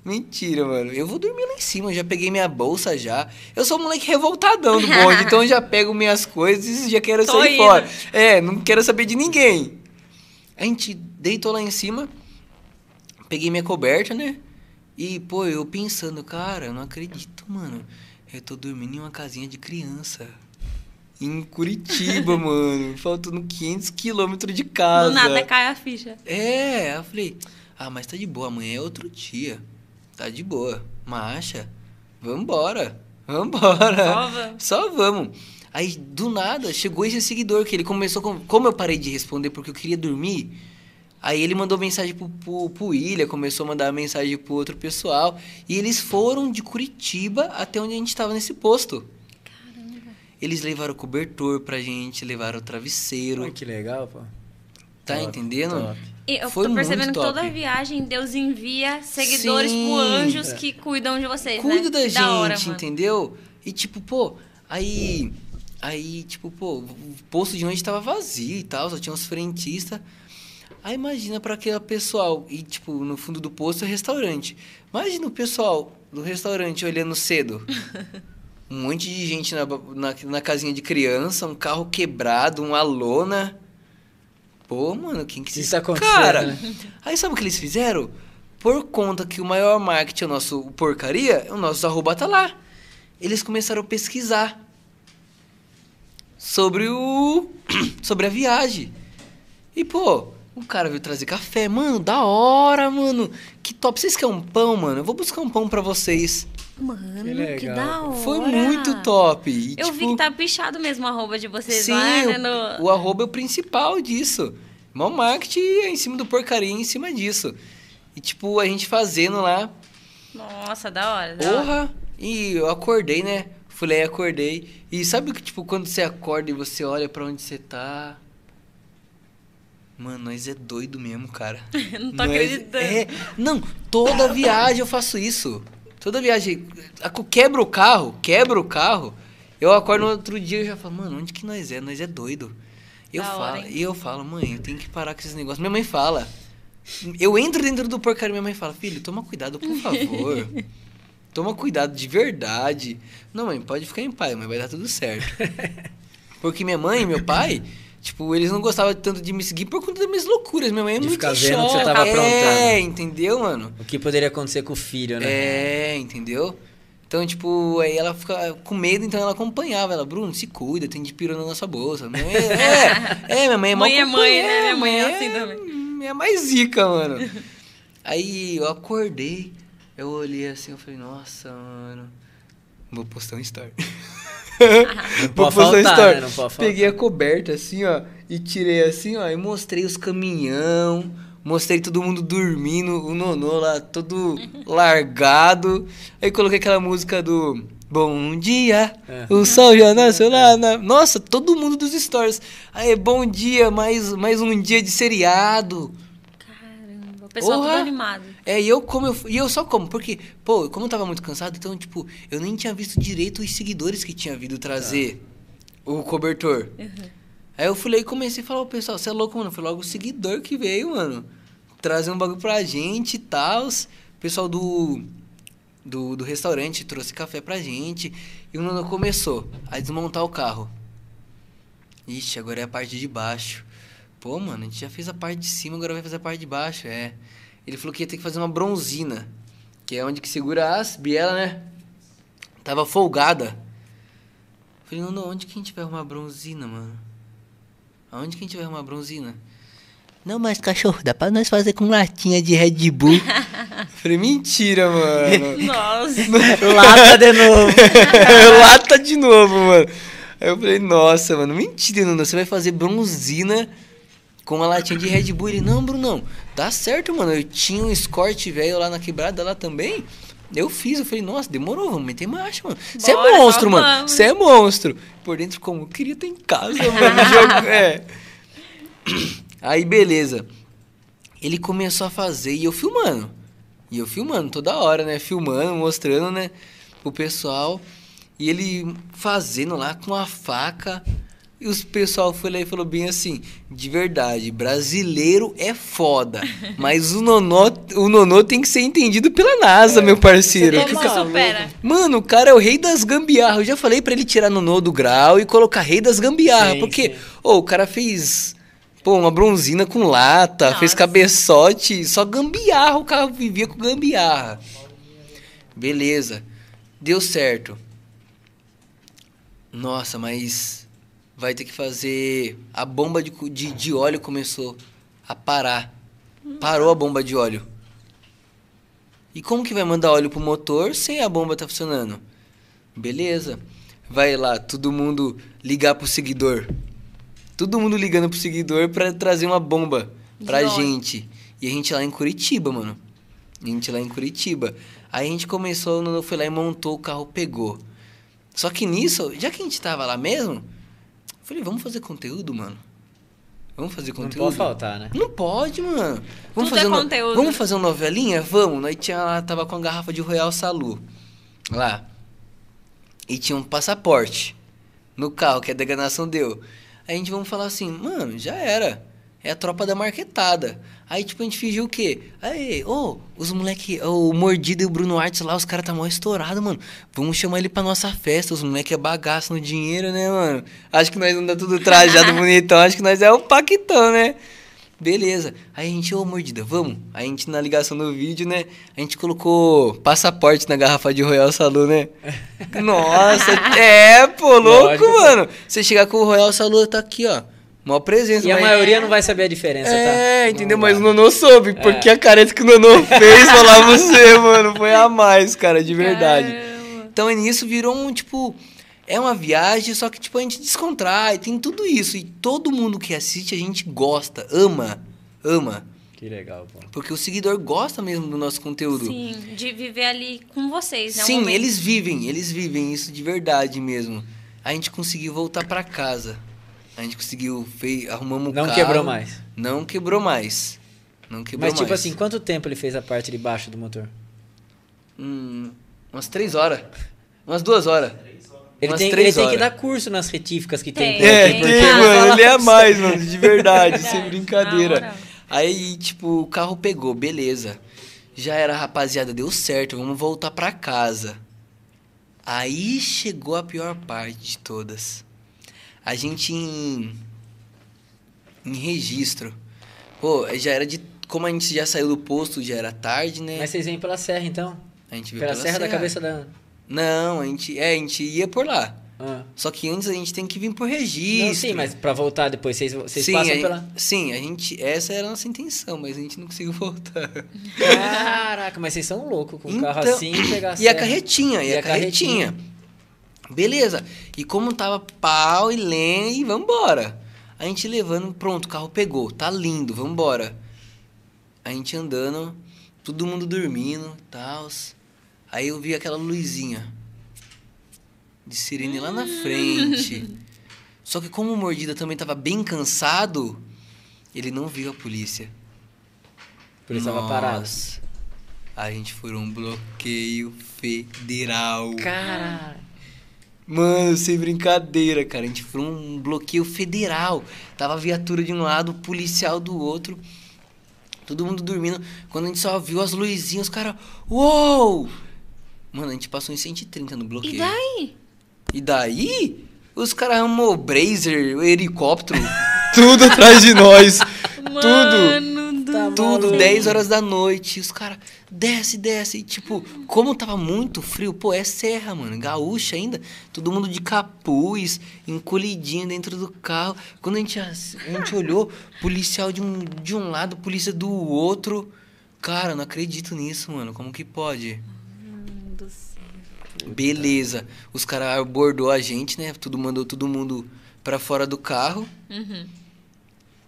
Mentira, mano. Eu vou dormir lá em cima. Eu já peguei minha bolsa já. Eu sou um moleque revoltadão do bonde, então eu já pego minhas coisas e já quero Tô sair indo. fora. É, não quero saber de ninguém. A gente deitou lá em cima, peguei minha coberta, né? E, pô, eu pensando, cara, eu não acredito, mano. Eu tô dormindo em uma casinha de criança. Em Curitiba, mano. Faltando 500 quilômetros de casa. Do nada cai a ficha. É, eu falei, ah, mas tá de boa, amanhã é outro dia. Tá de boa. Marcha, vambora, vambora. Só vamos. Só vamos. Aí, do nada, chegou esse seguidor que ele começou com... Como eu parei de responder porque eu queria dormir, aí ele mandou mensagem pro, pro, pro William, começou a mandar mensagem pro outro pessoal. E eles foram de Curitiba até onde a gente tava nesse posto. Eles levaram cobertor pra gente, levaram o travesseiro. Olha que legal, pô. Tá Top, entendendo? top. Eu Foi tô percebendo que toda viagem Deus envia seguidores Sim. pro anjos que cuidam de vocês, Cuida né? da gente, hora, mano. entendeu? E tipo, pô, aí. Aí, tipo, pô, o posto de noite tava vazio e tal, só tinha uns frentistas. Aí imagina pra aquele pessoal, e tipo, no fundo do posto é restaurante. Imagina o pessoal do restaurante olhando cedo. Um monte de gente na, na, na casinha de criança, um carro quebrado, uma lona. Pô, mano, quem que Isso se tá acontecendo, Cara, né? aí sabe o que eles fizeram? Por conta que o maior marketing é o nosso porcaria, o nosso arroba tá lá. Eles começaram a pesquisar sobre o sobre a viagem. E pô, o cara veio trazer café, mano, da hora, mano. Que top. Vocês querem um pão, mano? Eu vou buscar um pão pra vocês. Mano, Que que, da hora. Foi muito top. E, Eu vi tipo, que tá pichado mesmo a arroba de vocês Sim, lá, né? o, No... o arroba é o principal disso. Mal marketing é em cima do porcaria, em cima disso. E tipo, a gente fazendo lá, Nossa, da hora, da hora. porra, e eu acordei, né? Fui lá e acordei. E sabe o que, tipo, quando você acorda e você olha pra onde você tá. Mano, nós é doido mesmo, cara. Não tô Nós acreditando. É, não, toda viagem eu faço isso. Toda viagem. Quebra o carro, quebra o carro. Eu acordo no outro dia e já falo, mano, onde que nós é? Nós é doido. Eu Da falo, hora, e eu falo, mãe, eu tenho que parar com esses negócios. Minha mãe fala. Eu entro dentro do porcaria, minha mãe fala, filho, toma cuidado, por favor. toma cuidado de verdade. Não, mãe, pode ficar em paz, mas vai dar tudo certo. Porque minha mãe e meu pai, tipo, eles não gostavam tanto de me seguir por conta das minhas loucuras. Minha mãe é De muito ficar vendo que você chata. tava É, aprontando. entendeu, mano? O que poderia acontecer com o filho, né? É, entendeu? Então, tipo, aí ela fica com medo, então ela acompanhava. Ela, Bruno, se cuida, tem de pirona na nossa bolsa. Minha mãe é, é, minha mãe é Mãe é mãe, né? Minha mãe é assim é- também. É mais zica, mano. Aí eu acordei, eu olhei assim, eu falei, nossa, mano, vou postar um story. Pode faltar, story. né? Não pode faltar. Peguei a coberta assim, ó, e tirei assim, ó, e mostrei os caminhão, mostrei todo mundo dormindo, o nonô lá todo largado. Aí coloquei aquela música do Bom dia, É. o sol já nasceu lá na... Nossa, todo mundo dos stories. Aí, bom dia, mais, mais um dia de seriado. O pessoal Porra. tudo animado. É, e eu como eu, e eu só como, porque, pô, como eu tava muito cansado, então, tipo, eu nem tinha visto direito os seguidores que tinha vindo trazer o cobertor. Aí eu fui lá e comecei a falar, ô pessoal, você é louco, mano? Foi logo o seguidor que veio, mano. Trazer um bagulho pra gente e tal. O pessoal do, do, do restaurante trouxe café pra gente. E o Nono começou a desmontar o carro. Ixi, agora é a parte de baixo. Pô, mano, a gente já fez a parte de cima, agora vai fazer a parte de baixo, é. Ele falou que ia ter que fazer uma bronzina, que é onde que segura as bielas, né? Tava folgada. Falei, não, onde que a gente vai arrumar bronzina, mano? Aonde que a gente vai arrumar bronzina? Não, mas cachorro, dá pra nós fazer com latinha de Red Bull. Falei, mentira, mano. Nossa. Lata de novo. Lata de novo, mano. Aí eu falei, nossa, mano, mentira, Nuno. Você vai fazer bronzina com uma latinha de Red Bull. Ele, não, Brunão, dá certo, mano. Eu tinha um escorte velho lá na quebrada lá também. Eu fiz, eu falei, nossa, demorou, vamos meter marcha, mano. Você é monstro, mano. Você é monstro. Por dentro, como? Eu queria estar em casa, mano. jogo, é. Aí, beleza. Ele começou a fazer e eu filmando. E eu filmando toda hora, né? Filmando, mostrando, né? Pro pessoal. E ele fazendo lá com a faca. E os pessoal foi lá e falou bem assim: de verdade, brasileiro é foda. Mas o nonô, o nonô tem que ser entendido pela NASA, meu parceiro. Como se supera? Mano, o cara é o rei das gambiarras. Eu já falei pra ele tirar nonô do grau e colocar rei das gambiarras. Sim, porque, sim. ô, o cara fez. Pô, uma bronzina com lata, Nossa. fez cabeçote, só gambiarra, o carro vivia com gambiarra. Beleza. Deu certo. Nossa, mas vai ter que fazer. A bomba de, de, de óleo começou a parar. Parou a bomba de óleo. E como que vai mandar óleo pro motor sem a bomba tá funcionando? Beleza. Vai lá, todo mundo ligar pro seguidor. Todo mundo ligando pro seguidor pra trazer uma bomba pra De óleo. gente. E a gente lá em Curitiba, mano. A gente lá em Curitiba. Aí a gente começou, o Nuno foi lá e montou, o carro pegou. Só que nisso, já que a gente tava lá mesmo, falei, vamos fazer conteúdo, mano. Vamos fazer Não conteúdo. pode faltar, né? Não pode, mano. Vamos Tudo fazer é uma, conteúdo. Vamos fazer uma novelinha? Vamos. Nós tinha lá, tava com a garrafa de Royal Salu. Lá. E tinha um passaporte no carro que a deganação deu. Aí a gente vamos falar assim, mano, já era. É a tropa da marquetada. Aí, tipo, a gente fingiu o quê? Aí, ô, os moleque, o Mordido e o Bruno Artes lá, os caras tá mó estourado, mano. Vamos chamar ele pra nossa festa. Os moleque é bagaço no dinheiro, né, mano? Acho que nós não dá tudo trajado bonitão. Acho que nós é o Paquitão, né? Beleza. Aí a gente, ô mordida, vamos. Aí a gente na ligação do vídeo, né? A gente colocou passaporte na garrafa de Royal Salu, né? Nossa, é, pô, louco, Lógico. mano. Você chegar com o Royal Salu, tá aqui, ó. Maior presença. E a mas- maioria não vai saber a diferença, tá? É, entendeu? Não Mas o. Nonô soube, porque a careta que o Nonô fez, falar você, mano, foi a mais, cara, de verdade. Caramba. Então, nisso virou um, tipo... É uma viagem, só que, tipo, a gente descontrai, tem tudo isso. E todo mundo que assiste, a gente gosta, ama, ama. Que legal, pô. Porque o seguidor gosta mesmo do nosso conteúdo. Sim, de viver ali com vocês, né? um Sim, momento. eles vivem, eles vivem isso de verdade mesmo. A gente conseguiu voltar pra casa. A gente conseguiu, fei, arrumamos o Não carro. quebrou mais. Não quebrou mais. Não quebrou Mas, tipo mais. assim, quanto tempo ele fez a parte de baixo do motor? Hum, umas três horas. Umas duas horas. Ele Umas tem, ele tem que dar curso nas retíficas que tem. Tem. É, Tem, Ah, mano. Ele é mais, mano, de verdade, sem brincadeira. Aí, tipo, o carro pegou, beleza. Já era, rapaziada, deu certo, vamos voltar pra casa. Aí chegou a pior parte de todas. A gente em, em registro. Pô, já era de. Como a gente já saiu do posto, já era tarde, né? Mas vocês vêm pela serra, então? a gente veio Pela, pela serra, da cabeça da... Não, a gente, é, a gente ia por lá. Ah. Só que antes a gente tem que vir por registro. Não, sim, mas pra voltar depois, vocês, vocês sim, passam a, pela... sim, a gente. Essa era a nossa intenção, mas a gente não conseguiu voltar. Caraca, mas vocês são loucos com o carro Então, assim e pegar a E a serra. carretinha, e, a, carretinha. Beleza. E como tava pau e lenha, e vambora. A gente levando, pronto, o carro pegou, tá lindo, vambora. A gente andando, todo mundo dormindo, tal. Aí eu vi aquela luzinha de sirene lá na frente. Só que como o Mordida também tava bem cansado, ele não viu a polícia. Por isso tava parado. A gente foi um bloqueio federal. Caralho. Mano, sem brincadeira, cara. A gente foi um bloqueio federal. Tava a viatura de um lado, policial do outro. Todo mundo dormindo. Quando a gente só viu as luzinhas, os caras. Uou! Mano, a gente passou em 130 no bloqueio. E daí? E daí? Os caras arrumou o Brazer, o helicóptero, tudo atrás de nós. tudo. Mano do Tá Tudo, maluco. 10 horas da noite. Os caras, desce, desce. E, tipo, como tava muito frio, pô, é serra, mano. Gaúcha ainda. Todo mundo de capuz, encolhidinho dentro do carro. Quando a gente, a gente olhou, policial de um, de um lado, polícia do outro. Cara, não acredito nisso, mano. Como que pode? Beleza. Os caras abordou a gente, né? Tudo mandou todo mundo pra fora do carro. Uhum.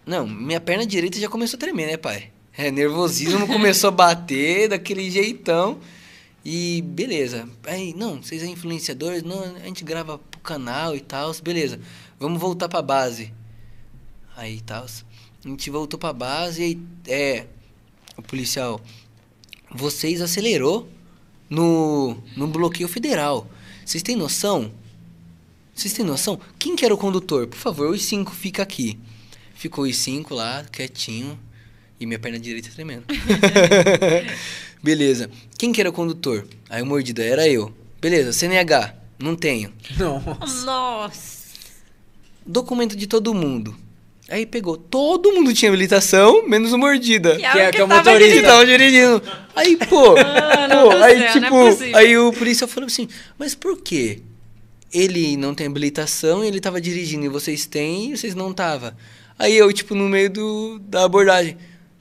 Não, minha perna direita já começou a tremer, né, pai? É, nervosismo começou a bater daquele jeitão. E beleza. Aí, não, vocês são influenciadores? Não, a gente grava pro canal e tal. Beleza. Vamos voltar pra base. Aí, tal. A gente voltou pra base e é. O policial. Vocês acelerou no, no bloqueio federal. Vocês têm noção? Vocês têm noção? Quem que era o condutor? Por favor, os cinco fica aqui. Ficou os cinco lá, quietinho. E minha perna direita tremendo. Beleza. Quem que era o condutor? Aí o mordido era eu. Beleza, CNH. Não tenho. Nossa. Nossa. Documento de todo mundo. Aí pegou. Todo mundo tinha habilitação, menos o mordida. Que é, Que é- o que é motorista. Que dirigindo. tava dirigindo. Aí, pô. Mano pô do aí, céu, é tipo, possível. aí o policial falou assim: Mas por quê? Ele não tem habilitação e ele tava dirigindo e vocês têm e vocês não tava. Aí eu, tipo, no meio do, da abordagem.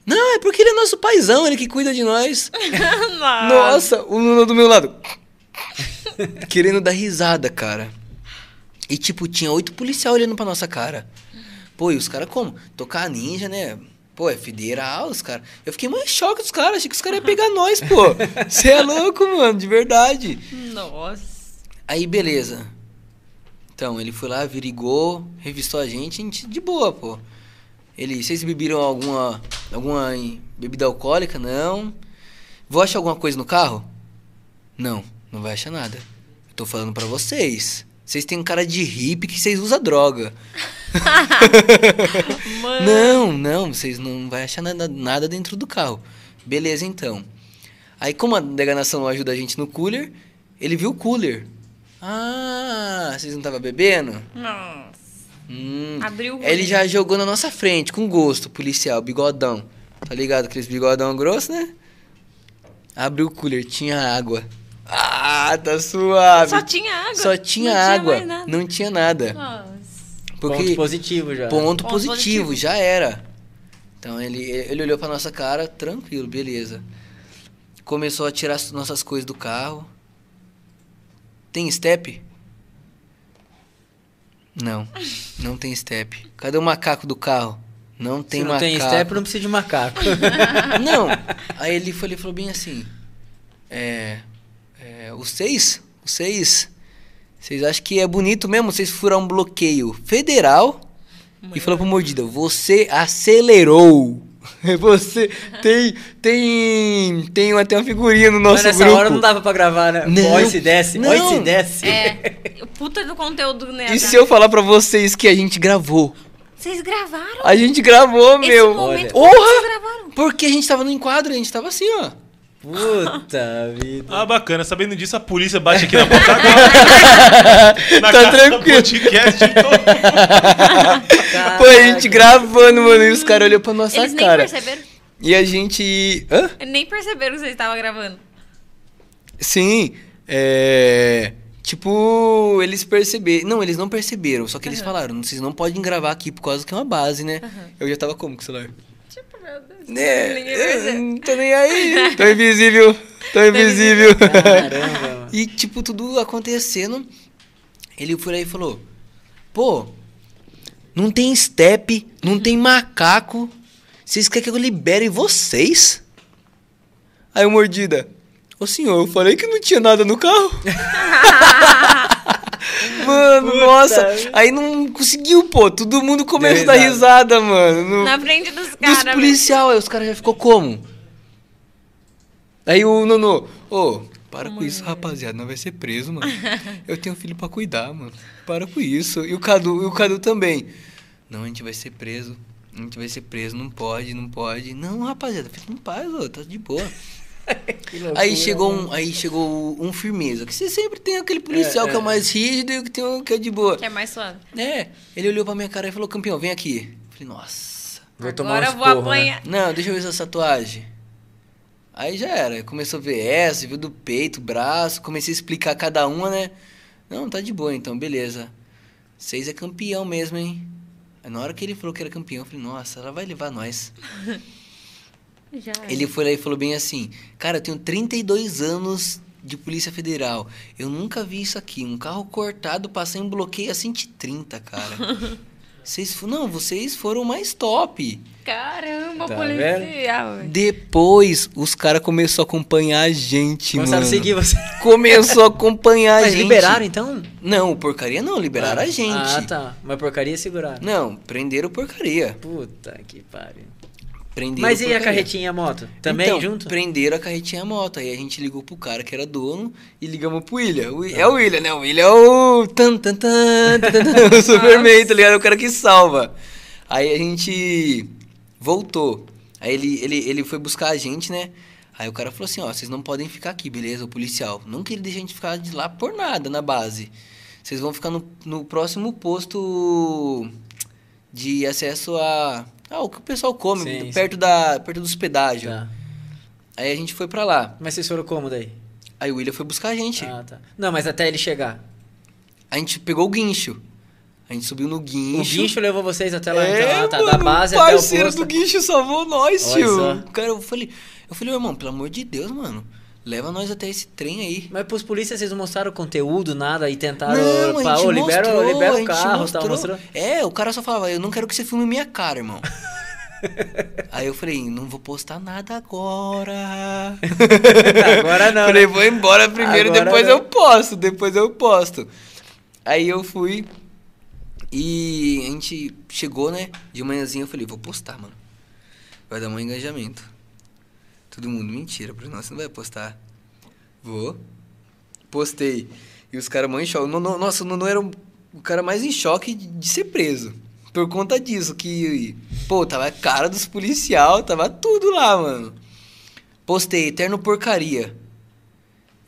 Não, é porque ele é nosso paizão, ele que cuida de nós. Nossa. O Nuno do meu lado. Querendo dar risada, cara. E, tipo, tinha oito policiais olhando pra nossa cara. Pô, e os caras como? Tocar ninja, né? Pô, é federal, os caras. Eu fiquei mais choque dos caras. Achei que os caras iam pegar nós, pô. Você é louco, mano, de verdade. Nossa. Aí, beleza. Então, ele foi lá, averigou, revistou a gente, a gente de boa, pô. Ele, vocês beberam alguma, alguma bebida alcoólica? Não. Vou achar alguma coisa no carro? Não, não vai achar nada. Eu tô falando pra vocês. Vocês têm cara de hippie que vocês usam droga. Não, não, vocês não vai achar nada, nada dentro do carro. Beleza, então. Aí, como a deganação não ajuda a gente no cooler, ele viu o cooler. Ah, vocês não estavam bebendo? Nossa. Hum. Abriu o Ele já jogou na nossa frente, com gosto, policial, bigodão. Tá ligado? Aqueles bigodão grosso, né? Abriu o cooler, tinha água. Ah, tá suave. Só tinha água. Só tinha Não água. mais nada. não tinha nada. Nossa. Porque Ponto positivo já. Ponto, Ponto positivo, positivo. já era. Então ele, ele olhou pra nossa cara, tranquilo, beleza. Começou a tirar as nossas coisas do carro. Tem step? Não, não tem step. Cadê o macaco do carro? Não tem Se não macaco. tem step, não precisa de macaco. Não. Aí ele foi, ele falou bem assim: É. é os seis? Os seis? Vocês acham que é bonito mesmo vocês furar um bloqueio federal? E falou pro Mordida: Você acelerou. Você tem. Tem. Tem até uma figurinha no nosso Mas nessa grupo. hora não dava pra gravar, né? Não. Oi se desce, oi Não. se desce. É. o Puta do conteúdo, né? E se eu falar pra vocês que a gente gravou? Vocês gravaram? A gente gravou, Esse meu. momento, Porra! como vocês gravaram? Porque a gente tava no enquadro, a gente tava assim, ó. Puta vida. Ah, bacana. Sabendo disso, a polícia bate aqui na porta agora. na Tá casa do tranquilo. podcast. Então... Pô, a gente gravando, mano, e os caras olhou pra nossa Eles nem cara. perceberam. E a gente. Hã? Nem perceberam que vocês estavam gravando. Sim. É. Tipo, eles perceberam. Não, eles não perceberam, só que eles falaram: vocês não podem gravar aqui por causa que é uma base, né? Eu já tava como com o celular? Né? Ninguém eu. Não tô nem aí. Tô invisível. Tô invisível. Caramba. E, tipo, tudo acontecendo. Ele foi lá e falou: Pô, não tem step, não tem macaco. Vocês querem que eu libere vocês? Aí o mordida. Ô senhor, eu falei que não tinha nada no carro. mano, Puta nossa. Aí não conseguiu, pô. Todo mundo começou a dar risada, mano. no- Na frente dos dos caras. velho. policial, aí os caras já ficou como? Aí o Nono, ô, Para com isso, rapaziada. Não vai ser preso, mano. Eu tenho filho pra cuidar, mano. Para com isso. E o Cadu, e o Cadu também. Não, a gente vai ser preso. A gente vai ser preso. Não pode, não pode. Não, rapaziada, fica em paz, ô, tá de boa. Aí chegou, né? um, aí chegou um firmeza. Que você sempre tem aquele policial que é mais rígido e o que tem um que é de boa. Que é mais suave. É, ele olhou pra minha cara e falou, campeão, vem aqui. Eu Falei, nossa. Vou tomar Agora eu vou né? apanhar. Não, deixa eu ver essa tatuagem. Aí já era. Começou a ver essa, viu do peito, braço. Comecei a explicar cada uma, né? Não, tá de boa então, beleza. Vocês é campeão mesmo, hein? Aí na hora que ele falou que era campeão, eu falei, nossa, ela vai levar nós. Já. Ele foi lá e falou bem assim: Cara, eu tenho 32 anos de Polícia Federal. Eu nunca vi isso aqui. Um carro cortado passar em bloqueio a 130, cara. Vocês, não, vocês foram mais top. Caramba, Tá policial. velho. Depois, os caras começaram a acompanhar a gente, Começaram mano. a seguir você. Começou a acompanhar a Mas gente. liberaram então? Não, porcaria não, liberaram a gente. Ah, tá. Mas porcaria seguraram. Não, prenderam porcaria. Puta que pariu. Prenderam Mas e a carretinha e a moto? Também então, junto? prenderam a carretinha e a moto. Aí a gente ligou pro cara que era dono e ligamos pro William. O Wi- É o William, né? O William é o... Tan, tan, tan, tan, tan, o Superman, tá ligado? É o cara que salva. Aí a gente voltou. Aí ele, ele, ele foi buscar a gente, né? Aí o cara falou assim, ó, vocês não podem ficar aqui, beleza? O policial. Não que ele deixe a gente ficar de lá por nada na base. Vocês vão ficar no, no próximo posto de acesso a... Ah, o que o pessoal come, Sim, perto, Da, perto dos pedágios. Tá. Aí a gente foi pra lá. Mas vocês foram como daí? Aí o William foi buscar a gente. Ah, tá. Não, mas até ele chegar. A gente pegou o guincho. A gente subiu no guincho. O guincho levou vocês até lá, é, então, tá, mano, da base até o parceiro posto. do guincho salvou nós, Olha tio. só. Cara, eu falei, eu falei, irmão, pelo amor de Deus, mano. Leva nós até esse trem aí. Mas pros polícias vocês não mostraram conteúdo, nada, e tentaram. Não, a pá, gente ô, libera, mostrou, libera a o carro, tal, mostrou. mostrou. É, o cara só falava, eu não quero que você filme minha cara, irmão. Aí eu falei, não vou postar nada agora. Agora não. Falei, né? vou embora primeiro, Agora depois não. eu posto, depois eu posto. Aí eu fui e a gente chegou, né? De manhãzinha eu falei, vou postar, mano. Vai dar um engajamento. Todo mundo, mentira, Bruno, você não vai postar. Vou. Postei. E os caras mó em choque. No- no- Nossa, o Nuno era o o cara mais em choque de, de ser preso. Por conta disso, que, pô, tava a cara dos policial, tava tudo lá, mano. Postei, eterno porcaria.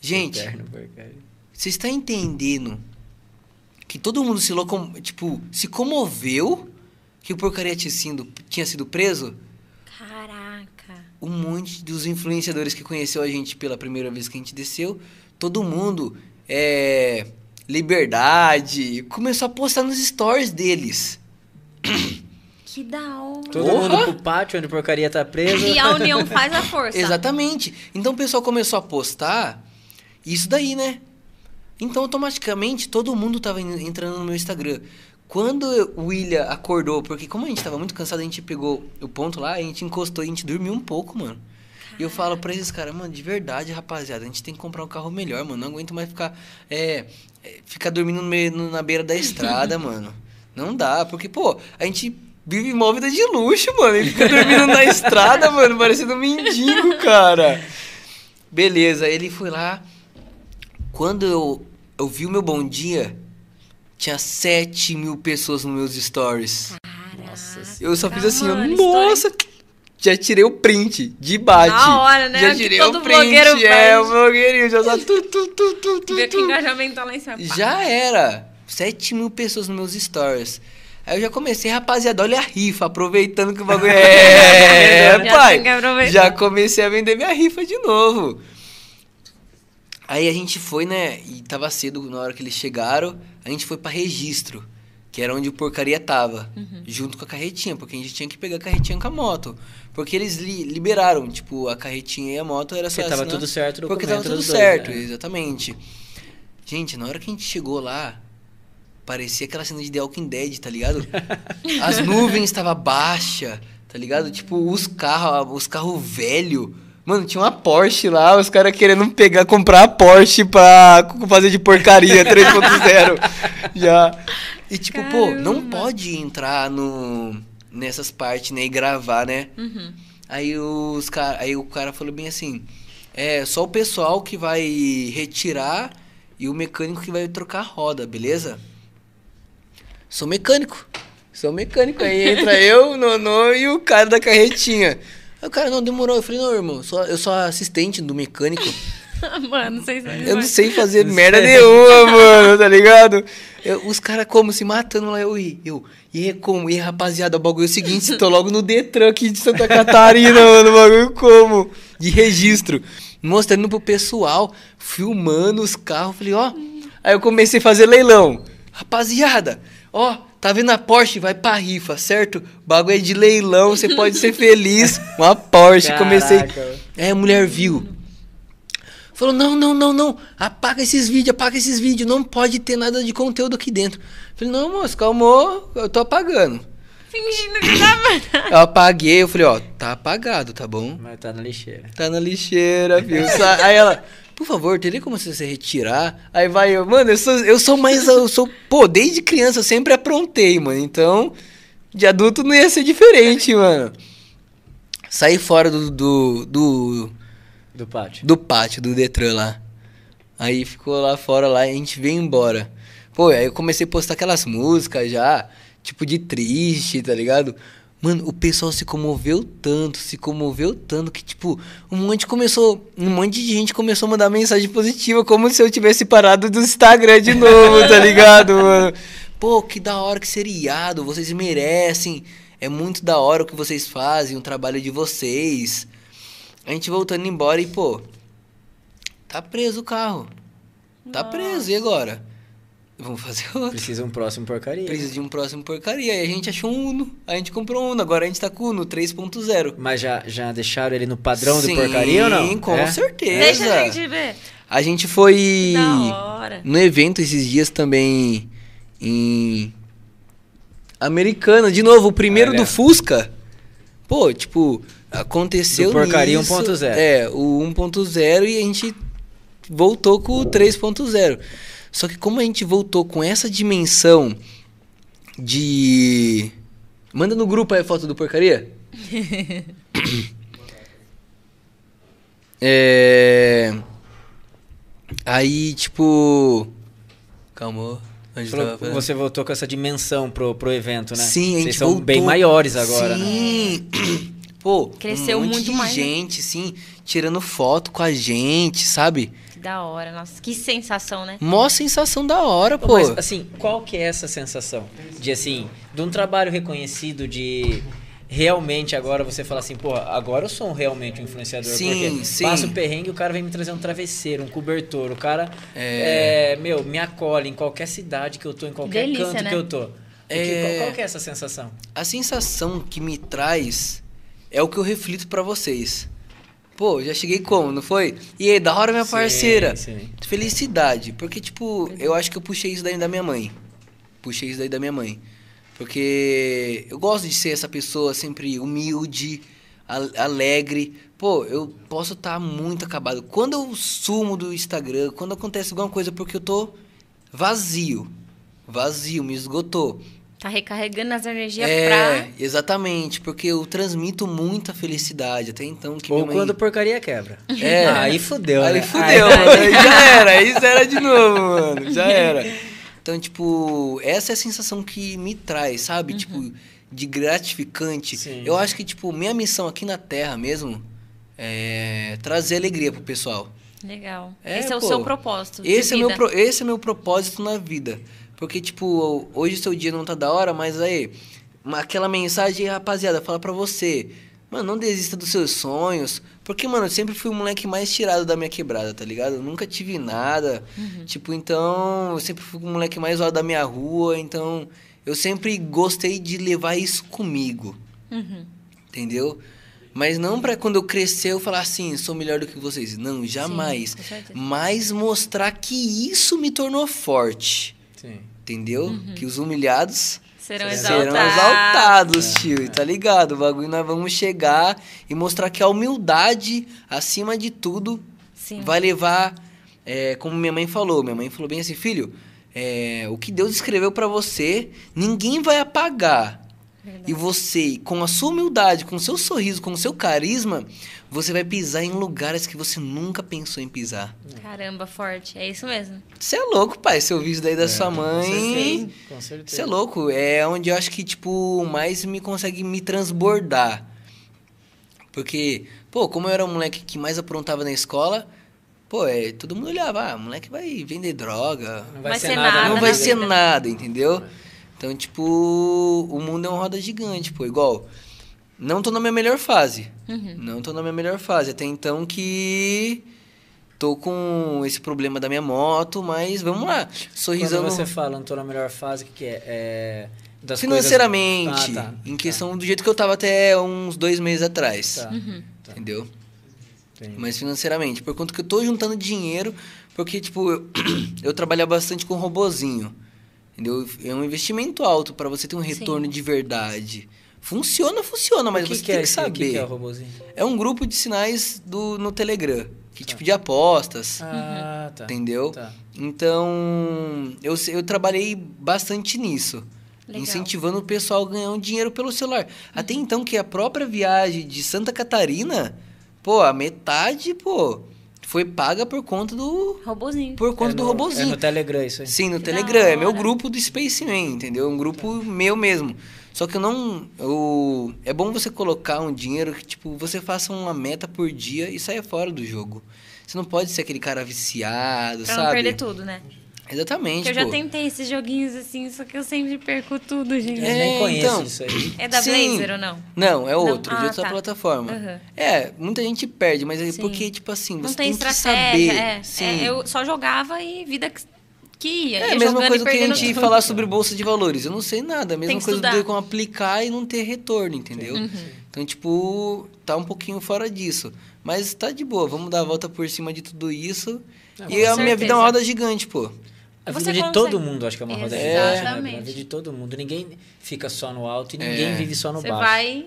Gente, Eterno, porcaria. você está entendendo que todo mundo se locom... tipo, se comoveu que o porcaria tinha sido, tinha sido preso? Caraca. Um monte dos influenciadores que conheceu a gente pela primeira vez que a gente desceu, todo mundo é liberdade, começou a postar nos stories deles. Que da hora. Todo Porra! mundo pro pátio onde porcaria tá preso. E a união faz a força. Exatamente. Então o pessoal começou a postar isso daí, né? Então automaticamente todo mundo tava en- entrando no meu Instagram. Quando o William acordou, porque como a gente tava muito cansado, a gente pegou o ponto lá, a gente encostou e a gente dormiu um pouco, mano. E eu falo pra esses caras, mano, de verdade, rapaziada, a gente tem que comprar um carro melhor, mano. Não aguento mais ficar, é, é, ficar dormindo meio- na beira da estrada, mano. Não dá, porque, pô, a gente vive uma vida de luxo, mano. E fica dormindo na estrada, mano, parecendo um mendigo, cara. Beleza, ele foi lá. Quando eu, eu vi o meu bom dia, tinha 7 mil pessoas nos meus stories. Nossa Eu só fiz assim, ó, Mano, nossa, já tirei o print de bate. Na hora, né? Já tirei o print, é, o blogueirinho, já só tu, tu, tu, tu, tu, Vê que engajamento tá lá em cima. Já era. 7 mil pessoas nos meus stories. Aí eu já comecei, rapaziada, olha a rifa, aproveitando que o bagulho é, pai. tem que aproveitar. Já comecei a vender minha rifa de novo. Aí a gente foi, né, e tava cedo na hora que eles chegaram, a gente foi pra registro, que era onde o porcaria tava, Uhum. junto com a carretinha, porque a gente tinha que pegar a carretinha com a moto. Porque eles li- liberaram, tipo, a carretinha e a moto era só Porque tava tudo certo o Porque tava tudo dois, certo, né? exatamente. Gente, na hora que a gente chegou lá, parecia aquela cena de The Walking Dead, tá ligado? As nuvens estavam baixa, tá ligado? Tipo, os carros, os carros velho. Mano, tinha uma Porsche lá, os caras querendo pegar, comprar a Porsche pra fazer de porcaria 3.0. Já. E tipo, pô, não Caramba. pode entrar no nessas partes, né, e gravar, né? Uhum. Aí os cara, aí o cara falou bem assim: é só o pessoal que vai retirar e o mecânico que vai trocar a roda, beleza? Sou mecânico. Sou mecânico. Aí entra eu, o Nonô e o cara da carretinha. Aí o cara, não, demorou. Eu falei, não, irmão, só, eu sou assistente do mecânico. Mano, vocês Eu não sei fazer merda nenhuma, mano, tá ligado? Eu- os caras como se matando lá, eu, eu, e é como? E rapaziada, o bagulho é o seguinte, tô logo no Detran aqui de Santa Catarina, mano, o bagulho como? De registro. Mostrando pro pessoal, filmando os carros, falei, ó. Aí eu comecei a fazer leilão. Rapaziada, ó, tá vendo a Porsche? Vai pra rifa, certo? Bagulho é de leilão, você pode ser feliz. Uma Porsche, comecei. Caraca. É, a mulher viu. Falou, não, não, não, não. Apaga esses vídeos, apaga esses vídeos. Não pode ter nada de conteúdo aqui dentro. Falei, não, moço, calmou, eu tô apagando. Fingindo que tava. Eu apaguei, eu falei, ó, tá apagado, tá bom? Mas tá na lixeira. Tá na lixeira, viu? Aí ela, por favor, teria como você se retirar? Aí vai eu, mano, eu sou, eu sou mais, eu sou, pô, desde criança eu sempre aprontei, mano. Então, de adulto não ia ser diferente, mano. Saí fora do, do, do, Do pátio. do pátio do Detran lá. Aí ficou lá fora lá e a gente veio embora. Pô, aí eu comecei a postar aquelas músicas já, tipo de triste, tá ligado? Mano, o pessoal se comoveu tanto, se comoveu tanto que, tipo, um monte começou. Um monte de gente começou a mandar mensagem positiva, como se eu tivesse parado do Instagram de novo, tá ligado, mano? Pô, que da hora que seriado, vocês merecem. É muito da hora o que vocês fazem, o trabalho de vocês. A gente voltando embora e, pô, tá preso o carro. Tá preso, e agora? Vamos fazer outro. Precisa um próximo porcaria. Precisa de um próximo porcaria. Aí a gente achou um Uno. A gente comprou um Uno. Agora a gente tá com o Uno 3.0. Mas já, já deixaram ele no padrão Sim, do porcaria ou não? com É? certeza. Deixa a gente ver. A gente foi Da hora. no evento esses dias também em Americana. De novo, o primeiro Olha. do Fusca. Pô, tipo, aconteceu Do porcaria nisso, 1.0. É, o 1.0 e a gente voltou com o 3.0. Só que como a gente voltou com essa dimensão de... Manda no grupo aí a foto do porcaria. é... Aí, tipo... Calma. Você voltou com essa dimensão pro, pro evento, né? Sim, a gente Vocês são voltou. bem maiores agora, né? Sim. Pô, Cresceu um monte muito de mais, né? gente, sim, tirando foto com a gente, sabe? Que da hora, nossa. Que sensação, né? Mó sensação da hora, Pô. Mas, assim, qual que é essa sensação? De, assim, de um trabalho reconhecido, de realmente agora você falar assim, pô, agora eu sou realmente um influenciador. Sim, porque sim. passa o perrengue e o cara vem me trazer um travesseiro, um cobertor. O cara, é, meu, me acolhe em qualquer cidade que eu tô, em qualquer Delícia, canto né? que eu tô. O que- É. qual, qual que é essa sensação? A sensação que me traz é o que eu reflito pra vocês. Pô, já cheguei como, não foi? E aí, da hora, minha parceira. sim. Felicidade. Porque, tipo, eu acho que eu puxei isso daí da minha mãe. Puxei isso daí da minha mãe. Porque eu gosto de ser essa pessoa sempre humilde, al- alegre. Pô, eu posso estar muito acabado. Quando eu sumo do Instagram, quando acontece alguma coisa, porque eu tô vazio. Vazio, me esgotou. Tá recarregando as energias É, pra. exatamente, porque eu transmito muita felicidade até então que Ou mãe... quando porcaria quebra. É. Aí fudeu, Aí né? fudeu, Aí- mano. Aí já era, aí zera de novo, mano. Já era. Então, tipo, essa é a sensação que me traz, sabe? Tipo, de gratificante. Sim. Eu acho que, tipo, minha missão aqui na Terra mesmo é trazer alegria pro pessoal. Legal. É, Esse é o pô. seu propósito. de Esse é, meu esse é meu propósito na vida. Porque, tipo, hoje o seu dia não tá da hora, mas aí, aquela mensagem, rapaziada, fala pra você. Mano, não desista dos seus sonhos. Porque, mano, eu sempre fui o moleque mais tirado da minha quebrada, tá ligado? Eu nunca tive nada. Tipo, então, eu sempre fui o moleque mais zoado da minha rua. Então, eu sempre gostei de levar isso comigo. Uhum. Entendeu? Mas não pra quando eu crescer eu falar assim, sou melhor do que vocês. Não, jamais. certeza. Mas mostrar que isso me tornou forte. Sim. Entendeu? Que os humilhados Serão Serão exaltados. exaltados, tio. Tá ligado? O bagulho nós vamos chegar e mostrar que a humildade, acima de tudo, Sim. vai levar. é, como minha mãe falou, minha mãe falou bem assim, filho, é, o que Deus escreveu pra você, ninguém vai apagar. Verdade. E você, com a sua humildade, com o seu sorriso, com o seu carisma, você vai pisar em lugares que você nunca pensou em pisar. Caramba, forte. É isso mesmo. Você é louco, pai. Ouviu isso daí da sua Com mãe. certeza. Com certeza. Você é louco. É onde eu acho que, tipo, mais me consegue me transbordar. Porque, pô, como eu era o moleque que mais aprontava na escola, pô, é, todo mundo olhava, ah, o moleque vai vender droga, Não Vai vai ser nada, nada. não vai vida. ser nada, entendeu? Então, tipo, o mundo é uma roda gigante, pô. Igual, não tô na minha melhor fase. Uhum. Não tô na minha melhor fase. Até então que tô com esse problema da minha moto, mas vamos lá. Sorrisão Quando você fala, não tô na melhor fase, o que, que é? é das financeiramente. Coisas... Ah, tá. Em Tá. questão do jeito que eu tava até uns dois meses atrás. Tá. Uhum. tá. Entendeu? Entendi. Mas financeiramente. Por conta que eu tô juntando dinheiro, porque, tipo, eu, eu trabalhar bastante com robozinho. Entendeu? É um investimento alto pra você ter um retorno de verdade. Funciona, funciona, mas que você que tem é que saber. O que, que é o? É um grupo de sinais do, no Telegram. Que tipo de apostas. Ah, tá. Entendeu? Tá. Então, eu, eu trabalhei bastante nisso. Legal. Incentivando o pessoal a ganhar um dinheiro pelo celular. Até então que a própria viagem de Santa Catarina, pô, a metade, pô, foi paga por conta do. Robozinho. Por conta é do no, robozinho. É no Telegram isso aí. Sim, no Que Telegram. É meu grupo do Spaceman, entendeu? Um grupo meu mesmo. Só que eu não. Eu, é bom você colocar um dinheiro que, tipo, você faça uma meta por dia e saia fora do jogo. Você não pode ser aquele cara viciado, Pra sabe? não perder tudo, né? Exatamente. Porque eu já pô. tentei esses joguinhos assim, só que eu sempre perco tudo, gente. Eu É, nem conheço então. isso aí. É da Sim. Blazer ou não? Não, é Não. outro, de Ah, outra tá. plataforma. Aham. É, muita gente perde, mas é Sim. porque, tipo assim, Não você tem tem, que estratégia, saber. é. Sim. É, Eu só jogava e vida que, que ia. É a mesma coisa que a gente tudo. falar sobre bolsa de valores. Eu não sei nada. A mesma que coisa estudar. do como aplicar e não ter retorno, entendeu? Uhum. Então, tipo, tá um pouquinho fora disso. Mas tá de boa, vamos dar a volta por cima de tudo isso. Ah, e a com minha vida é certeza. uma roda gigante, pô. A Você vida de consegue- todo mundo, acho que é uma roda gigante, né? Exatamente. A vida de todo mundo. Ninguém fica só no alto e ninguém É. vive só no Você baixo. vai.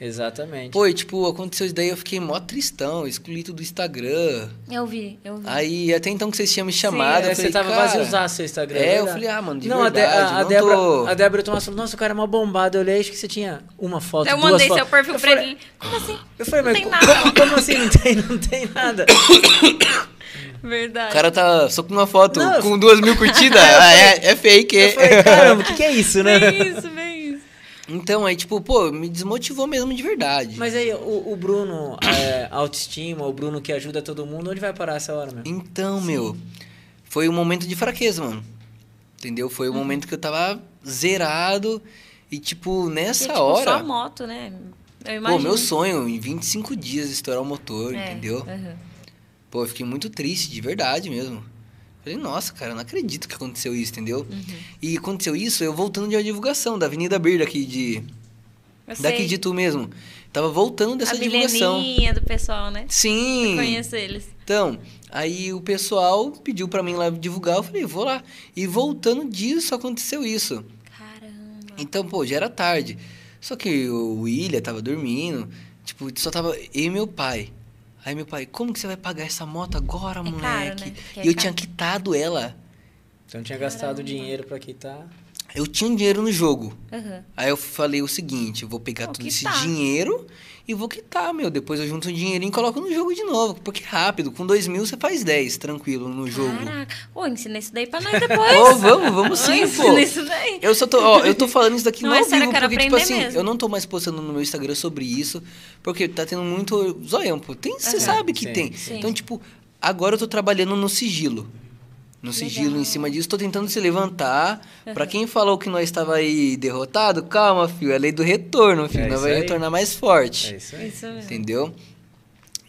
Exatamente. Pô, e tipo, aconteceu isso daí, eu fiquei mó tristão, excluí tudo do Instagram. Eu vi, eu vi. Aí, até então que vocês tinham me chamado, É, eu falei, você tava cara, vazio seu Instagram. É, eu falei, ah, mano, de não, a De- verdade, a, a não Débora, tô- a Débora Tomás falou, nossa, o cara é mó bombado. Eu olhei, acho que você tinha uma foto, eu duas mandei fotos. seu perfil eu pra falei, ele. Como assim? Eu falei, Não mas tem co- nada. como, como assim não tem, não tem nada? Verdade. O cara tá só com uma foto Não, com duas mil curtidas. ah, é, é fake. Eu falei, caramba, o que, que é isso, né? Bem isso, bem isso. Então, aí, tipo, pô, me desmotivou mesmo de verdade. Mas aí, o, o Bruno, é, autoestima, o Bruno que ajuda todo mundo, onde vai parar essa hora, meu? Então, meu, foi um momento de fraqueza, mano. Entendeu? Foi o Uhum. momento que eu tava zerado. E, tipo, E, nessa tipo, hora. Só moto, né? Eu Pô, imagino. meu sonho, em 25 dias, estourar o motor, É, entendeu? aham. Pô, eu fiquei muito triste, de verdade mesmo. Falei, nossa, cara, eu não acredito que aconteceu isso, entendeu? Uhum. E aconteceu isso, eu voltando de uma divulgação da Avenida Bird aqui de. Eu Daqui sei. de tu mesmo. Tava voltando dessa a divulgação. mileninha do pessoal, né? Sim. Eu conheço eles. Então, aí o pessoal pediu pra mim lá divulgar, eu falei, vou lá. E voltando disso, aconteceu isso. Caramba. Então, pô, já era tarde. Só que o William tava dormindo, tipo, só tava eu e meu pai. Aí meu pai, como que você vai pagar essa moto agora, É moleque? caro, né? É e eu caro. tinha quitado ela. Então tinha gastado dinheiro pra quitar. Eu tinha um dinheiro no jogo. Aham. Aí eu falei o seguinte, eu vou pegar Vou todo esse dinheiro e vou quitar, meu. Depois eu junto um dinheirinho e coloco no jogo de novo. Porque rápido, com dois mil você faz 10, tranquilo, no jogo. Caraca. Ô, ensina isso daí pra nós depois. Ô, vamos, vamos Ô, sim, pô. ensina isso daí. Eu só tô, ó, eu tô falando isso daqui Não, no ao vivo, eu porque, tipo assim, mesmo. eu não tô mais postando no meu Instagram sobre isso, porque tá tendo muito zoião, pô. Tem, você Aham. sabe que Sim, tem. sim. Então, tipo, agora eu tô trabalhando no sigilo. No sigilo, Legal. em cima disso, tô tentando se levantar. Pra quem falou que nós estava aí derrotado, calma, filho. É lei do retorno, filho. É nós vai aí. retornar mais forte. É isso aí. Isso mesmo. Entendeu?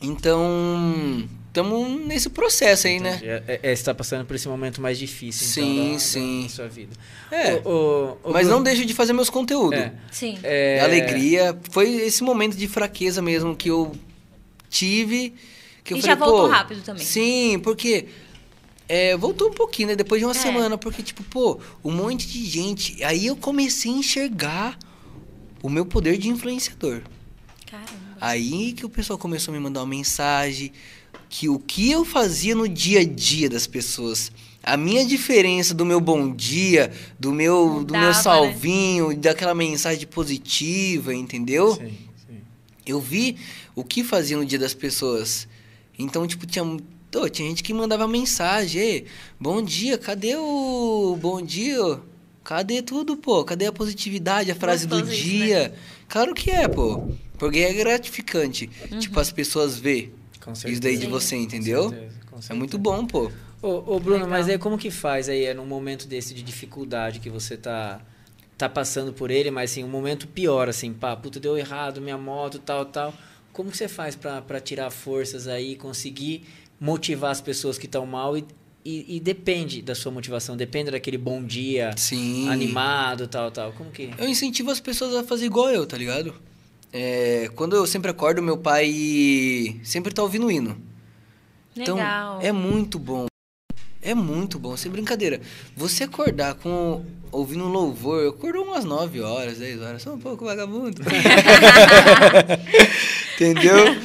Então, estamos nesse processo aí, né? É, é, é, você tá passando por esse momento mais difícil, então, Sim, da- da- sim. da sua vida. É. O- o- o Mas Bruno- não deixo de fazer meus conteúdos. É, Sim. é, alegria. Foi esse momento de fraqueza mesmo que eu tive. Que eu E falei, já voltou pô, rápido também. Sim, porque é, voltou um pouquinho, né? Depois de uma É. semana, porque, tipo, pô, um monte de gente. Aí eu comecei a enxergar o meu poder de influenciador. Caramba. Aí que o pessoal começou a me mandar uma mensagem que o que eu fazia no dia a dia das pessoas A minha diferença do meu bom dia, do meu, do meu né? salvinho, daquela mensagem positiva, entendeu? Sim, sim. Eu vi o que fazia no dia das pessoas. Então, tipo, tinha, Ô, tinha gente que mandava mensagem, bom dia, cadê o bom dia? Cadê tudo, pô? Cadê a positividade, a frase do Gostoso isso, né? dia? Claro que é, pô. Porque é gratificante. Tipo, as pessoas ver Com isso daí de você, entendeu? Com certeza, com É certeza. muito bom, pô. Ô, ô, Bruno, Legal. mas aí como que faz aí, é num momento desse de dificuldade que você tá, tá passando por ele, mas assim, um momento pior, assim, pá, puta, deu errado, minha moto, tal, tal. Como que você faz pra, pra tirar forças aí, conseguir motivar as pessoas que estão mal e, e, e depende da sua motivação, depende daquele bom dia, Sim. animado, tal, tal. Como que... Eu incentivo as pessoas a fazer igual eu, tá ligado? É, quando eu sempre acordo, meu pai sempre tá ouvindo hino. Então, Legal. é muito bom. É muito bom, sem brincadeira. Você acordar com ouvindo um louvor, eu acordo umas 9 horas, 10 horas, sou um pouco vagabundo. Entendeu?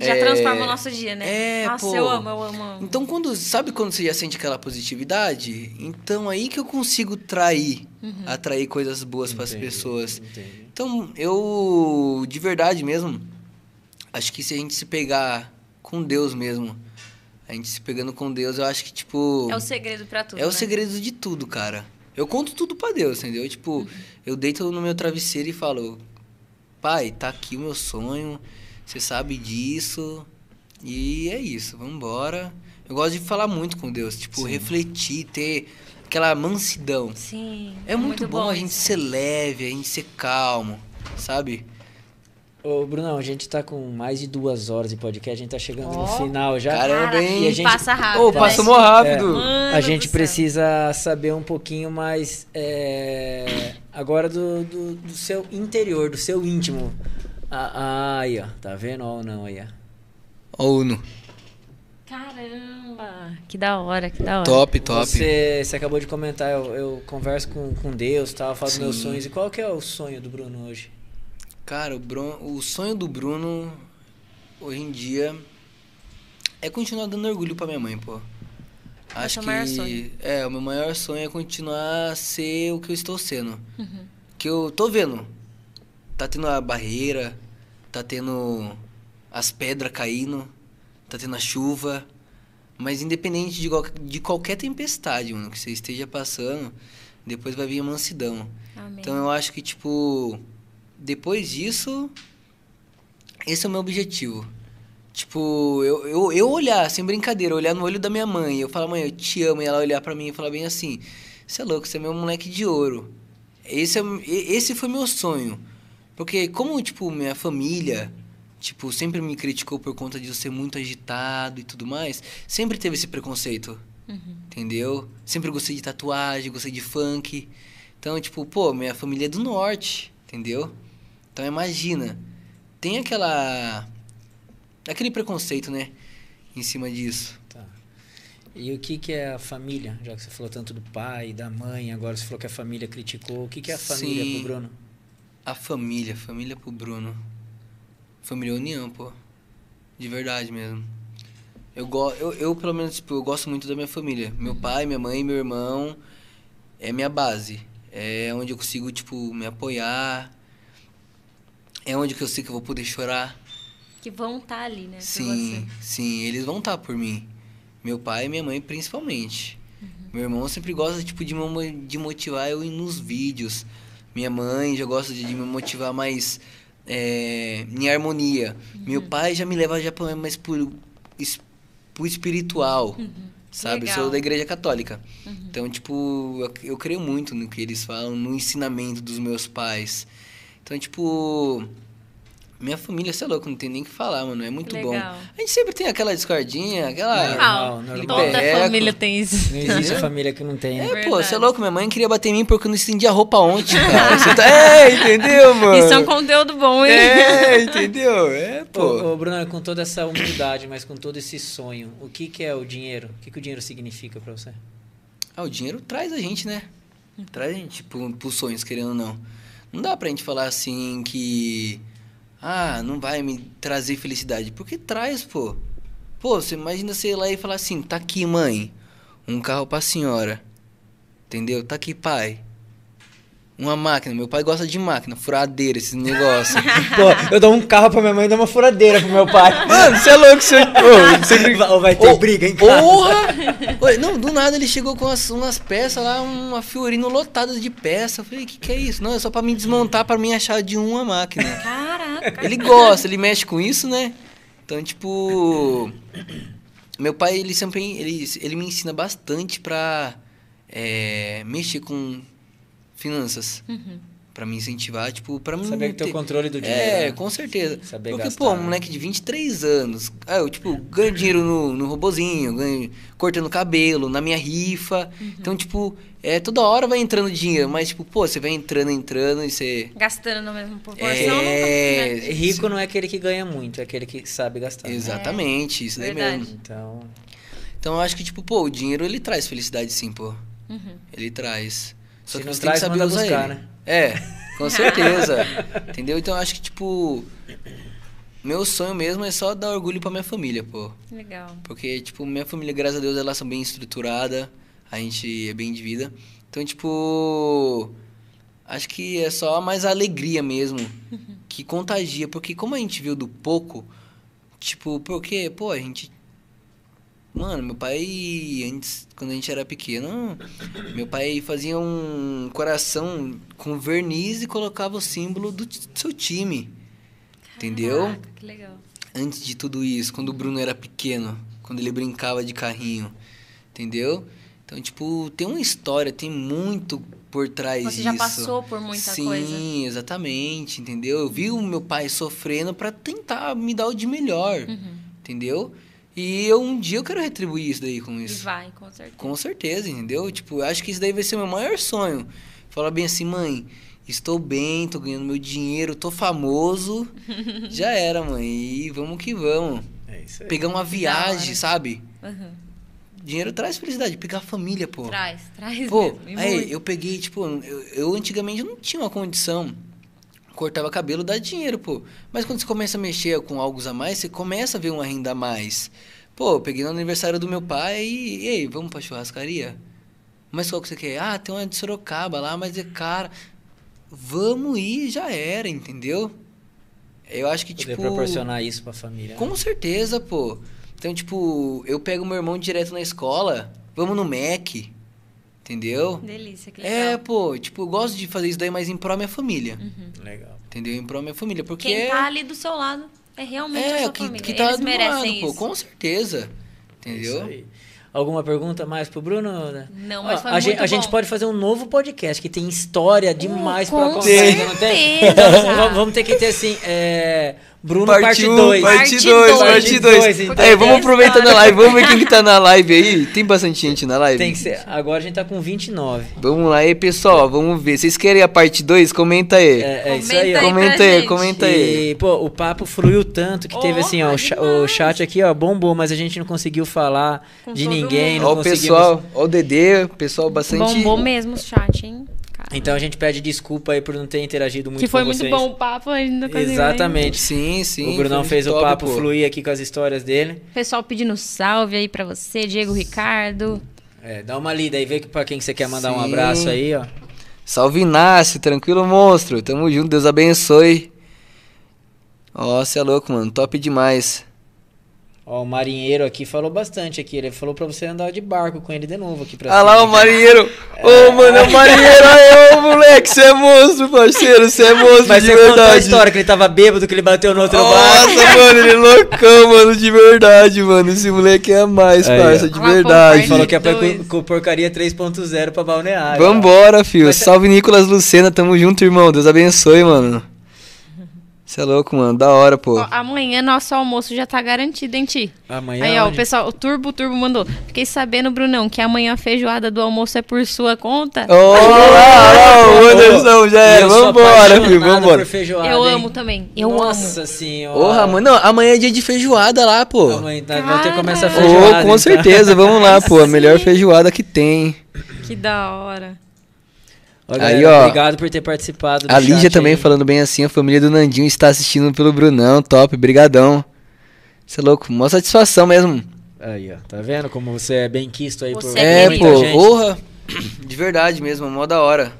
Já É, transforma o nosso dia, né? é, Nossa, pô. eu amo, eu amo, eu amo. Então, quando sabe quando você já sente aquela positividade? Então, aí que eu consigo trair, atrair coisas boas para as pessoas. entendi. Então, eu, de verdade mesmo, acho que se a gente se pegar com Deus mesmo, a gente se pegando com Deus, eu acho que, tipo. É o segredo pra tudo. é o né? segredo de tudo, cara. Eu conto tudo pra Deus, entendeu? Tipo, eu deito no meu travesseiro e falo: Pai, tá aqui o meu sonho, você sabe disso, e é isso, vambora. Eu gosto de falar muito com Deus, tipo, Sim. refletir, ter aquela mansidão. Sim. É, muito, bom, a gente ser leve, a gente ser calmo, sabe? Ô, Brunão, a gente tá com mais de duas horas de podcast, a gente tá chegando no Ó. final já. Caramba, hein? E a gente- Passa rápido. Ô, né? passa mó rápido. Mano a gente precisa saber um pouquinho mais é, agora do, do, do seu interior, do seu íntimo. Ah, ah, aí, ó. Tá vendo ou não aí, ó? Ó, o Uno. Caramba. Que da hora, que da hora. Top, top. Você, você acabou de comentar, eu, eu converso com, com Deus, tal, falo dos meus Sim. sonhos. E qual que é o sonho do Bruno hoje? Cara, o, Bron- o sonho do Bruno, hoje em dia, é continuar dando orgulho pra minha mãe, pô. Acho é o que. maior sonho. É, o meu maior sonho é continuar a ser o que eu estou sendo. Uhum. Que eu tô vendo. Tá tendo a barreira, tá tendo as pedras caindo, tá tendo a chuva. Mas independente de, de qualquer tempestade, mano, que você esteja passando, depois vai vir a mansidão. Amém. Então eu acho que, tipo, depois disso, esse é o meu objetivo. Tipo, eu, eu, eu olhar, sem brincadeira, olhar no olho da minha mãe, eu falar, mãe, eu te amo, e ela olhar pra mim e falar bem assim, você é louco, você é meu moleque de ouro. Esse, é, esse foi meu sonho. Porque como, tipo, minha família, tipo, sempre me criticou por conta de eu ser muito agitado e tudo mais, sempre teve esse preconceito. Entendeu? Sempre gostei de tatuagem, gostei de funk. Então, tipo, pô, minha família é do norte, entendeu? Então imagina, tem aquela. aquele preconceito, né? Em cima disso. Tá. E o que, que é a família? Já que você falou tanto do pai, da mãe, agora você falou que a família criticou. O que, que é a família Sim. pro Bruno? A família, família pro Bruno. Família é união, pô. De verdade mesmo. Eu, go eu, eu, pelo menos, tipo, eu gosto muito da minha família. Meu pai, minha mãe, meu irmão é minha base. É onde eu consigo, tipo, me apoiar. É onde que eu sei que eu vou poder chorar. Que vão estar ali, né? Sim, sim, eles vão estar por mim. Meu pai e minha mãe principalmente. Meu irmão sempre gosta tipo de, de motivar eu ir nos vídeos. Minha mãe já gosta de, de me motivar mais é, em harmonia. Meu pai já me leva já pra- mais pro, es- pro espiritual. Sabe? Eu Legal. sou da igreja católica. Então, tipo, eu, eu creio muito no que eles falam, no ensinamento dos meus pais. Então, tipo, minha família, você é louco, não tem nem o que falar, mano. É muito bom. Legal. A gente sempre tem aquela discordinha, aquela. Normal, Normal. Toda família tem isso. Não existe família que não tenha. É, Verdade. pô, você é louco, minha mãe queria bater em mim porque eu não estendi a roupa ontem, cara. Você tá... É, entendeu, mano? Isso é um conteúdo bom, hein? É, entendeu? É, pô. Ô, ô, Bruno, com toda essa humildade, mas com todo esse sonho, o que, que é o dinheiro? O que, que o dinheiro significa pra você? Ah, o dinheiro traz a gente, né? Traz a gente pro, pros sonhos, querendo ou não. Não dá pra gente falar assim que. Ah, não vai me trazer felicidade. Porque traz, pô. Pô, você imagina você ir lá e falar assim: tá aqui, mãe. Um carro pra senhora. Entendeu? Tá aqui, pai. Uma máquina. Meu pai gosta de máquina, furadeira, esses negócios. Pô, eu dou um carro pra minha mãe e dou uma furadeira pro meu pai. Mano, você é louco, você. Ô, você Ou vai ter Ô, briga em casa. Porra! Não, do nada ele chegou com umas, umas peças lá, uma Fiorino lotada de peça. Eu falei, o que, que é isso? Não, é só pra me desmontar, pra mim achar de uma máquina. Caraca. Ele gosta, ele mexe com isso, né? Então, tipo. Meu pai, ele sempre. Ele, ele me ensina bastante pra é, mexer com finanças. Pra me incentivar, tipo, pra mim. Saber que tem o ter- controle do dinheiro. É, né? com certeza. Saber Porque, gastar, pô, um moleque de 23 anos, ah, eu, tipo, ganho dinheiro no, no robozinho, ganho cortando cabelo, na minha rifa. Uhum. Então, tipo, é, toda hora vai entrando dinheiro, mas, tipo, pô, você vai entrando, entrando e você. Gastando na mesma proporção. É, né? Rico não é aquele que ganha muito, é aquele que sabe gastar. né? Exatamente, isso daí Verdade. mesmo. Então, Então, eu acho que, tipo, pô, o dinheiro ele traz felicidade sim, pô. Uhum. Ele traz. Só Se que não você traz, tem que saber usar buscar, ele. né? É, com certeza. Entendeu? Então, eu acho que, tipo. Meu sonho mesmo é só dar orgulho pra minha família, pô. Legal. Porque, tipo, minha família, graças a Deus, elas são bem estruturada, a gente é bem de vida. Então, tipo, acho que é só mais a alegria mesmo que contagia. Porque como a gente viu do pouco, tipo, porque, pô, a gente. Mano, meu pai, antes, quando a gente era pequeno, meu pai fazia um coração com verniz e colocava o símbolo do t- seu time. Entendeu? Caraca, que legal. antes de tudo isso, quando o Bruno era pequeno, quando ele brincava de carrinho, entendeu? Então, tipo, tem uma história, tem muito por trás Você disso. já passou por muita Sim, coisa. exatamente, entendeu? Eu vi o meu pai sofrendo pra tentar me dar o de melhor, Uhum. entendeu? E eu, um dia eu quero retribuir isso daí com E isso. vai, com certeza. Com certeza, entendeu? Tipo, eu acho que isso daí vai ser o meu maior sonho. Falar bem assim, mãe, estou bem, tô ganhando meu dinheiro, tô famoso. Já era, mãe. E vamos que vamos. é isso aí. Pegar uma viagem, sabe? Uhum. Dinheiro traz felicidade. Pegar a família, pô. Traz, traz Pô, mesmo. e aí muito. eu peguei, tipo, eu, eu antigamente não tinha uma condição. Cortava cabelo, dá dinheiro, pô. Mas quando você começa a mexer com algo a mais, você começa a ver uma renda a mais. Pô, eu peguei no aniversário do meu pai e, ei, vamos pra churrascaria? Mas qual que você quer? Ah, tem uma de Sorocaba lá, mas é cara. Vamos ir, já era, entendeu? Eu acho que, Poder tipo... proporcionar isso pra família. né? Com certeza, pô. Então, tipo, eu pego meu irmão direto na escola, vamos no Mac, entendeu? Delícia, que legal. É, pô, tipo, eu gosto de fazer isso daí, mas em pró minha família. Legal. Entendeu? Em pró minha família. Porque Quem é, tá ali do seu lado é realmente a é sua que, família. que tá Eles do merecem lado, isso. pô, com certeza. É Entendeu? isso aí. Alguma pergunta mais pro Bruno? né? Não, mas foi a, gente, muito a gente pode fazer um novo podcast que tem história demais com pra contar. Não tem? Então, vamos- vamos ter que ter assim, é, Bruno parte um, 2. parte Parte 2, dois. parte Parte 2. dois, então. Aí, vamos história. na live, vamos ver quem que tá na live aí. Tem bastante gente na live? Tem que ser. Agora a gente tá com 29. Vamos lá aí, pessoal, vamos ver. Vocês querem a parte 2? Comenta aí. É, é isso aí, ó. comenta aí, comenta aí. E, pô, o papo fluiu tanto que teve Oh, assim, ó, o, cha- o chat aqui, ó, bombou, mas a gente não conseguiu falar Com de ninguém, Ó o conseguimos... pessoal, ó o Dedê, o pessoal bastante... Bombou mesmo o chat, hein? Então a gente pede desculpa aí por não ter interagido muito que foi com muito vocês. bom o papo ainda com as Exatamente. Sim, sim. o Brunão fez o top, papo pô. fluir aqui com as histórias dele. Pessoal pedindo salve aí pra você, Diego Ricardo. É, dá uma lida aí, vê que pra quem você quer mandar um Sim. abraço aí, ó. Salve Inácio, tranquilo monstro. Tamo junto, Deus abençoe. Ó, cê é louco, mano. Top demais. Ó, o marinheiro aqui falou bastante aqui. Ele falou pra você andar de barco com ele de novo aqui pra Ah lá o marinheiro. Ô, mano, é o marinheiro. Aí, ô, moleque, cê é monstro, parceiro. Cê é monstro Mas de você contou a verdade. história que ele tava bêbado, que ele bateu no outro barco. Nossa, mano, ele é loucão, mano, de verdade, mano. Esse moleque é a mais, Aí, parça, de verdade. Falou que é pra, com, com porcaria 3.0 pra balneário. Vambora, filho. Mas Salve Nicolas Lucena, tamo junto, irmão. Deus abençoe, mano. Você é louco, mano. Da hora, pô. Ó, amanhã nosso almoço já tá garantido, hein, Ti? Amanhã Aí, ó, o pessoal, o Turbo, o Turbo mandou. Fiquei sabendo, Brunão, que amanhã a feijoada do almoço é por sua conta. Ô, lá, lá, o Anderson, já sou Vambora, filho, vambora. feijoada, eu hein? amo também. Eu Nossa amo. senhora. Porra, mano. Não, amanhã é dia de feijoada lá, pô. Amanhã tá- vai ter que começar a feijoada. com então. certeza. Vamos lá, pô. A melhor feijoada que tem. Que da hora. Aí, galera, ó. Obrigado por ter participado do A Lídia chat também aí. falando bem assim. A família do Nandinho está assistindo pelo Brunão. Top, brigadão. Você é louco. Mó satisfação mesmo. Aí, ó. Tá vendo como você é bem quisto aí por Você É, muita pô, gente? porra. De verdade mesmo, mó da hora.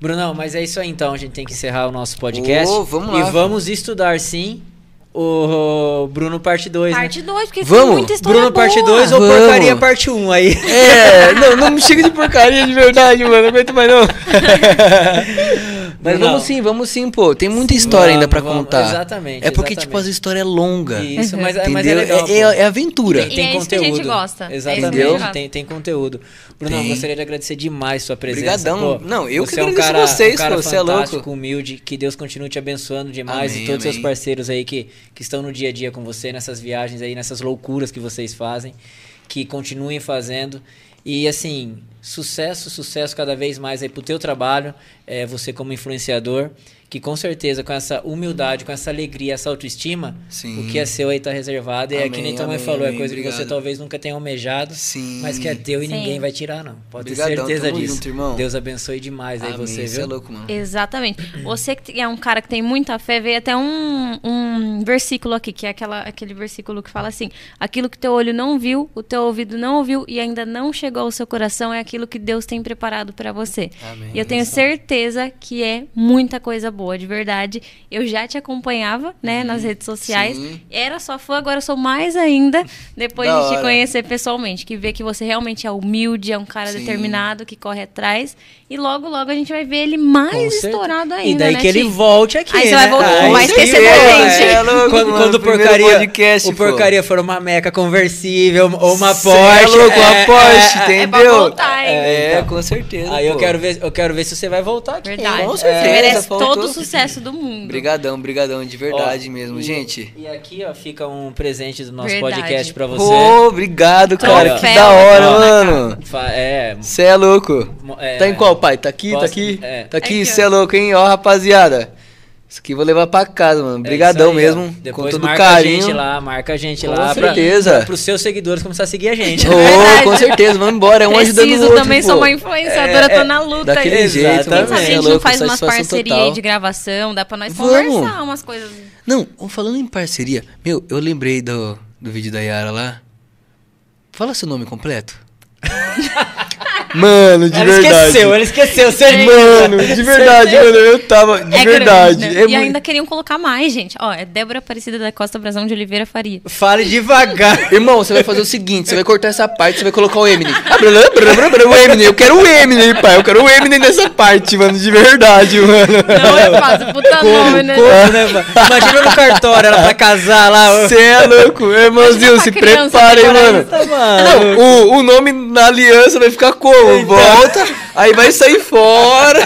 Brunão, mas é isso aí então. A gente tem que encerrar o nosso podcast. Ô, vamos e lá. vamos estudar sim o Bruno parte 2, né? Parte 2, porque Vamos. tem muita história Bruno parte boa. 2 ou Vamos. porcaria parte 1 um aí? É, não, não me chega de porcaria de verdade, mano. Não aguento mais não. Mas Não. vamos sim, vamos sim, pô. Tem muita história ainda pra Vamos, contar. Exatamente. É porque, exatamente. tipo, as histórias é longa. Isso, mas, é- Entendeu? mas é legal. é, é- é aventura. E é isso que a gente gosta. É Exatamente, gente tem, tem conteúdo. Bruno, Tem. gostaria de agradecer demais sua presença. Obrigadão. Pô, Não, eu que você é um agradeço cara, vocês, um cara pô, você é louco. fantástico, humilde. Que Deus continue te abençoando demais Amém, e todos os seus parceiros aí que, que estão no dia a dia com você, nessas viagens aí, nessas loucuras que vocês fazem. Que continuem fazendo. E assim, sucesso, sucesso cada vez mais aí pro teu trabalho, é, você como influenciador, que com certeza com essa humildade, com essa alegria, essa autoestima, Sim. o que é seu aí tá reservado. e é que Amém, nem tua mãe amém, falou, é amém, coisa que você obrigado. talvez nunca tenha almejado, Sim. mas que é teu e Sim. ninguém vai tirar, não. Pode ter Obrigadão, certeza tamo disso. junto, irmão. Deus abençoe demais aí Amém, você, cê é viu? louco, mano. Exatamente. Você que é um cara que tem muita fé, veio até um, um versículo aqui, que é aquela, aquele versículo que fala assim: aquilo que teu olho não viu, o teu ouvido não ouviu e ainda não chegou ao seu coração é aquilo que Deus tem preparado pra você. Amém. E eu tenho certeza que é muita coisa boa, de verdade. Eu já te acompanhava, né, nas redes sociais. Sim. Era sua fã, agora eu sou mais ainda, depois Da de te hora. conhecer pessoalmente. Que vê que você realmente é humilde, é um cara Sim. determinado, que corre atrás. E logo, logo a gente vai ver ele mais Com certeza. estourado ainda, E daí né, que ele volte aqui. Aí você né? vai voltar, Aí vai sim, esquecer é, é, É louco, quando, mano, quando o porcaria, podcast, o pô. porcaria for uma meca conversível ou uma Cê é Porsche. louco, uma Porsche, é, É pra entendeu? voltar, hein? É, então. com certeza. Aí eu pô. quero ver, eu quero ver se você vai voltar aqui. Verdade. Com Você certeza, merece faltou. Todo o sucesso do mundo. Brigadão, brigadão, de verdade Ó, mesmo, e- gente. E aqui, ó, fica um presente do nosso Verdade. podcast pra você. Ô, obrigado, cara. Troféu. Que da hora, Ó, mano. É, Você é louco. é, Tá em qual, pai? Tá aqui, tá Posso- aqui? é. Tá aqui, você é louco, hein? Ó, rapaziada. Isso aqui eu vou levar pra casa, mano. É Brigadão isso aí, ó. mesmo. Depois com todo marca carinho. a gente lá, marca a gente Com lá. pra- certeza. Pra, pros seus seguidores começar a seguir a gente. Ô, verdade. com certeza, vamos embora. É um ajudando o Preciso outro, também, pô. sou uma influenciadora, É, tô na luta Daquele aí. jeito, mano. Quem sabe a Você é gente não louco, faz umas parcerias aí de gravação, dá pra nós Vamos. conversar umas coisas. Não, falando em parceria, meu, eu lembrei do, do vídeo da Yara lá. Fala seu nome completo. Mano, de Ela esqueceu, ela esqueceu. Você Mano, de verdade, mano, eu tava. De É verdade. grande, né? é e muito- ainda queriam colocar mais, gente. Ó, é Débora Aparecida da Costa Brasão de Oliveira Faria. Fale devagar. Irmão, você vai fazer o seguinte: você vai cortar essa parte, você vai colocar o Eminem. Ah, blá, blá, blá, blá, blá, O Eminem, eu quero o Eminem, pai. Eu quero o Eminem nessa parte, mano, de verdade, mano. Não é fácil, puta nome, né? Como, né, mano? Imagina no cartório, ela pra casar lá. Você é louco, irmãozinho, se isso, mano. Não, o, o nome na aliança vai ficar como? Volta, aí vai sair fora.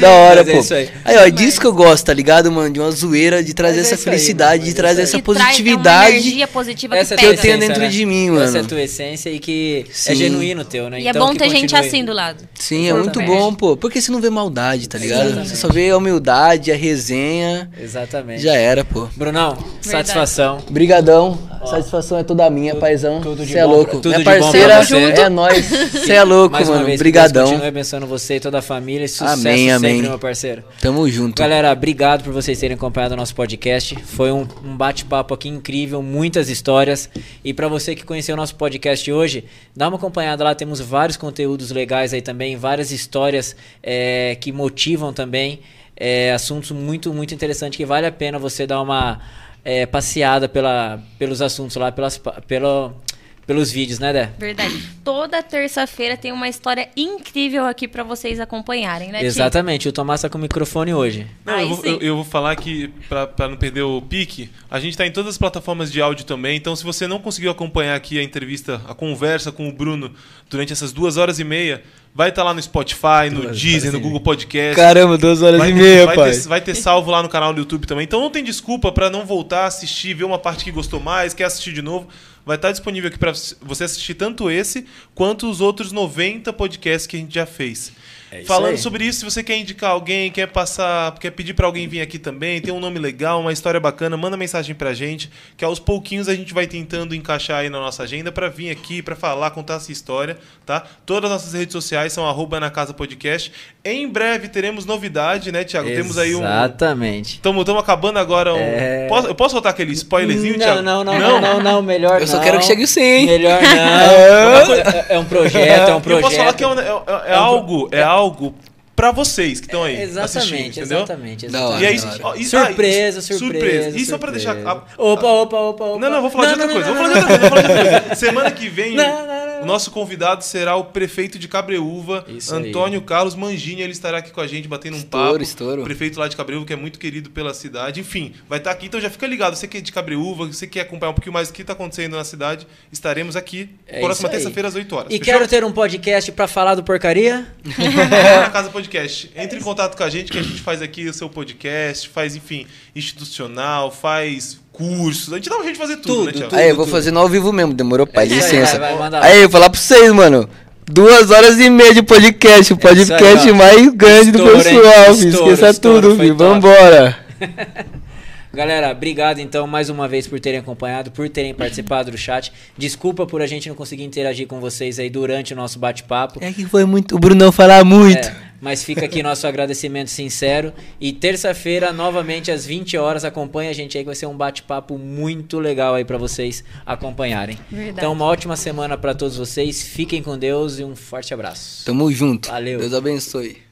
da hora, Mas é pô. isso aí. Aí, ó, é disso que eu gosto, tá ligado, mano? De uma zoeira, de trazer Mas é essa isso aí, felicidade, mano, de é trazer essa Que traz- é positividade. energia positiva Essa é que pega. tenho essência, dentro né? de mim, Essa é mano. a tua essência e que é Sim. genuíno teu, né? E é Então bom que ter gente assim do lado. Sim, é muito bom, pô. Porque você não vê maldade, tá ligado? Exatamente. Você só vê a humildade, a resenha. Exatamente. Já era, pô. Brunão, satisfação. Brigadão. A satisfação é toda minha, paizão. tudo de Você é bom louco. tudo Minha de bom pra parceira você. É nóis. Você é louco, Mais mano. vez, que Brigadão. Deus continue abençoando você e toda a família. E sucesso Amém, sempre, amém. meu parceiro. Tamo junto. Galera, obrigado por vocês terem acompanhado o nosso podcast. Foi um, um bate-papo aqui incrível, muitas histórias. E pra você que conheceu o nosso podcast hoje, dá uma acompanhada lá. Temos vários conteúdos legais aí também, várias histórias é, que motivam também. é, assuntos muito, muito interessantes que vale a pena você dar uma é, passeada pela, pelos assuntos lá, pelas, pelo, pelos vídeos, né, Dé? Verdade. Toda terça-feira tem uma história incrível aqui pra vocês acompanharem, né? Exatamente, o Tomás tá com o microfone hoje. Não, Aí eu, vou, sim. eu, eu vou falar que, pra, pra não perder o pique, a gente tá em todas as plataformas de áudio também. Então, se você não conseguiu acompanhar aqui a entrevista, a conversa com o Bruno durante essas duas horas e meia, vai estar lá no Spotify, no Duas Deezer, no Google Podcast. Caramba, duas horas Vai e ter, meia, vai, pai. ter, vai ter salvo lá no canal do YouTube também. Então não tem desculpa pra não voltar, assistir, ver uma parte que gostou mais, quer assistir de novo. Vai estar disponível aqui para você assistir tanto esse quanto os outros 90 podcasts que a gente já fez. É Falando aí. sobre isso, se você quer indicar alguém, quer passar, quer pedir pra alguém vir aqui também, tem um nome legal, uma história bacana, manda mensagem pra gente, que aos pouquinhos a gente vai tentando encaixar aí na nossa agenda pra vir aqui, pra falar, contar essa história, tá? Todas as nossas redes sociais são arroba na casa podcast. Em breve teremos novidade, né, Thiago? Temos aí um Exatamente. Estamos acabando agora um. É. Posso, eu posso soltar aquele spoilerzinho, não, Thiago? não, não, não, não, não, melhor Eu só não. quero que chegue o 100. Melhor não. é, é um projeto, é um projeto. eu posso falar que é, um- é- é- é algo, é algo pra vocês que estão aí. assistindo, Exatamente, entendeu? exatamente, hora, E aí, exatamente. e- Surpresa, ah, surpresa. E só pra deixar. surpresa. a- Opa, opa, opa, opa. Não, não, vou falar de outra não, coisa. não, Vou falar não, de outra coisa. Vou falar de outra coisa. Semana que vem, Não, não, não. O nosso convidado será o prefeito de Cabreúva, Isso aí. Antônio Carlos Mangini. Ele estará aqui com a gente, batendo um Estouro, papo. estouro. O prefeito lá de Cabreúva, que é muito querido pela cidade. Enfim, vai estar aqui. Então já fica ligado. Você que é de Cabreúva, você quer acompanhar um pouquinho mais do que está acontecendo na cidade, estaremos aqui É próxima aí. terça-feira às 8 horas. E Fechou? quero ter um podcast pra falar do porcaria? É na Casa Podcast. Entre em contato com a gente que a gente faz aqui o seu podcast, faz, enfim, institucional, faz cursos. A gente dá um jeito de fazer tudo, Tudo, né, Thiago? tudo. Aí, eu vou fazer no ao vivo mesmo, demorou, pai? É Licença. vai, vai. Aí, eu vou falar pra vocês, mano. Duas horas e meia de podcast, o É podcast aí, mais grande do pessoal, filho. Esqueça estouro, tudo, filho. top. Vambora. Galera, obrigado então mais uma vez por terem acompanhado, por terem participado do chat. Desculpa por a gente não conseguir interagir com vocês aí durante o nosso bate-papo. É que foi muito. O Brunão falar muito. É, mas fica aqui nosso agradecimento sincero. E terça-feira, novamente às 20 horas, acompanha a gente aí que vai ser um bate-papo muito legal aí pra vocês acompanharem. Verdade. Então, uma ótima semana pra todos vocês. Fiquem com Deus e um forte abraço. Tamo junto. Valeu. Deus abençoe.